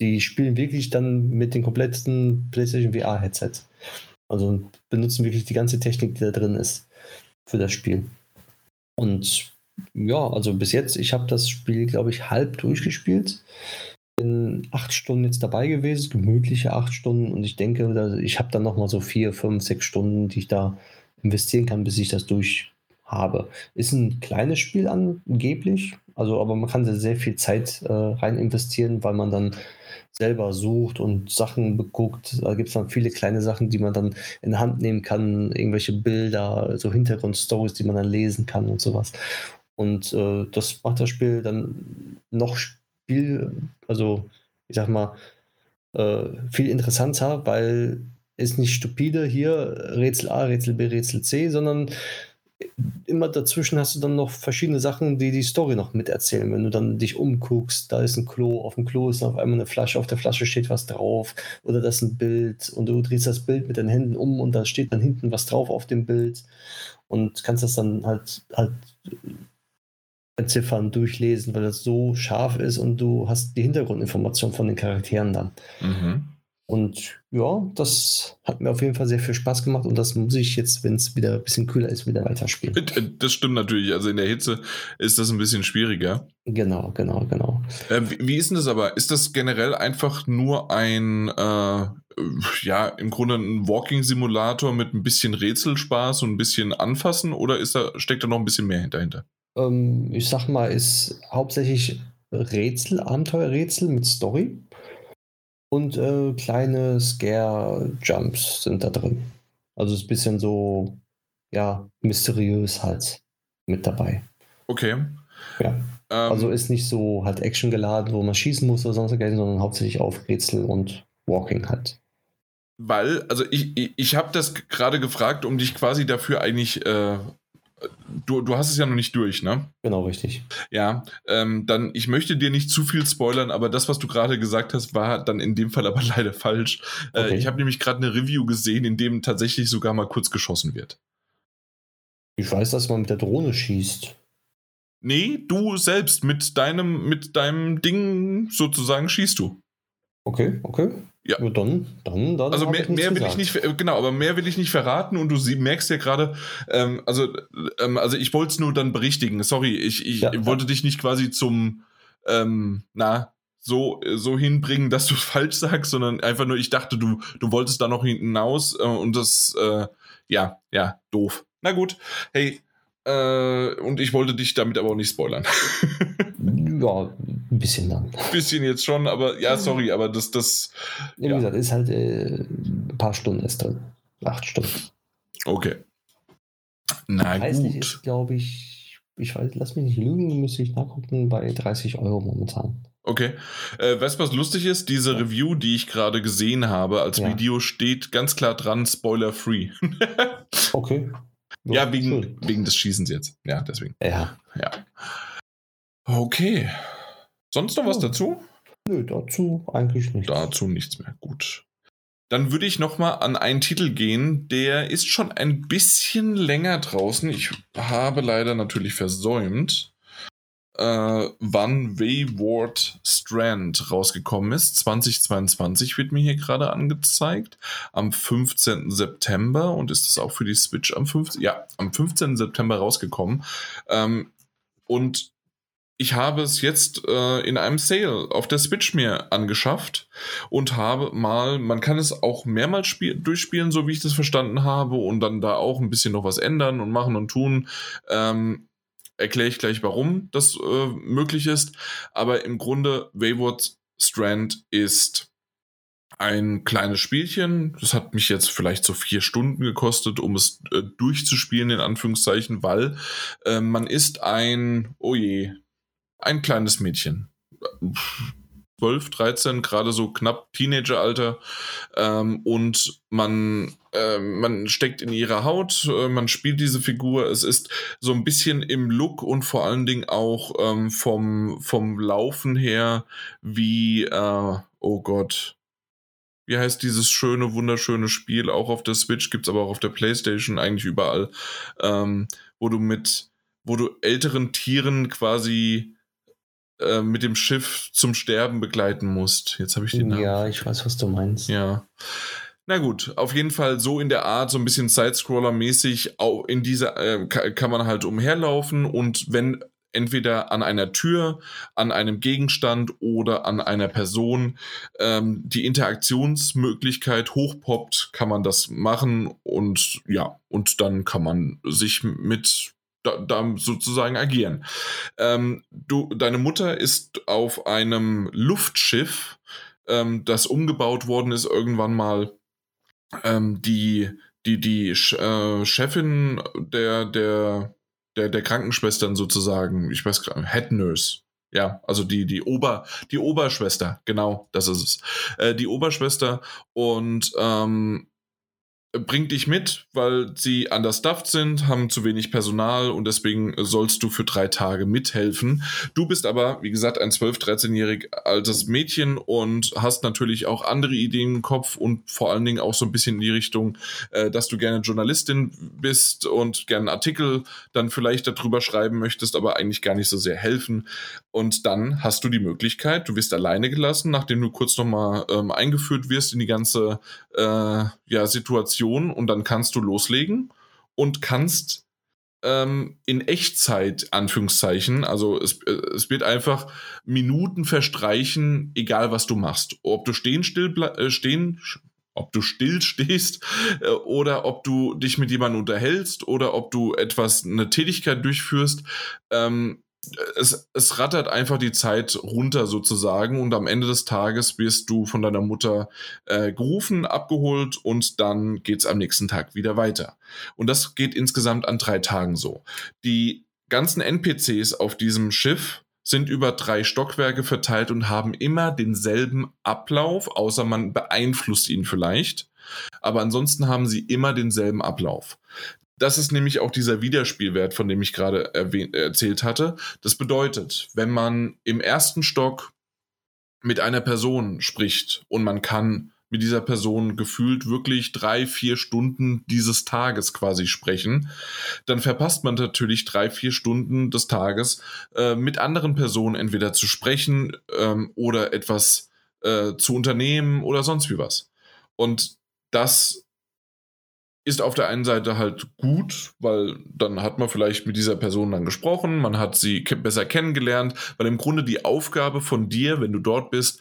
Speaker 2: die spielen wirklich dann mit dem kompletten PlayStation VR-Headset. Also benutzen wirklich die ganze Technik, die da drin ist für das Spiel. Und ja, also bis jetzt, ich habe das Spiel, glaube ich, halb durchgespielt bin acht Stunden jetzt dabei gewesen, gemütliche acht Stunden und ich denke, ich habe dann nochmal so vier, fünf, sechs Stunden, die ich da investieren kann, bis ich das durch habe. Ist ein kleines Spiel angeblich, also aber man kann sehr viel Zeit äh, rein investieren, weil man dann selber sucht und Sachen beguckt. Da gibt es dann viele kleine Sachen, die man dann in Hand nehmen kann, irgendwelche Bilder, so Hintergrundstories, die man dann lesen kann und sowas. Und äh, das macht das Spiel dann noch viel, also ich sag mal, äh, viel interessanter, weil es nicht stupide hier Rätsel A, Rätsel B, Rätsel C, sondern immer dazwischen hast du dann noch verschiedene Sachen, die die Story noch miterzählen. Wenn du dann dich umguckst, da ist ein Klo, auf dem Klo ist auf einmal eine Flasche, auf der Flasche steht was drauf oder das ist ein Bild und du drehst das Bild mit den Händen um und da steht dann hinten was drauf auf dem Bild und kannst das dann halt, halt Ziffern durchlesen, weil das so scharf ist und du hast die Hintergrundinformation von den Charakteren dann. Mhm. Und ja, das hat mir auf jeden Fall sehr viel Spaß gemacht und das muss ich jetzt, wenn es wieder ein bisschen kühler ist, wieder weiterspielen.
Speaker 1: Das stimmt natürlich. Also in der Hitze ist das ein bisschen schwieriger.
Speaker 2: Genau, genau, genau.
Speaker 1: Äh, wie, wie, ist denn das aber? Ist das generell einfach nur ein, äh, ja, im Grunde ein Walking-Simulator mit ein bisschen Rätselspaß und ein bisschen Anfassen oder ist da, steckt da noch ein bisschen mehr dahinter?
Speaker 2: Ähm, ich sag mal, ist hauptsächlich Rätsel, Abenteuerrätsel mit Story. Und äh, kleine Scare-Jumps sind da drin. Also ist ein bisschen so, ja, mysteriös halt mit dabei.
Speaker 1: Okay.
Speaker 2: Ja. Ähm, also ist nicht so halt Action geladen, wo man schießen muss oder sonst was, sondern hauptsächlich auf Rätsel und Walking halt.
Speaker 1: Weil, also ich, ich, ich habe das gerade gefragt, um dich quasi dafür eigentlich äh, du, du hast es ja noch nicht durch, ne?
Speaker 2: Genau, richtig.
Speaker 1: Ja, ähm, dann, ich möchte dir nicht zu viel spoilern, aber das, was du gerade gesagt hast, war dann in dem Fall aber leider falsch. Äh, okay. ich habe nämlich gerade eine Review gesehen, in dem tatsächlich sogar mal kurz geschossen wird.
Speaker 2: Ich weiß, dass man mit der Drohne schießt.
Speaker 1: Nee, du selbst mit deinem, mit deinem Ding sozusagen schießt du.
Speaker 2: Okay, okay.
Speaker 1: Ja.
Speaker 2: ja dann, dann, dann.
Speaker 1: Also mehr, mehr will ich nicht, genau, aber mehr will ich nicht verraten und du sie, merkst ja gerade, ähm, also, ähm, also ich wollte es nur dann berichtigen. Sorry, ich, ich ja, wollte ja. dich nicht quasi zum, ähm, na, so, so hinbringen, dass du falsch sagst, sondern einfach nur, ich dachte, du, du wolltest da noch hinaus äh, und das, äh, ja, ja, doof. Na gut, hey, äh, und ich wollte dich damit aber auch nicht spoilern.
Speaker 2: Ja, ein bisschen dann.
Speaker 1: Ein bisschen jetzt schon, aber ja, sorry, aber das, das.
Speaker 2: Wie ja. gesagt, ist halt äh, ein paar Stunden ist drin. Acht Stunden.
Speaker 1: Okay. Na
Speaker 2: Preislich
Speaker 1: gut.
Speaker 2: ist, glaube ich, ich weiß, lass mich nicht lügen, müsste ich nachgucken, bei 30 Euro momentan.
Speaker 1: Okay. Äh, weißt du, was lustig ist? Diese Review, die ich gerade gesehen habe als
Speaker 2: Ja.
Speaker 1: Video, steht ganz klar dran, spoiler-free.
Speaker 2: Okay.
Speaker 1: Ja, wegen,
Speaker 2: schön.
Speaker 1: wegen des Schießens jetzt. Ja, deswegen.
Speaker 2: Ja.
Speaker 1: Ja. Okay. Sonst noch was dazu?
Speaker 2: Nö, dazu eigentlich nicht.
Speaker 1: Dazu nichts mehr. Gut. Dann würde ich noch mal an einen Titel gehen, der ist schon ein bisschen länger draußen. Ich habe leider natürlich versäumt, äh, wann Wayward Strand rausgekommen ist. 2022 wird mir hier gerade angezeigt. Am 15. September und ist es auch für die Switch am 15. Ja, am 15. September rausgekommen. Ähm, und ich habe es jetzt äh, in einem Sale auf der Switch mir angeschafft und habe mal, man kann es auch mehrmals spiel durchspielen, so wie ich das verstanden habe, und dann da auch ein bisschen noch was ändern und machen und tun. Ähm, Erkläre ich gleich, warum das äh, möglich ist. Aber im Grunde, Wayward Strand ist ein kleines Spielchen. Das hat mich jetzt vielleicht so vier Stunden gekostet, um es äh, durchzuspielen, in Anführungszeichen, weil äh, man ist ein, oh je, ein kleines Mädchen. 12, 13, gerade so knapp Teenageralter. Ähm, und man, äh, man steckt in ihre Haut, äh, man spielt diese Figur. Es ist so ein bisschen im Look und vor allen Dingen auch ähm, vom, vom Laufen her wie, äh, oh Gott, wie heißt dieses schöne, wunderschöne Spiel? Auch auf der Switch, gibt es aber auch auf der Playstation, eigentlich überall, ähm, wo du mit, wo du älteren Tieren quasi äh, mit dem Schiff zum Sterben begleiten musst. Jetzt habe ich den Namen.
Speaker 2: Ja, ich weiß, was du meinst.
Speaker 1: Ja. Na gut, auf jeden Fall so in der Art, so ein bisschen Sidescroller-mäßig, in dieser äh, ka- kann man halt umherlaufen und wenn entweder an einer Tür, an einem Gegenstand oder an einer Person ähm, die Interaktionsmöglichkeit hochpoppt, kann man das machen und ja, und dann kann man sich mit da, da sozusagen agieren. Ähm, du, deine Mutter ist auf einem Luftschiff, ähm, das umgebaut worden ist irgendwann mal. Ähm, die die, die äh, Chefin der, der, der, der Krankenschwestern sozusagen, ich weiß gerade, Head Nurse. Ja, also die, die Ober, die Oberschwester, genau, das ist es. Äh, die Oberschwester und ähm, bringt dich mit, weil sie understuffed sind, haben zu wenig Personal und deswegen sollst du für drei Tage mithelfen. Du bist aber, wie gesagt, ein 12-, 13-jährig altes Mädchen und hast natürlich auch andere Ideen im Kopf und vor allen Dingen auch so ein bisschen in die Richtung, äh, dass du gerne Journalistin bist und gerne einen Artikel dann vielleicht darüber schreiben möchtest, aber eigentlich gar nicht so sehr helfen. Und dann hast du die Möglichkeit, du wirst alleine gelassen, nachdem du kurz nochmal ähm, eingeführt wirst in die ganze äh, ja, Situation und dann kannst du loslegen und kannst ähm, in Echtzeit, Anführungszeichen, also es, äh, es wird einfach Minuten verstreichen, egal was du machst. Ob du stehen, still, äh, stehen, ob du still stehst äh, oder ob du dich mit jemandem unterhältst oder ob du etwas, eine Tätigkeit durchführst. Ähm, es, es rattert einfach die Zeit runter sozusagen und am Ende des Tages wirst du von deiner Mutter äh, gerufen, abgeholt und dann geht's am nächsten Tag wieder weiter. Und das geht insgesamt an drei Tagen so. Die ganzen NPCs auf diesem Schiff sind über drei Stockwerke verteilt und haben immer denselben Ablauf, außer man beeinflusst ihn vielleicht. Aber ansonsten haben sie immer denselben Ablauf. Das ist nämlich auch dieser Wiederspielwert, von dem ich gerade erzählt hatte. Das bedeutet, wenn man im ersten Stock mit einer Person spricht und man kann mit dieser Person gefühlt wirklich drei, vier Stunden dieses Tages quasi sprechen, dann verpasst man natürlich drei, vier Stunden des Tages äh, mit anderen Personen entweder zu sprechen ähm, oder etwas äh, zu unternehmen oder sonst wie was. Und das ist auf der einen Seite halt gut, weil dann hat man vielleicht mit dieser Person dann gesprochen, man hat sie besser kennengelernt, weil im Grunde die Aufgabe von dir, wenn du dort bist,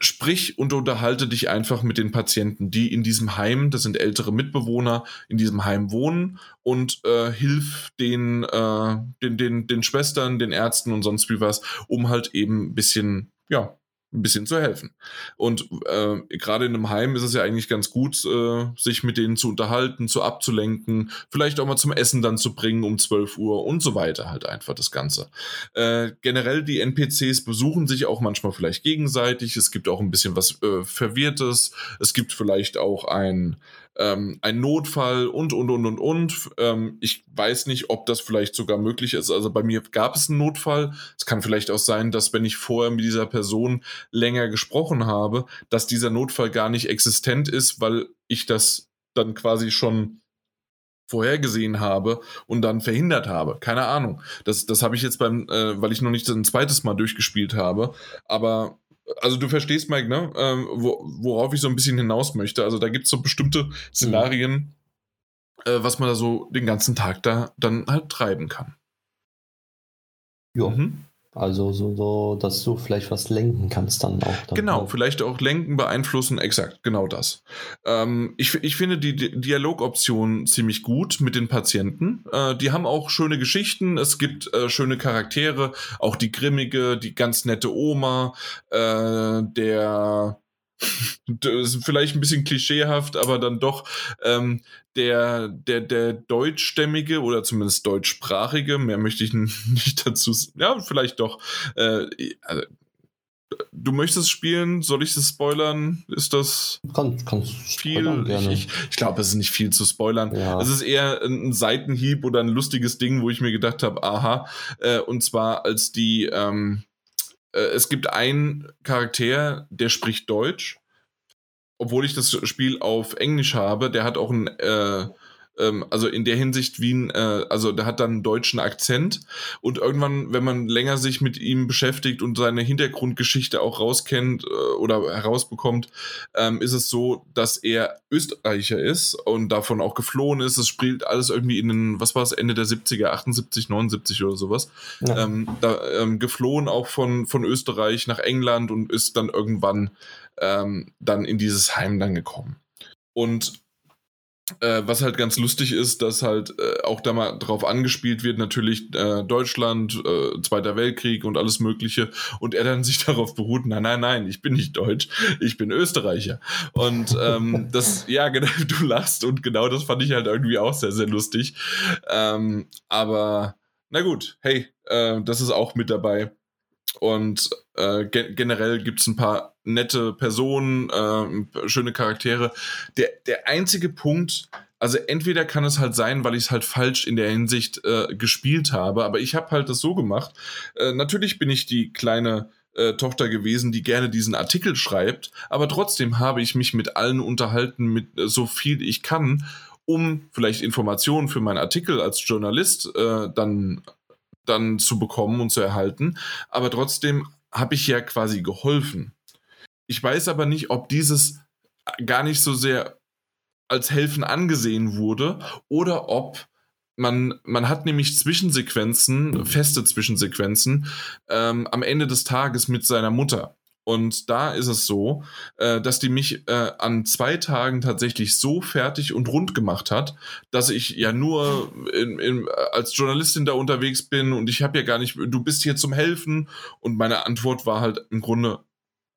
Speaker 1: sprich und unterhalte dich einfach mit den Patienten, die in diesem Heim, das sind ältere Mitbewohner, in diesem Heim wohnen und äh, hilf den, äh, den, den, den Schwestern, den Ärzten und sonst wie was, um halt eben ein bisschen, ja, ein bisschen zu helfen. Und äh, gerade in einem Heim ist es ja eigentlich ganz gut, äh, sich mit denen zu unterhalten, zu abzulenken, vielleicht auch mal zum Essen dann zu bringen um 12 Uhr und so weiter halt einfach das Ganze. Äh, generell die NPCs besuchen sich auch manchmal vielleicht gegenseitig. Es gibt auch ein bisschen was äh, Verwirrtes. Es gibt vielleicht auch ein ähm, ein Notfall und, und, und, und, und. Ähm, ich weiß nicht, ob das vielleicht sogar möglich ist. Also bei mir gab es einen Notfall. Es kann vielleicht auch sein, dass wenn ich vorher mit dieser Person länger gesprochen habe, dass dieser Notfall gar nicht existent ist, weil ich das dann quasi schon vorhergesehen habe und dann verhindert habe. Keine Ahnung. Das, das habe ich jetzt beim, äh, weil ich noch nicht ein zweites Mal durchgespielt habe. Aber also du verstehst, Mike, ne? Ähm, wo, worauf ich so ein bisschen hinaus möchte. Also da gibt es so bestimmte Szenarien, mhm. äh, was man da so den ganzen Tag da dann halt treiben kann.
Speaker 2: Ja. Mhm. Also so, so, dass du vielleicht was lenken kannst dann auch. Dann
Speaker 1: genau, halt. vielleicht auch lenken, beeinflussen, exakt, genau das. Ähm, ich, ich finde die Dialogoption ziemlich gut mit den Patienten. Äh, die haben auch schöne Geschichten, es gibt äh, schöne Charaktere, auch die grimmige, die ganz nette Oma, äh, der vielleicht ein bisschen klischeehaft, aber dann doch ähm, der, der, der deutschstämmige oder zumindest deutschsprachige, mehr möchte ich nicht dazu, ja, vielleicht doch. Äh, also, du möchtest spielen, soll ich es spoilern? Ist das
Speaker 2: kann,
Speaker 1: viel? Ich, ich, ich glaube, es ist nicht viel zu spoilern. Ja. Es ist eher ein Seitenhieb oder ein lustiges Ding, wo ich mir gedacht habe, aha, äh, und zwar als die, ähm, äh, es gibt einen Charakter, der spricht Deutsch. Obwohl ich das Spiel auf Englisch habe, der hat auch ein, äh, ähm, also in der Hinsicht wie ein, äh, also der hat dann einen deutschen Akzent und irgendwann, wenn man länger sich mit ihm beschäftigt und seine Hintergrundgeschichte auch rauskennt äh, oder herausbekommt, ähm, ist es so, dass er Österreicher ist und davon auch geflohen ist. Es spielt alles irgendwie in den, was war es, Ende der 70er, 78, 79 oder sowas. Ja. Ähm, da, ähm, geflohen auch von, von Österreich nach England und ist dann irgendwann ähm, dann in dieses Heim dann gekommen. Und äh, was halt ganz lustig ist, dass halt äh, auch da mal drauf angespielt wird, natürlich äh, Deutschland, äh, Zweiter Weltkrieg und alles Mögliche. Und er dann sich darauf beruht, nein, nein, nein, ich bin nicht Deutsch, ich bin Österreicher. Und ähm, das, ja, genau, du lachst und genau das fand ich halt irgendwie auch sehr, sehr lustig. Ähm, aber na gut, hey, äh, das ist auch mit dabei. Und äh, ge generell gibt es ein paar nette Personen, äh, schöne Charaktere. Der, der einzige Punkt, also entweder kann es halt sein, weil ich es halt falsch in der Hinsicht äh, gespielt habe, aber ich habe halt das so gemacht. Äh, natürlich bin ich die kleine äh, Tochter gewesen, die gerne diesen Artikel schreibt, aber trotzdem habe ich mich mit allen unterhalten, mit äh, so viel ich kann, um vielleicht Informationen für meinen Artikel als Journalist dann dann zu bekommen und zu erhalten. Aber trotzdem habe ich ja quasi geholfen. Ich weiß aber nicht, ob dieses gar nicht so sehr als Helfen angesehen wurde oder ob man, man hat nämlich Zwischensequenzen, feste Zwischensequenzen ähm, am Ende des Tages mit seiner Mutter. Und da ist es so, äh, dass die mich äh, an zwei Tagen tatsächlich so fertig und rund gemacht hat, dass ich ja nur in, in, als Journalistin da unterwegs bin und ich habe ja gar nicht, du bist hier zum Helfen. Und meine Antwort war halt im Grunde,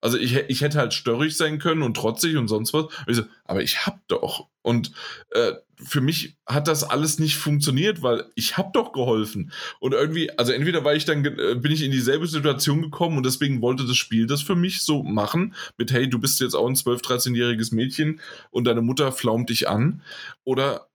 Speaker 1: also ich, ich hätte halt störrig sein können und trotzig und sonst was. Und ich so, aber ich hab doch. Und äh, für mich hat das alles nicht funktioniert, weil ich hab doch geholfen. Und irgendwie, also entweder war ich dann, äh, bin ich in dieselbe Situation gekommen und deswegen wollte das Spiel das für mich so machen, mit hey, du bist jetzt auch ein 12-, 13-jähriges Mädchen und deine Mutter flaumt dich an. Oder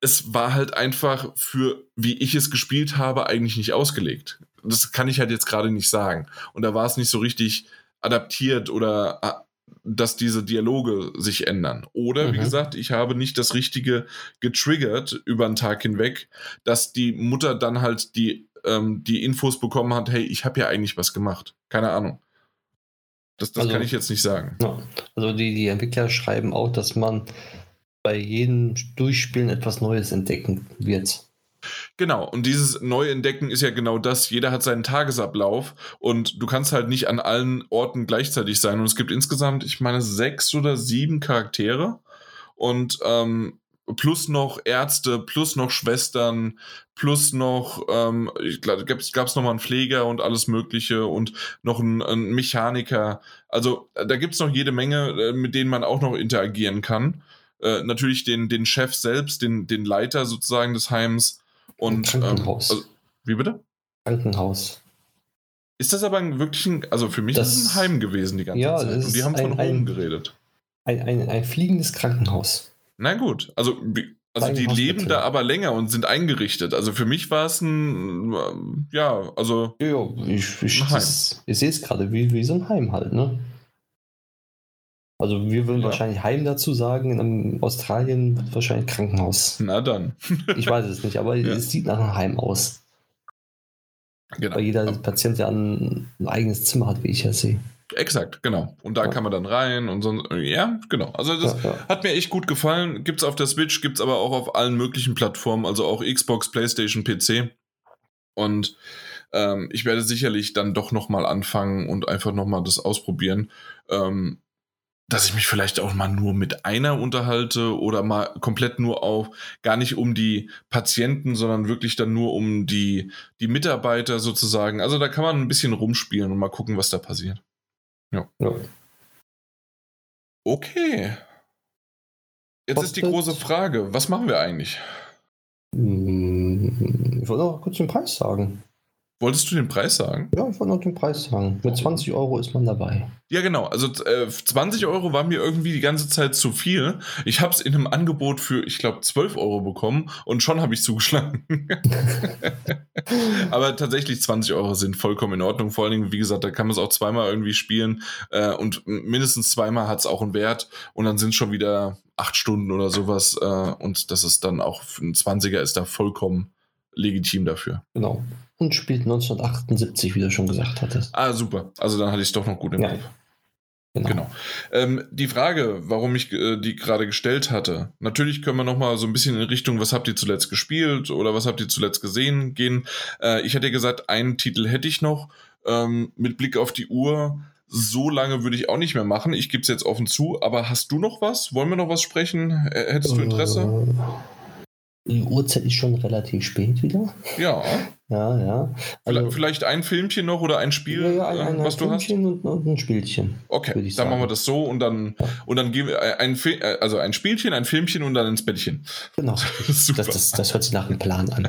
Speaker 1: es war halt einfach für, wie ich es gespielt habe, eigentlich nicht ausgelegt. Das kann ich halt jetzt gerade nicht sagen. Und da war es nicht so richtig adaptiert oder dass diese Dialoge sich ändern. Oder, mhm. wie gesagt, ich habe nicht das Richtige getriggert über einen Tag hinweg, dass die Mutter dann halt die, ähm, die Infos bekommen hat, hey, ich habe ja eigentlich was gemacht. Keine Ahnung. Das, das also, kann ich jetzt nicht sagen.
Speaker 2: Also die, die Entwickler schreiben auch, dass man bei jedem Durchspielen etwas Neues entdecken wird.
Speaker 1: Genau, und dieses Neuentdecken ist ja genau das. Jeder hat seinen Tagesablauf und du kannst halt nicht an allen Orten gleichzeitig sein. Und es gibt insgesamt, ich meine, sechs oder sieben Charaktere und ähm, plus noch Ärzte, plus noch Schwestern, plus noch, ähm, ich glaube, gab es nochmal einen Pfleger und alles Mögliche und noch einen, einen Mechaniker. Also da gibt es noch jede Menge, äh, mit denen man auch noch interagieren kann. Äh, natürlich den, den Chef selbst, den, den Leiter sozusagen des Heims und
Speaker 2: Ein Krankenhaus.
Speaker 1: Ähm, also, wie bitte?
Speaker 2: Krankenhaus.
Speaker 1: Ist das aber ein wirklich ein, also für mich
Speaker 2: Das-
Speaker 1: ist es ein Heim gewesen die ganze
Speaker 2: Ja,
Speaker 1: Zeit.
Speaker 2: das
Speaker 1: Und die
Speaker 2: ist
Speaker 1: haben von Home geredet.
Speaker 2: Ein, ein, ein fliegendes Krankenhaus.
Speaker 1: Na gut, also, also die leben da aber länger und sind eingerichtet. Also für mich war es ein, ähm, ja, also
Speaker 2: Ja, ja, ich, ich, ich sehe es gerade, wie, wie so ein Heim halt, ne? Also wir würden
Speaker 1: Ja.
Speaker 2: wahrscheinlich Heim dazu sagen, in Australien wahrscheinlich Krankenhaus.
Speaker 1: na dann.
Speaker 2: Ich weiß es nicht, aber
Speaker 1: Ja.
Speaker 2: es sieht nach einem Heim aus.
Speaker 1: genau.
Speaker 2: Weil jeder Patient ja ein, ein eigenes Zimmer hat, wie ich ja sehe.
Speaker 1: Exakt, genau. Und da
Speaker 2: Ja.
Speaker 1: kann man dann rein und so. Ja, genau. Also das
Speaker 2: ja.
Speaker 1: hat mir echt gut gefallen. Gibt's auf der Switch, gibt's aber auch auf allen möglichen Plattformen, also auch Xbox, PlayStation, PC. Und ähm, ich werde sicherlich dann doch nochmal anfangen und einfach nochmal das ausprobieren. Ähm, dass ich mich vielleicht auch mal nur mit einer unterhalte oder mal komplett nur auf, gar nicht um die Patienten, sondern wirklich dann nur um die, die Mitarbeiter sozusagen. Also da kann man ein bisschen rumspielen und mal gucken, was da passiert.
Speaker 2: Ja.
Speaker 1: Okay. Jetzt ist die
Speaker 2: Kostet-
Speaker 1: große Frage, was machen wir eigentlich?
Speaker 2: Hm, Ich wollte noch kurz den Preis sagen.
Speaker 1: Wolltest du den Preis sagen?
Speaker 2: Ja, ich wollte noch den Preis sagen. Mit 20 Euro ist man dabei.
Speaker 1: Ja, genau. Also äh, 20 Euro war mir irgendwie die ganze Zeit zu viel. Ich habe es in einem Angebot für, ich glaube, 12 Euro bekommen und schon habe ich zugeschlagen. Aber tatsächlich 20 Euro sind vollkommen in Ordnung. Vor allen Dingen, wie gesagt, da kann man es auch zweimal irgendwie spielen äh, und mindestens zweimal hat es auch einen Wert und dann sind es schon wieder acht Stunden oder sowas äh, und das ist dann auch für einen 20er ist da vollkommen legitim dafür.
Speaker 2: Genau. Und spielt 1978, wie du schon gesagt hattest.
Speaker 1: Ah, super. Also dann hatte ich es doch noch gut im
Speaker 2: Ja.
Speaker 1: Kopf. Genau. Ähm, die Frage, warum ich äh, die gerade gestellt hatte, natürlich können wir noch mal so ein bisschen in Richtung, was habt ihr zuletzt gespielt oder was habt ihr zuletzt gesehen, gehen. Äh, ich hatte ja gesagt, einen Titel hätte ich noch. Ähm, mit Blick auf die Uhr, so lange würde ich auch nicht mehr machen. Ich gebe es jetzt offen zu, aber hast du noch was? Wollen wir noch was sprechen? Äh, hättest du Interesse?
Speaker 2: Die Uhrzeit ist schon relativ spät wieder.
Speaker 1: Ja.
Speaker 2: Ja, ja.
Speaker 1: Vielleicht- Vielleicht ein Filmchen noch oder ein Spiel,
Speaker 2: ja, ja, ein, ein,
Speaker 1: äh, was
Speaker 2: ein
Speaker 1: du hast?
Speaker 2: Filmchen und, und ein Spielchen.
Speaker 1: Okay, dann
Speaker 2: ich
Speaker 1: machen wir
Speaker 2: sagen.
Speaker 1: das so und dann
Speaker 2: Ja.
Speaker 1: und dann gehen wir äh, ein äh, also ein Spielchen, ein Filmchen und dann ins Bettchen.
Speaker 2: Genau.
Speaker 1: Super.
Speaker 2: Das, das, das hört sich nach einem Plan an.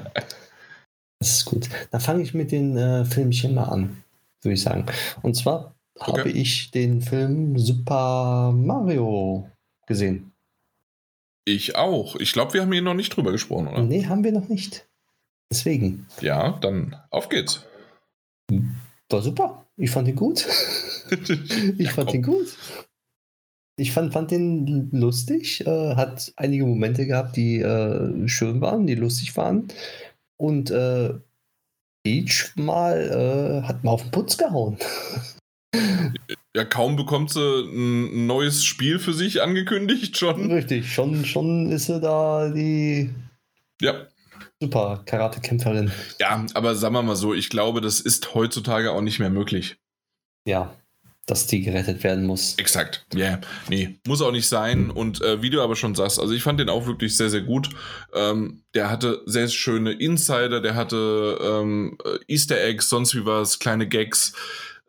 Speaker 2: Das ist gut. Dann fange ich mit den äh, Filmchen mal an, würde ich sagen. Und zwar
Speaker 1: Okay.
Speaker 2: habe ich den Film Super Mario gesehen.
Speaker 1: Ich auch. Ich glaube, wir haben hier noch nicht drüber gesprochen, oder?
Speaker 2: Nee, haben wir noch nicht. Deswegen.
Speaker 1: Ja, dann auf geht's.
Speaker 2: War super. Ich fand ihn gut. Ich fand ihn gut. Ich fand, fand den lustig, äh, hat einige Momente gehabt, die äh, schön waren, die lustig waren. Und äh, Peach mal äh, hat mal auf den Putz gehauen.
Speaker 1: Ja, kaum bekommt sie ein neues Spiel für sich angekündigt schon.
Speaker 2: Richtig, schon, schon ist sie da die
Speaker 1: Ja.
Speaker 2: super Karatekämpferin.
Speaker 1: Ja, aber sagen wir mal so, ich glaube, das ist heutzutage auch nicht mehr möglich.
Speaker 2: Ja, dass die gerettet werden muss.
Speaker 1: Exakt. Ja, yeah. nee, muss auch nicht sein. Und äh, wie du aber schon sagst, also ich fand den auch wirklich sehr, sehr gut. Ähm, der hatte sehr schöne Insider, der hatte ähm, äh, Easter Eggs, sonst wie was, kleine Gags.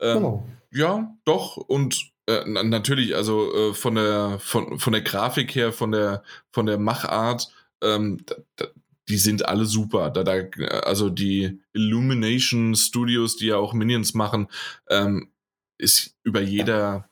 Speaker 1: Ähm,
Speaker 2: Genau.
Speaker 1: Ja, doch. Und äh, na- natürlich, also äh, von der von, von der Grafik her, von der von der Machart, ähm, da, da, die sind alle super. Da, da, also die Illumination Studios, die ja auch Minions machen, ähm, ist über jeder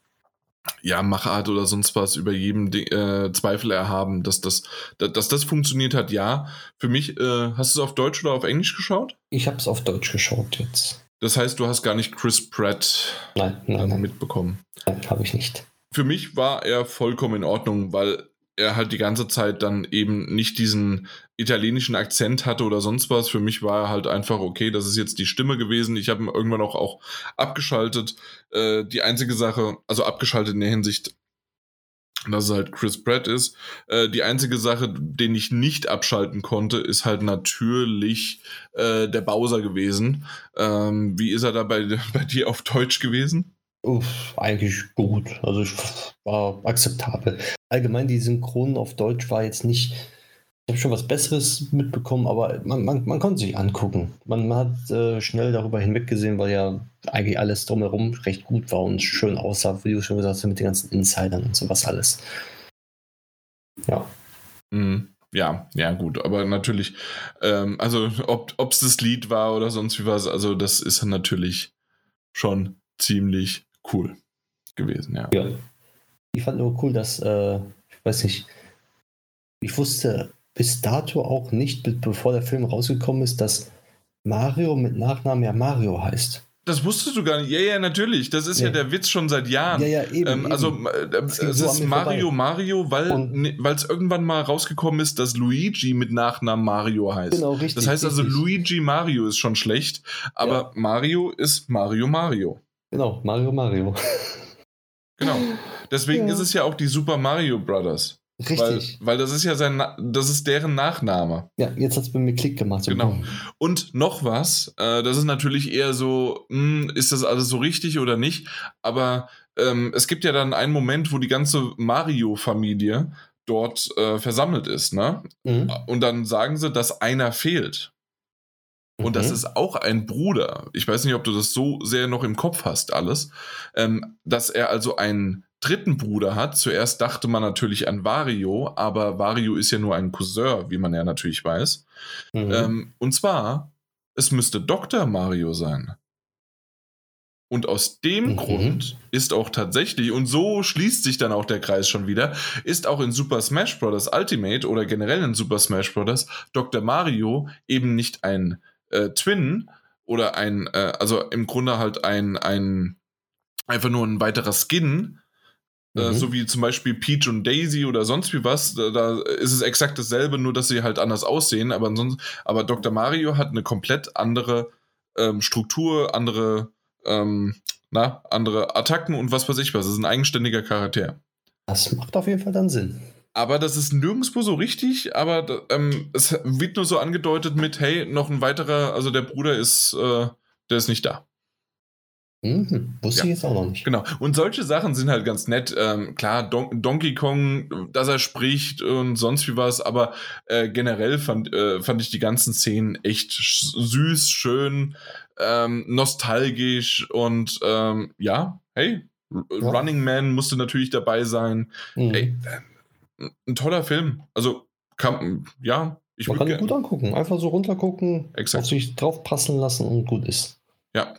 Speaker 1: ja, Machart oder sonst was, über jedem äh, Zweifel erhaben, dass das, dass, dass das funktioniert hat, ja. Für mich, äh, hast du es auf Deutsch oder auf Englisch geschaut?
Speaker 2: Ich habe es auf Deutsch geschaut jetzt.
Speaker 1: Das heißt, du hast gar nicht Chris Pratt
Speaker 2: Nein, nein,
Speaker 1: ähm,
Speaker 2: nein,
Speaker 1: mitbekommen.
Speaker 2: nein habe ich nicht.
Speaker 1: Für mich war er vollkommen in Ordnung, weil er halt die ganze Zeit dann eben nicht diesen italienischen Akzent hatte oder sonst was. Für mich war er halt einfach, okay, das ist jetzt die Stimme gewesen. Ich habe ihn irgendwann auch, auch abgeschaltet. Äh, die einzige Sache, also abgeschaltet in der Hinsicht, dass es halt Chris Pratt ist. Äh, die einzige Sache, den ich nicht abschalten konnte, ist halt natürlich äh, der Bowser gewesen. Ähm, wie ist er da bei, bei dir auf Deutsch gewesen?
Speaker 2: Uff, eigentlich gut. Also ich war akzeptabel. Allgemein die Synchronen auf Deutsch war jetzt nicht. Ich habe schon was Besseres mitbekommen, aber man, man, man konnte sich angucken. Man, man hat äh, schnell darüber hinweggesehen, weil ja eigentlich alles drumherum recht gut war und schön aussah, wie du schon gesagt hast, mit den ganzen Insidern und sowas alles. Ja.
Speaker 1: Mhm. Ja, ja, gut, aber natürlich, ähm, also ob es das Lied war oder sonst wie was, also das ist natürlich schon ziemlich cool gewesen, ja.
Speaker 2: Ja. Ich fand nur cool, dass, äh, ich weiß nicht, ich wusste bis dato auch nicht, bevor der Film rausgekommen ist, dass Mario mit Nachnamen ja Mario heißt.
Speaker 1: Das wusstest du gar nicht. Ja, ja, natürlich. Das ist ja, ja der Witz schon seit Jahren.
Speaker 2: Ja, ja, eben.
Speaker 1: Ähm, also, äh, es so ist Mario vorbei. Mario, weil es irgendwann mal rausgekommen ist, dass Luigi mit Nachnamen Mario heißt.
Speaker 2: Genau, richtig.
Speaker 1: Das heißt also,
Speaker 2: richtig.
Speaker 1: Luigi Mario ist schon schlecht, aber ja. Mario ist Mario Mario.
Speaker 2: Genau, Mario Mario.
Speaker 1: Genau. Deswegen ja. ist es ja auch die Super Mario Brothers.
Speaker 2: Richtig.
Speaker 1: Weil, weil, das ist ja sein, das ist deren Nachname.
Speaker 2: Ja, jetzt hat es bei mir Klick gemacht.
Speaker 1: So genau. Und noch was, äh, das ist natürlich eher so, mh, hm, ist das alles so richtig oder nicht? Aber ähm, es gibt ja dann einen Moment, wo die ganze Mario-Familie dort äh, versammelt ist, ne? Mhm. Und dann sagen sie, dass einer fehlt. Und mhm. das ist auch ein Bruder. Ich weiß nicht, ob du das so sehr noch im Kopf hast, alles. Ähm, dass er also ein dritten Bruder hat. Zuerst dachte man natürlich an Wario, aber Wario ist ja nur ein Cousin, wie man ja natürlich weiß. Mhm. Ähm, und zwar, es müsste Dr. Mario sein. Und aus dem mhm. Grund ist auch tatsächlich, und so schließt sich dann auch der Kreis schon wieder, ist auch in Super Smash Bros. Ultimate oder generell in Super Smash Bros. Dr. Mario eben nicht ein äh, Twin oder ein, äh, also im Grunde halt ein, ein, einfach nur ein weiterer Skin, mhm. so wie zum Beispiel Peach und Daisy oder sonst wie was. Da, ist es exakt dasselbe, nur dass sie halt anders aussehen. Aber, ansonsten, aber Dr. Mario hat eine komplett andere ähm, Struktur, andere, ähm, na, andere Attacken und was weiß ich was. Das ist ein eigenständiger Charakter.
Speaker 2: Das macht auf jeden Fall dann Sinn.
Speaker 1: Aber das ist nirgendwo so richtig, aber ähm, es wird nur so angedeutet mit, hey, noch ein weiterer, also der Bruder ist, äh, der ist nicht da.
Speaker 2: Mhm, wusste ja. ich jetzt auch noch nicht.
Speaker 1: Genau. Und solche Sachen sind halt ganz nett. Ähm, klar, Don Donkey Kong, dass er spricht und sonst wie was, aber äh, generell fand, äh, fand ich die ganzen Szenen echt süß, schön, ähm, nostalgisch und ähm, ja, hey, ja. Running Man musste natürlich dabei sein. Mhm. Hey, äh, ein toller Film. Also, kann, ja,
Speaker 2: ich Man kann ihn gut angucken. Einfach so runtergucken,
Speaker 1: Exakt.
Speaker 2: auf sich drauf passen lassen und gut ist.
Speaker 1: Ja,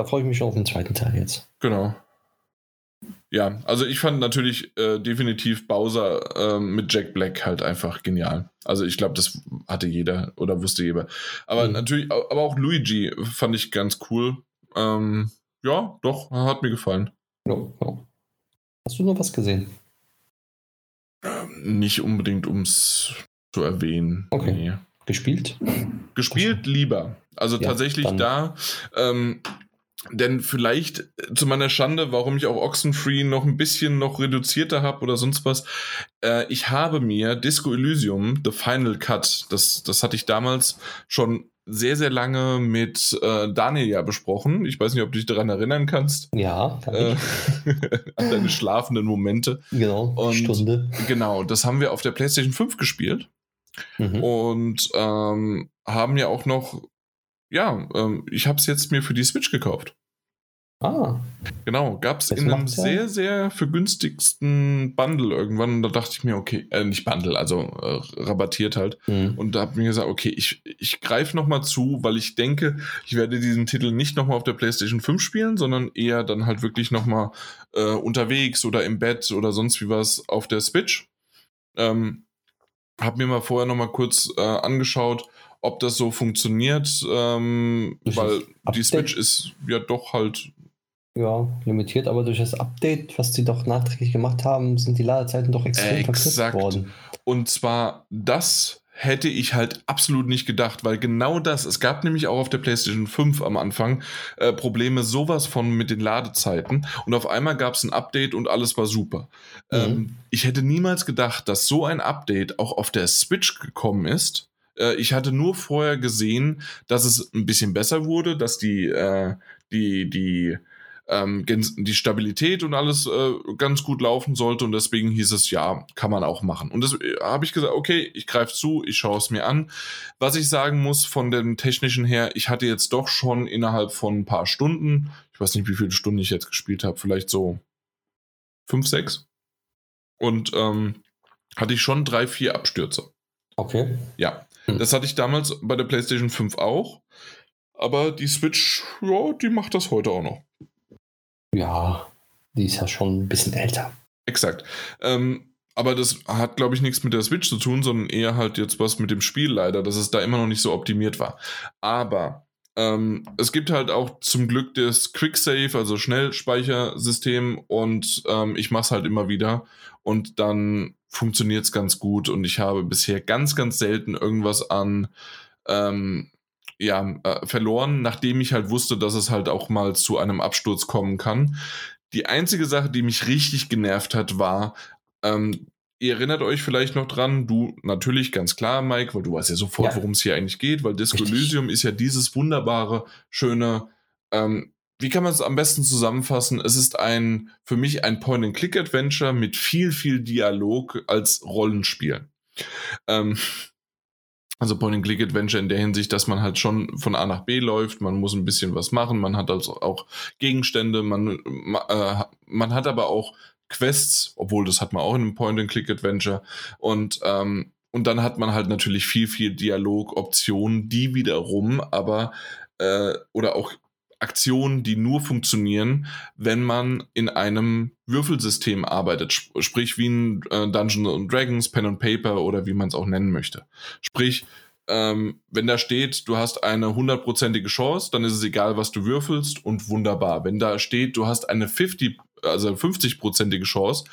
Speaker 2: da freue ich mich schon auf den zweiten Teil jetzt.
Speaker 1: Genau. Ja, also ich fand natürlich äh, definitiv Bowser äh, mit Jack Black halt einfach genial. Also ich glaube, das hatte jeder oder wusste jeder. Aber mhm. natürlich, aber auch Luigi fand ich ganz cool. Ähm, ja, doch, hat mir gefallen.
Speaker 2: Ja, ja. Hast du noch was gesehen?
Speaker 1: Ähm, nicht unbedingt, um es zu erwähnen.
Speaker 2: Okay. Nee. Gespielt?
Speaker 1: Gespielt lieber. Also ja, tatsächlich da. Ähm, denn vielleicht äh, zu meiner Schande, warum ich auch Oxenfree noch ein bisschen noch reduzierter habe oder sonst was, äh, ich habe mir Disco Elysium, The Final Cut, das, das hatte ich damals schon sehr, sehr lange mit äh, Daniel ja besprochen. Ich weiß nicht, ob du dich daran erinnern kannst.
Speaker 2: Ja, kann äh,
Speaker 1: an deine schlafenden Momente.
Speaker 2: Genau,
Speaker 1: Und
Speaker 2: Stunde.
Speaker 1: Genau, das haben wir auf der PlayStation 5 gespielt. Mhm. Und ähm, haben ja auch noch ja, ähm, ich habe es jetzt mir für die Switch gekauft.
Speaker 2: Ah.
Speaker 1: Genau, gab es in einem sehr, sehr vergünstigsten Bundle irgendwann. Und da dachte ich mir, okay, äh, nicht Bundle, also äh, rabattiert halt. Mhm. Und da habe ich mir gesagt, okay, ich, ich greife nochmal zu, weil ich denke, ich werde diesen Titel nicht nochmal auf der PlayStation 5 spielen, sondern eher dann halt wirklich nochmal äh, unterwegs oder im Bett oder sonst wie was auf der Switch. Ähm, habe mir mal vorher nochmal kurz äh, angeschaut, ob das so funktioniert, ähm, weil die Switch ist ja doch halt.
Speaker 2: Ja, limitiert, aber durch das Update, was sie doch nachträglich gemacht haben, sind die Ladezeiten doch extrem
Speaker 1: verkürzt worden. Und zwar das hätte ich halt absolut nicht gedacht, weil genau das, es gab nämlich auch auf der PlayStation 5 am Anfang äh, Probleme sowas von mit den Ladezeiten und auf einmal gab es ein Update und alles war super. Mhm. Ähm, ich hätte niemals gedacht, dass so ein Update auch auf der Switch gekommen ist. Äh, ich hatte nur vorher gesehen, dass es ein bisschen besser wurde, dass die, äh, die, die ähm, die Stabilität und alles äh, ganz gut laufen sollte und deswegen hieß es, ja, kann man auch machen. Und das äh, habe ich gesagt, okay, ich greife zu, ich schaue es mir an. Was ich sagen muss von dem technischen her, ich hatte jetzt doch schon innerhalb von ein paar Stunden, ich weiß nicht, wie viele Stunden ich jetzt gespielt habe, vielleicht so fünf, sechs. Und ähm, hatte ich schon drei, vier Abstürze.
Speaker 2: Okay.
Speaker 1: Ja, hm. das hatte ich damals bei der PlayStation 5 auch. Aber die Switch, ja, die macht das heute auch noch.
Speaker 2: Ja, die ist ja schon ein bisschen älter.
Speaker 1: Exakt. Ähm, aber das hat, glaube ich, nichts mit der Switch zu tun, sondern eher halt jetzt was mit dem Spiel leider, dass es da immer noch nicht so optimiert war. Aber ähm, es gibt halt auch zum Glück das Quicksave, also Schnellspeichersystem und ähm, ich mache es halt immer wieder und dann funktioniert es ganz gut und ich habe bisher ganz, ganz selten irgendwas an ähm, ja, äh, verloren, nachdem ich halt wusste, dass es halt auch mal zu einem Absturz kommen kann. Die einzige Sache, die mich richtig genervt hat, war, ähm, ihr erinnert euch vielleicht noch dran, du natürlich ganz klar, Mike, weil du weißt ja sofort, ja. worum es hier eigentlich geht, weil Disco richtig. Elysium ist ja dieses wunderbare, schöne, ähm, wie kann man es am besten zusammenfassen? Es ist ein, für mich ein Point-and-Click-Adventure mit viel, viel Dialog als Rollenspiel. Ähm, also Point-and-Click-Adventure in der Hinsicht, dass man halt schon von A nach B läuft, man muss ein bisschen was machen, man hat also auch Gegenstände, man, äh, man hat aber auch Quests, obwohl das hat man auch in einem Point-and-Click-Adventure und ähm, und dann hat man halt natürlich viel, viel Dialogoptionen, die wiederum aber äh, oder auch Aktionen, die nur funktionieren, wenn man in einem Würfelsystem arbeitet, sprich wie ein äh, Dungeons Dragons, Pen and Paper oder wie man es auch nennen möchte. Sprich, ähm, wenn da steht, du hast eine hundertprozentige Chance, dann ist es egal, was du würfelst und wunderbar. Wenn da steht, du hast eine 50, also 50-prozentige Chance,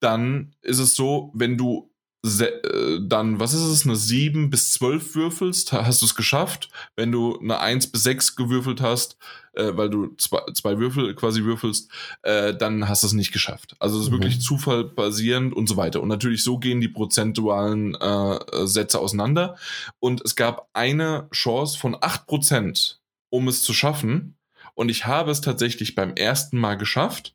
Speaker 1: dann ist es so, wenn du äh, dann, was ist es, eine 7 bis 12 würfelst, hast du es geschafft. Wenn du eine 1 bis 6 gewürfelt hast, äh, weil du zwei, zwei Würfel quasi würfelst, äh, dann hast du es nicht geschafft. Also es ist mhm. wirklich zufallbasierend und so weiter. Und natürlich so gehen die prozentualen äh, Sätze auseinander. Und es gab eine Chance von 8%, um es zu schaffen. Und ich habe es tatsächlich beim ersten Mal geschafft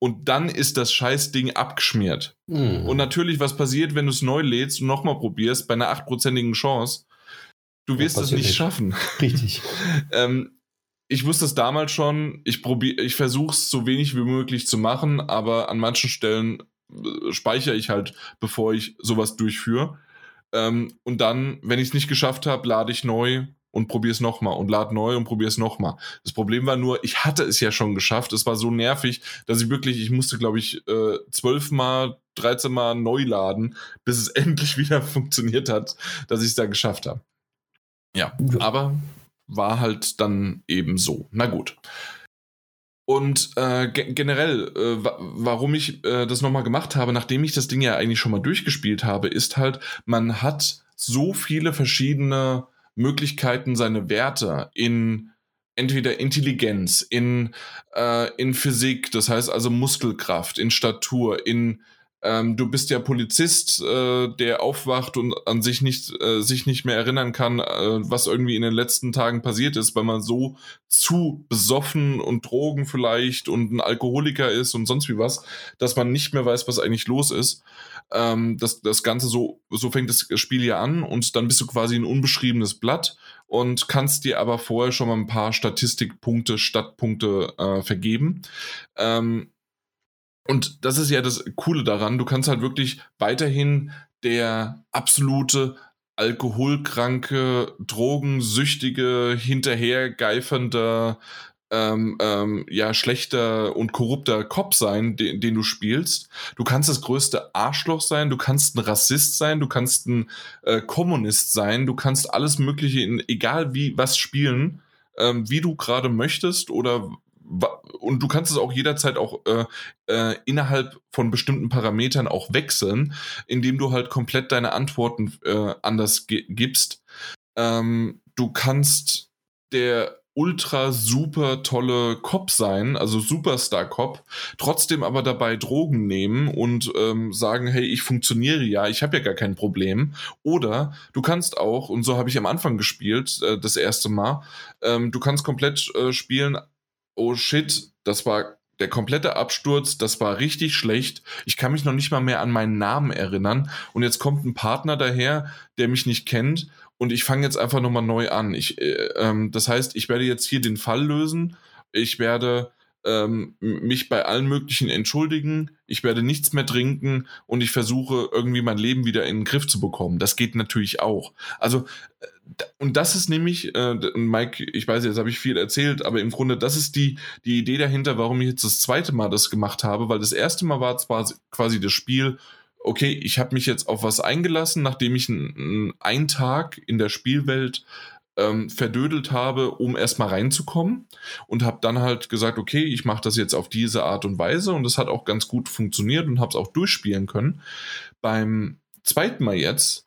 Speaker 1: und dann ist das Scheißding abgeschmiert. Mhm. Und natürlich, was passiert, wenn du es neu lädst und nochmal probierst, bei einer achtprozentigen Chance? Du wirst es nicht, nicht schaffen.
Speaker 2: Richtig.
Speaker 1: ähm, ich wusste es damals schon, ich probiere, ich versuche es so wenig wie möglich zu machen, aber an manchen Stellen äh, speichere ich halt, bevor ich sowas durchführe. Ähm, und dann, wenn ich es nicht geschafft habe, lade ich neu und probiere es nochmal und lad neu und probiere es nochmal. Das Problem war nur, ich hatte es ja schon geschafft. Es war so nervig, dass ich wirklich, ich musste, glaube ich, äh, zwölfmal, äh, 13 Mal neu laden, bis es endlich wieder funktioniert hat, dass ich es da geschafft habe. Ja, ja, aber war halt dann eben so. Na gut. Und äh, ge generell, äh, warum ich äh, das nochmal gemacht habe, nachdem ich das Ding ja eigentlich schon mal durchgespielt habe, ist halt, man hat so viele verschiedene Möglichkeiten, seine Werte in entweder Intelligenz, in, äh, in Physik, das heißt also Muskelkraft, in Statur, in ähm, du bist ja Polizist, äh, der aufwacht und an sich nicht, äh, sich nicht mehr erinnern kann, äh, was irgendwie in den letzten Tagen passiert ist, weil man so zu besoffen und Drogen vielleicht und ein Alkoholiker ist und sonst wie was, dass man nicht mehr weiß, was eigentlich los ist. Ähm, das, das Ganze so, so fängt das Spiel ja an und dann bist du quasi ein unbeschriebenes Blatt und kannst dir aber vorher schon mal ein paar Statistikpunkte, Stadtpunkte äh, vergeben. Ähm, und das ist ja das Coole daran. Du kannst halt wirklich weiterhin der absolute alkoholkranke, drogensüchtige, hinterhergeifernde, ähm, ähm, ja, schlechter und korrupter Cop sein, den, den, du spielst. Du kannst das größte Arschloch sein, du kannst ein Rassist sein, du kannst ein äh, Kommunist sein, du kannst alles Mögliche in egal wie was spielen, ähm, wie du gerade möchtest oder und du kannst es auch jederzeit auch äh, äh, innerhalb von bestimmten Parametern auch wechseln, indem du halt komplett deine Antworten äh, anders gibst. Ähm, du kannst der ultra super tolle Cop sein, also Superstar Cop, trotzdem aber dabei Drogen nehmen und ähm, sagen, hey, ich funktioniere ja, ich habe ja gar kein Problem. Oder du kannst auch, und so habe ich am Anfang gespielt, äh, das erste Mal, ähm, du kannst komplett äh, spielen, oh shit, das war der komplette Absturz, das war richtig schlecht. Ich kann mich noch nicht mal mehr an meinen Namen erinnern. Und jetzt kommt ein Partner daher, der mich nicht kennt und ich fange jetzt einfach nochmal neu an. Ich, äh, ähm, das heißt, ich werde jetzt hier den Fall lösen. Ich werde ähm, mich bei allen möglichen entschuldigen. Ich werde nichts mehr trinken und ich versuche irgendwie mein Leben wieder in den Griff zu bekommen. Das geht natürlich auch. Also, äh, und das ist nämlich, äh, Mike, ich weiß, jetzt habe ich viel erzählt, aber im Grunde, das ist die, die Idee dahinter, warum ich jetzt das zweite Mal das gemacht habe, weil das erste Mal war zwar quasi das Spiel, okay, ich habe mich jetzt auf was eingelassen, nachdem ich einen Tag in der Spielwelt ähm, verdödelt habe, um erstmal reinzukommen und habe dann halt gesagt, okay, ich mache das jetzt auf diese Art und Weise und das hat auch ganz gut funktioniert und habe es auch durchspielen können. Beim zweiten Mal jetzt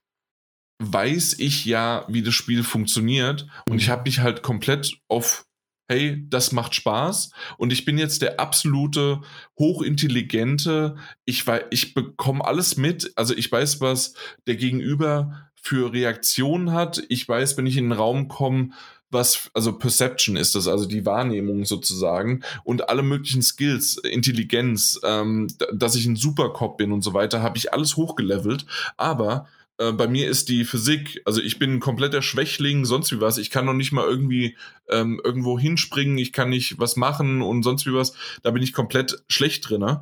Speaker 1: weiß ich ja, wie das Spiel funktioniert und ich mhm. habe mich halt komplett auf hey, das macht Spaß. Und ich bin jetzt der absolute hochintelligente, ich weiß, ich bekomme alles mit, also ich weiß, was der Gegenüber für Reaktionen hat, ich weiß, wenn ich in den Raum komme, was, also Perception ist das, also die Wahrnehmung sozusagen und alle möglichen Skills, Intelligenz, ähm, dass ich ein Supercop bin und so weiter, habe ich alles hochgelevelt, aber äh, bei mir ist die Physik, also ich bin ein kompletter Schwächling, sonst wie was. Ich kann noch nicht mal irgendwie ähm, irgendwo hinspringen, ich kann nicht was machen und sonst wie was. Da bin ich komplett schlecht drin.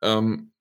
Speaker 1: Ähm,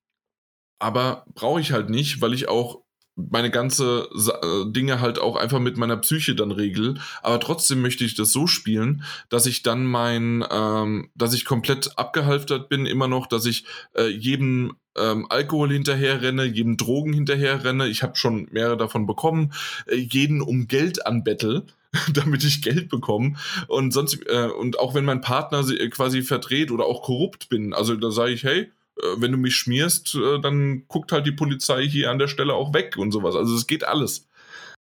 Speaker 1: aber brauche ich halt nicht, weil ich auch meine ganze äh, Dinge halt auch einfach mit meiner Psyche dann regel. Aber trotzdem möchte ich das so spielen, dass ich dann mein, ähm, dass ich komplett abgehalftert bin, immer noch, dass ich äh, jedem ähm, Alkohol hinterherrenne, jedem Drogen hinterherrenne. Ich habe schon mehrere davon bekommen, äh, jeden um Geld anbettel damit ich Geld bekomme und sonst äh, und auch wenn mein Partner quasi verdreht oder auch korrupt bin, also da sage ich, hey, äh, wenn du mich schmierst, äh, dann guckt halt die Polizei hier an der Stelle auch weg und sowas. Also es geht alles.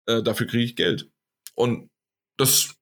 Speaker 1: Äh, dafür kriege ich Geld. Und das,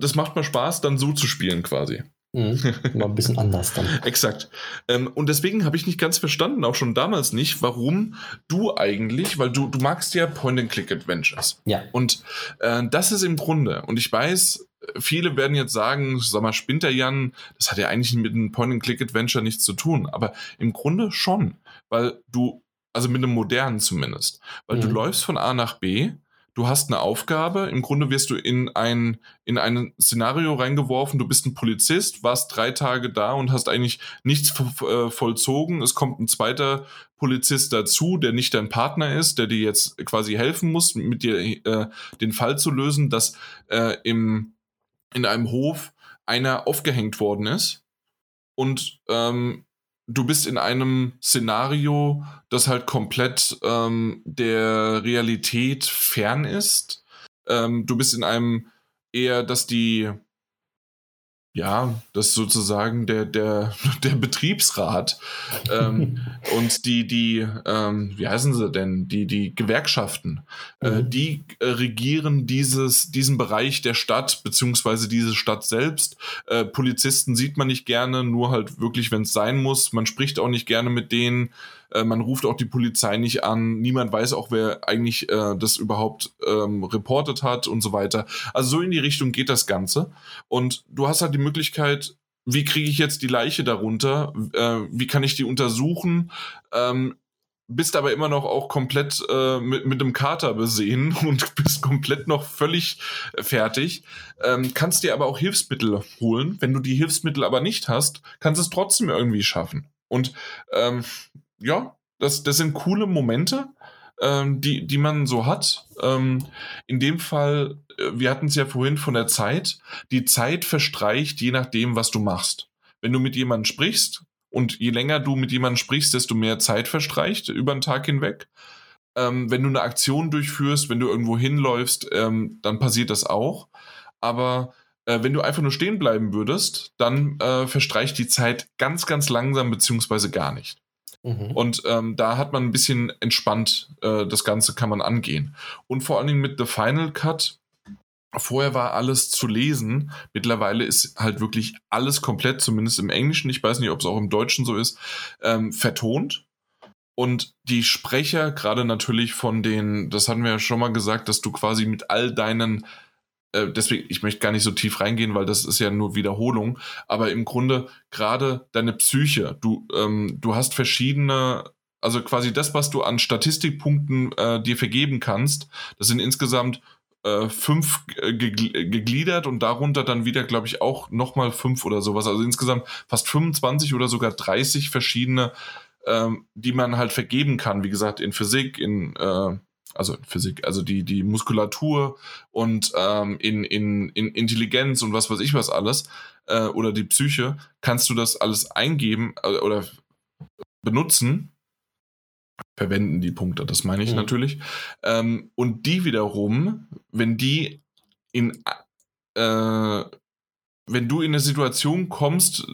Speaker 1: das macht mir Spaß, dann so zu spielen quasi.
Speaker 2: Mhm, mal ein bisschen anders dann.
Speaker 1: Exakt. Ähm, und deswegen habe ich nicht ganz verstanden, auch schon damals nicht, warum du eigentlich, weil du, du magst ja Point-and-Click-Adventures.
Speaker 2: Ja.
Speaker 1: Und äh, das ist im Grunde, und ich weiß, viele werden jetzt sagen, sag mal, spinnt der Jan, das hat ja eigentlich mit einem Point-and-Click-Adventure nichts zu tun, aber im Grunde schon, weil du, also mit einem modernen zumindest, weil mhm. du läufst von A nach B, du hast eine Aufgabe, im Grunde wirst du in ein, in ein Szenario reingeworfen, du bist ein Polizist, warst drei Tage da und hast eigentlich nichts äh, vollzogen, es kommt ein zweiter Polizist dazu, der nicht dein Partner ist, der dir jetzt quasi helfen muss, mit dir äh, den Fall zu lösen, dass äh, im in einem Hof einer aufgehängt worden ist und ähm, du bist in einem Szenario, das halt komplett ähm, der Realität fern ist. Ähm, du bist in einem eher, dass die ja, das ist sozusagen der, der, der Betriebsrat ähm, und die, die, ähm, wie heißen sie denn, die, die Gewerkschaften, äh, mhm. äh, die äh, regieren dieses, diesen Bereich der Stadt, beziehungsweise diese Stadt selbst. Äh, Polizisten sieht man nicht gerne, nur halt wirklich, wenn es sein muss. Man spricht auch nicht gerne mit denen. Äh, man ruft auch die Polizei nicht an. Niemand weiß auch, wer eigentlich äh, das überhaupt ähm, reportet hat und so weiter. Also so in die Richtung geht das Ganze. Und du hast halt die Möglichkeit, wie kriege ich jetzt die Leiche darunter? Äh, wie kann ich die untersuchen? Ähm, bist aber immer noch auch komplett äh, mit, mit einem Kater besehen und bist komplett noch völlig fertig. Ähm, kannst dir aber auch Hilfsmittel holen. Wenn du die Hilfsmittel aber nicht hast, kannst du es trotzdem irgendwie schaffen. Und ähm, ja, das, das sind coole Momente, ähm, die, die man so hat. Ähm, in dem Fall, äh, wir hatten es ja vorhin von der Zeit, die Zeit verstreicht je nachdem, was du machst. Wenn du mit jemandem sprichst und je länger du mit jemandem sprichst, desto mehr Zeit verstreicht über den Tag hinweg. Ähm, wenn du eine Aktion durchführst, wenn du irgendwo hinläufst, ähm, dann passiert das auch. Aber Äh, wenn du einfach nur stehen bleiben würdest, dann äh, verstreicht die Zeit ganz, ganz langsam beziehungsweise gar nicht. Mhm. Und ähm, da hat man ein bisschen entspannt, äh, das Ganze kann man angehen. Und vor allen Dingen mit The Final Cut, vorher war alles zu lesen, mittlerweile ist halt wirklich alles komplett, zumindest im Englischen, ich weiß nicht, ob es auch im Deutschen so ist, ähm, vertont. Und die Sprecher, gerade natürlich von den, das hatten wir ja schon mal gesagt, dass du quasi mit all deinen äh, deswegen, ich möchte gar nicht so tief reingehen, weil das ist ja nur Wiederholung, aber im Grunde gerade deine Psyche, du, ähm, du hast verschiedene, also quasi das, was du an Statistikpunkten äh, dir vergeben kannst, das sind insgesamt äh, fünf äh, gegliedert und darunter dann wieder, glaube ich, auch nochmal fünf oder sowas. Also insgesamt fast 25 oder sogar 30 verschiedene, ähm, die man halt vergeben kann. Wie gesagt, in Physik, in also Physik, also die, die Muskulatur und ähm, in, in, in Intelligenz und was weiß ich was alles, äh, oder die Psyche, kannst du das alles eingeben äh, oder benutzen. Verwenden die Punkte, das meine ich mhm. natürlich. Ähm, und die wiederum, wenn die in äh, wenn du in eine Situation kommst,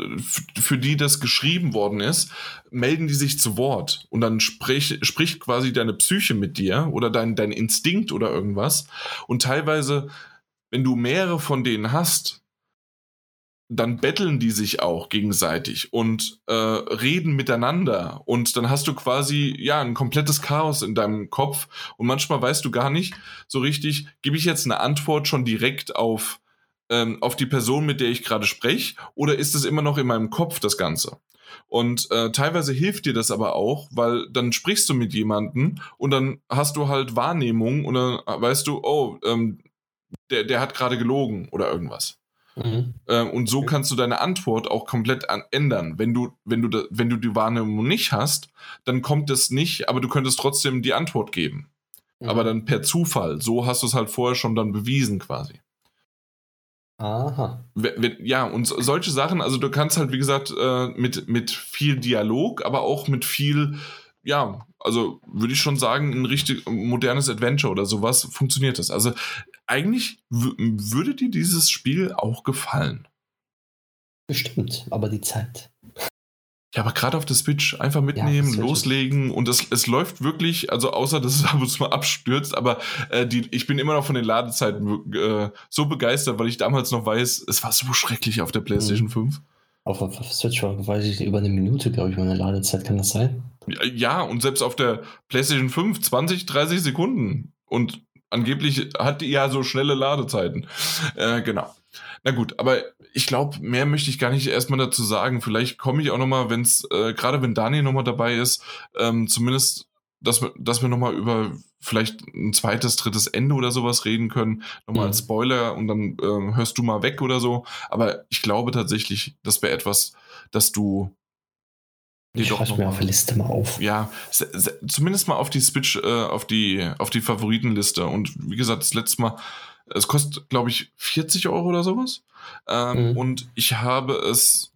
Speaker 1: für die das geschrieben worden ist, melden die sich zu Wort. Und dann sprich, spricht quasi deine Psyche mit dir oder dein, dein Instinkt oder irgendwas. Und teilweise, wenn du mehrere von denen hast, dann betteln die sich auch gegenseitig und äh, reden miteinander. Und dann hast du quasi ja ein komplettes Chaos in deinem Kopf. Und manchmal weißt du gar nicht so richtig, gebe ich jetzt eine Antwort schon direkt auf ähm, auf die Person, mit der ich gerade spreche, oder ist es immer noch in meinem Kopf das Ganze? Und äh, teilweise hilft dir das aber auch, weil dann sprichst du mit jemandem und dann hast du halt Wahrnehmung und dann weißt du, oh, ähm, der, der hat gerade gelogen oder irgendwas. Mhm. Ähm, und so kannst du deine Antwort auch komplett an ändern. Wenn du, wenn, du da, wenn du die Wahrnehmung nicht hast, dann kommt es nicht, aber du könntest trotzdem die Antwort geben. Mhm. Aber dann per Zufall. So hast du es halt vorher schon dann bewiesen quasi.
Speaker 2: Aha.
Speaker 1: Ja, und solche Sachen, also du kannst halt, wie gesagt, äh, mit, mit viel Dialog, aber auch mit viel, ja, also würde ich schon sagen, ein richtig modernes Adventure oder sowas funktioniert das. Also eigentlich würde dir dieses Spiel auch gefallen.
Speaker 2: Bestimmt, aber die Zeit.
Speaker 1: Ja, aber gerade auf der Switch einfach mitnehmen, ja, loslegen und es, es läuft wirklich, also außer dass es ab und zu mal abstürzt, aber äh, die, ich bin immer noch von den Ladezeiten äh, so begeistert, weil ich damals noch weiß, es war so schrecklich auf der PlayStation mhm. 5.
Speaker 2: Auf, auf Switch war, weiß ich, über eine Minute, glaube ich, meine Ladezeit, kann das sein?
Speaker 1: Ja, und selbst auf der PlayStation 5 20, 30 Sekunden. Und angeblich hat die ja so schnelle Ladezeiten. Äh, genau. Na gut, aber ich glaube, mehr möchte ich gar nicht erstmal dazu sagen. Vielleicht komme ich auch nochmal, wenn es, äh, gerade wenn Daniel nochmal dabei ist, ähm, zumindest, dass wir, dass wir nochmal über vielleicht ein zweites, drittes Ende oder sowas reden können. Nochmal mhm. als Spoiler und dann äh, hörst du mal weg oder so. Aber ich glaube tatsächlich, das wäre etwas, dass du
Speaker 2: ich schreibe mir auf die Liste mal auf.
Speaker 1: Ja, zumindest mal auf die Switch, äh, auf die, auf die Favoritenliste. Und wie gesagt, das letzte Mal es kostet, glaube ich, 40 Euro oder sowas. Ähm, mhm. Und ich habe es,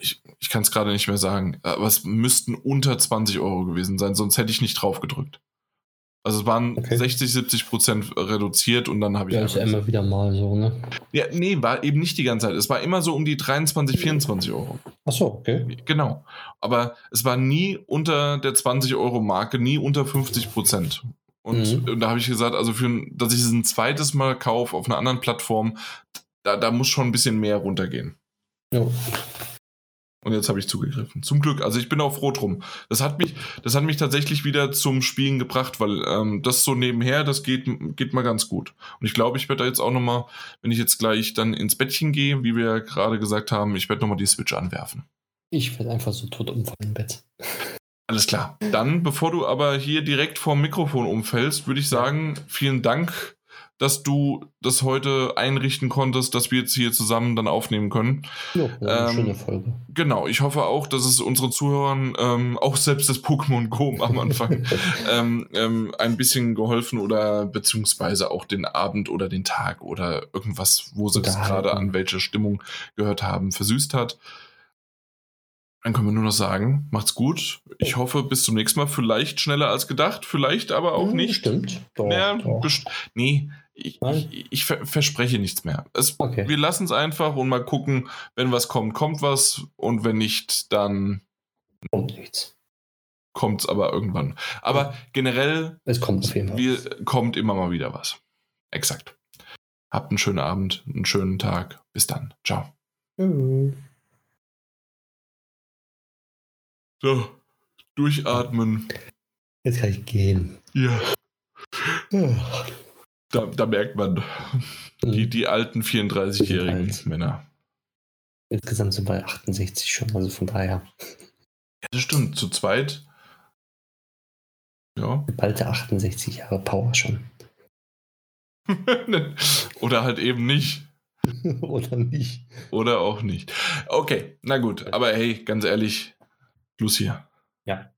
Speaker 1: ich, ich kann es gerade nicht mehr sagen, aber es müssten unter 20 Euro gewesen sein, sonst hätte ich nicht drauf gedrückt. Also es waren okay. 60, 70 Prozent reduziert und dann habe ich.
Speaker 2: Ja, ist ja immer wieder mal so, ne?
Speaker 1: Ja, nee, war eben nicht die ganze Zeit. Es war immer so um die 23, 24 Euro.
Speaker 2: Ach so, okay.
Speaker 1: Genau. Aber es war nie unter der 20 Euro Marke, nie unter 50 Prozent. Und, mhm. da habe ich gesagt, also für, dass ich es ein zweites Mal kaufe auf einer anderen Plattform, da, da muss schon ein bisschen mehr runtergehen. Ja. Und jetzt habe ich zugegriffen. Zum Glück. Also ich bin auch froh drum. Das hat mich, das hat mich tatsächlich wieder zum Spielen gebracht, weil ähm, das so nebenher, das geht, geht mal ganz gut. Und ich glaube, ich werde da jetzt auch nochmal, wenn ich jetzt gleich dann ins Bettchen gehe, wie wir ja gerade gesagt haben, ich werde nochmal die Switch anwerfen.
Speaker 2: Ich werde einfach so tot umfallen im Bett.
Speaker 1: Alles klar. Dann, bevor du aber hier direkt vorm Mikrofon umfällst, würde ich sagen, vielen Dank, dass du das heute einrichten konntest, dass wir jetzt hier zusammen dann aufnehmen können.
Speaker 2: Ja, eine ähm, schöne Folge.
Speaker 1: Genau, ich hoffe auch, dass es unseren Zuhörern ähm, auch selbst das Pokémon Go am Anfang ähm, ähm, ein bisschen geholfen oder beziehungsweise auch den Abend oder den Tag oder irgendwas, wo sie es gerade an welcher Stimmung gehört haben, versüßt hat. Dann können wir nur noch sagen, macht's gut. Ich hoffe, bis zum nächsten Mal. Vielleicht schneller als gedacht, vielleicht aber auch hm, nicht.
Speaker 2: Stimmt.
Speaker 1: Doch, naja, doch. Nee, Ich, ich, ich verspreche nichts mehr. Es,
Speaker 2: Okay.
Speaker 1: Wir lassen es einfach und mal gucken, wenn was kommt, kommt was. Und wenn nicht, dann
Speaker 2: Kommt nichts.
Speaker 1: kommt es aber irgendwann. Aber generell
Speaker 2: Es kommt auf jeden Fall.
Speaker 1: wir, kommt immer mal wieder was. Exakt. Habt einen schönen Abend, einen schönen Tag. Bis dann. Ciao.
Speaker 2: Tschüss.
Speaker 1: So, durchatmen.
Speaker 2: Jetzt kann ich gehen.
Speaker 1: Ja, da, da merkt man die, die alten 34-jährigen
Speaker 2: alt.
Speaker 1: Männer.
Speaker 2: Insgesamt sind wir 68 schon, also von daher.
Speaker 1: Ja, das stimmt. Zu zweit. Ja.
Speaker 2: Bald 68 Jahre Power schon.
Speaker 1: Oder halt eben nicht.
Speaker 2: Oder nicht?
Speaker 1: Oder auch nicht. Okay, na gut. Aber hey, ganz ehrlich, Hier.
Speaker 2: Ja.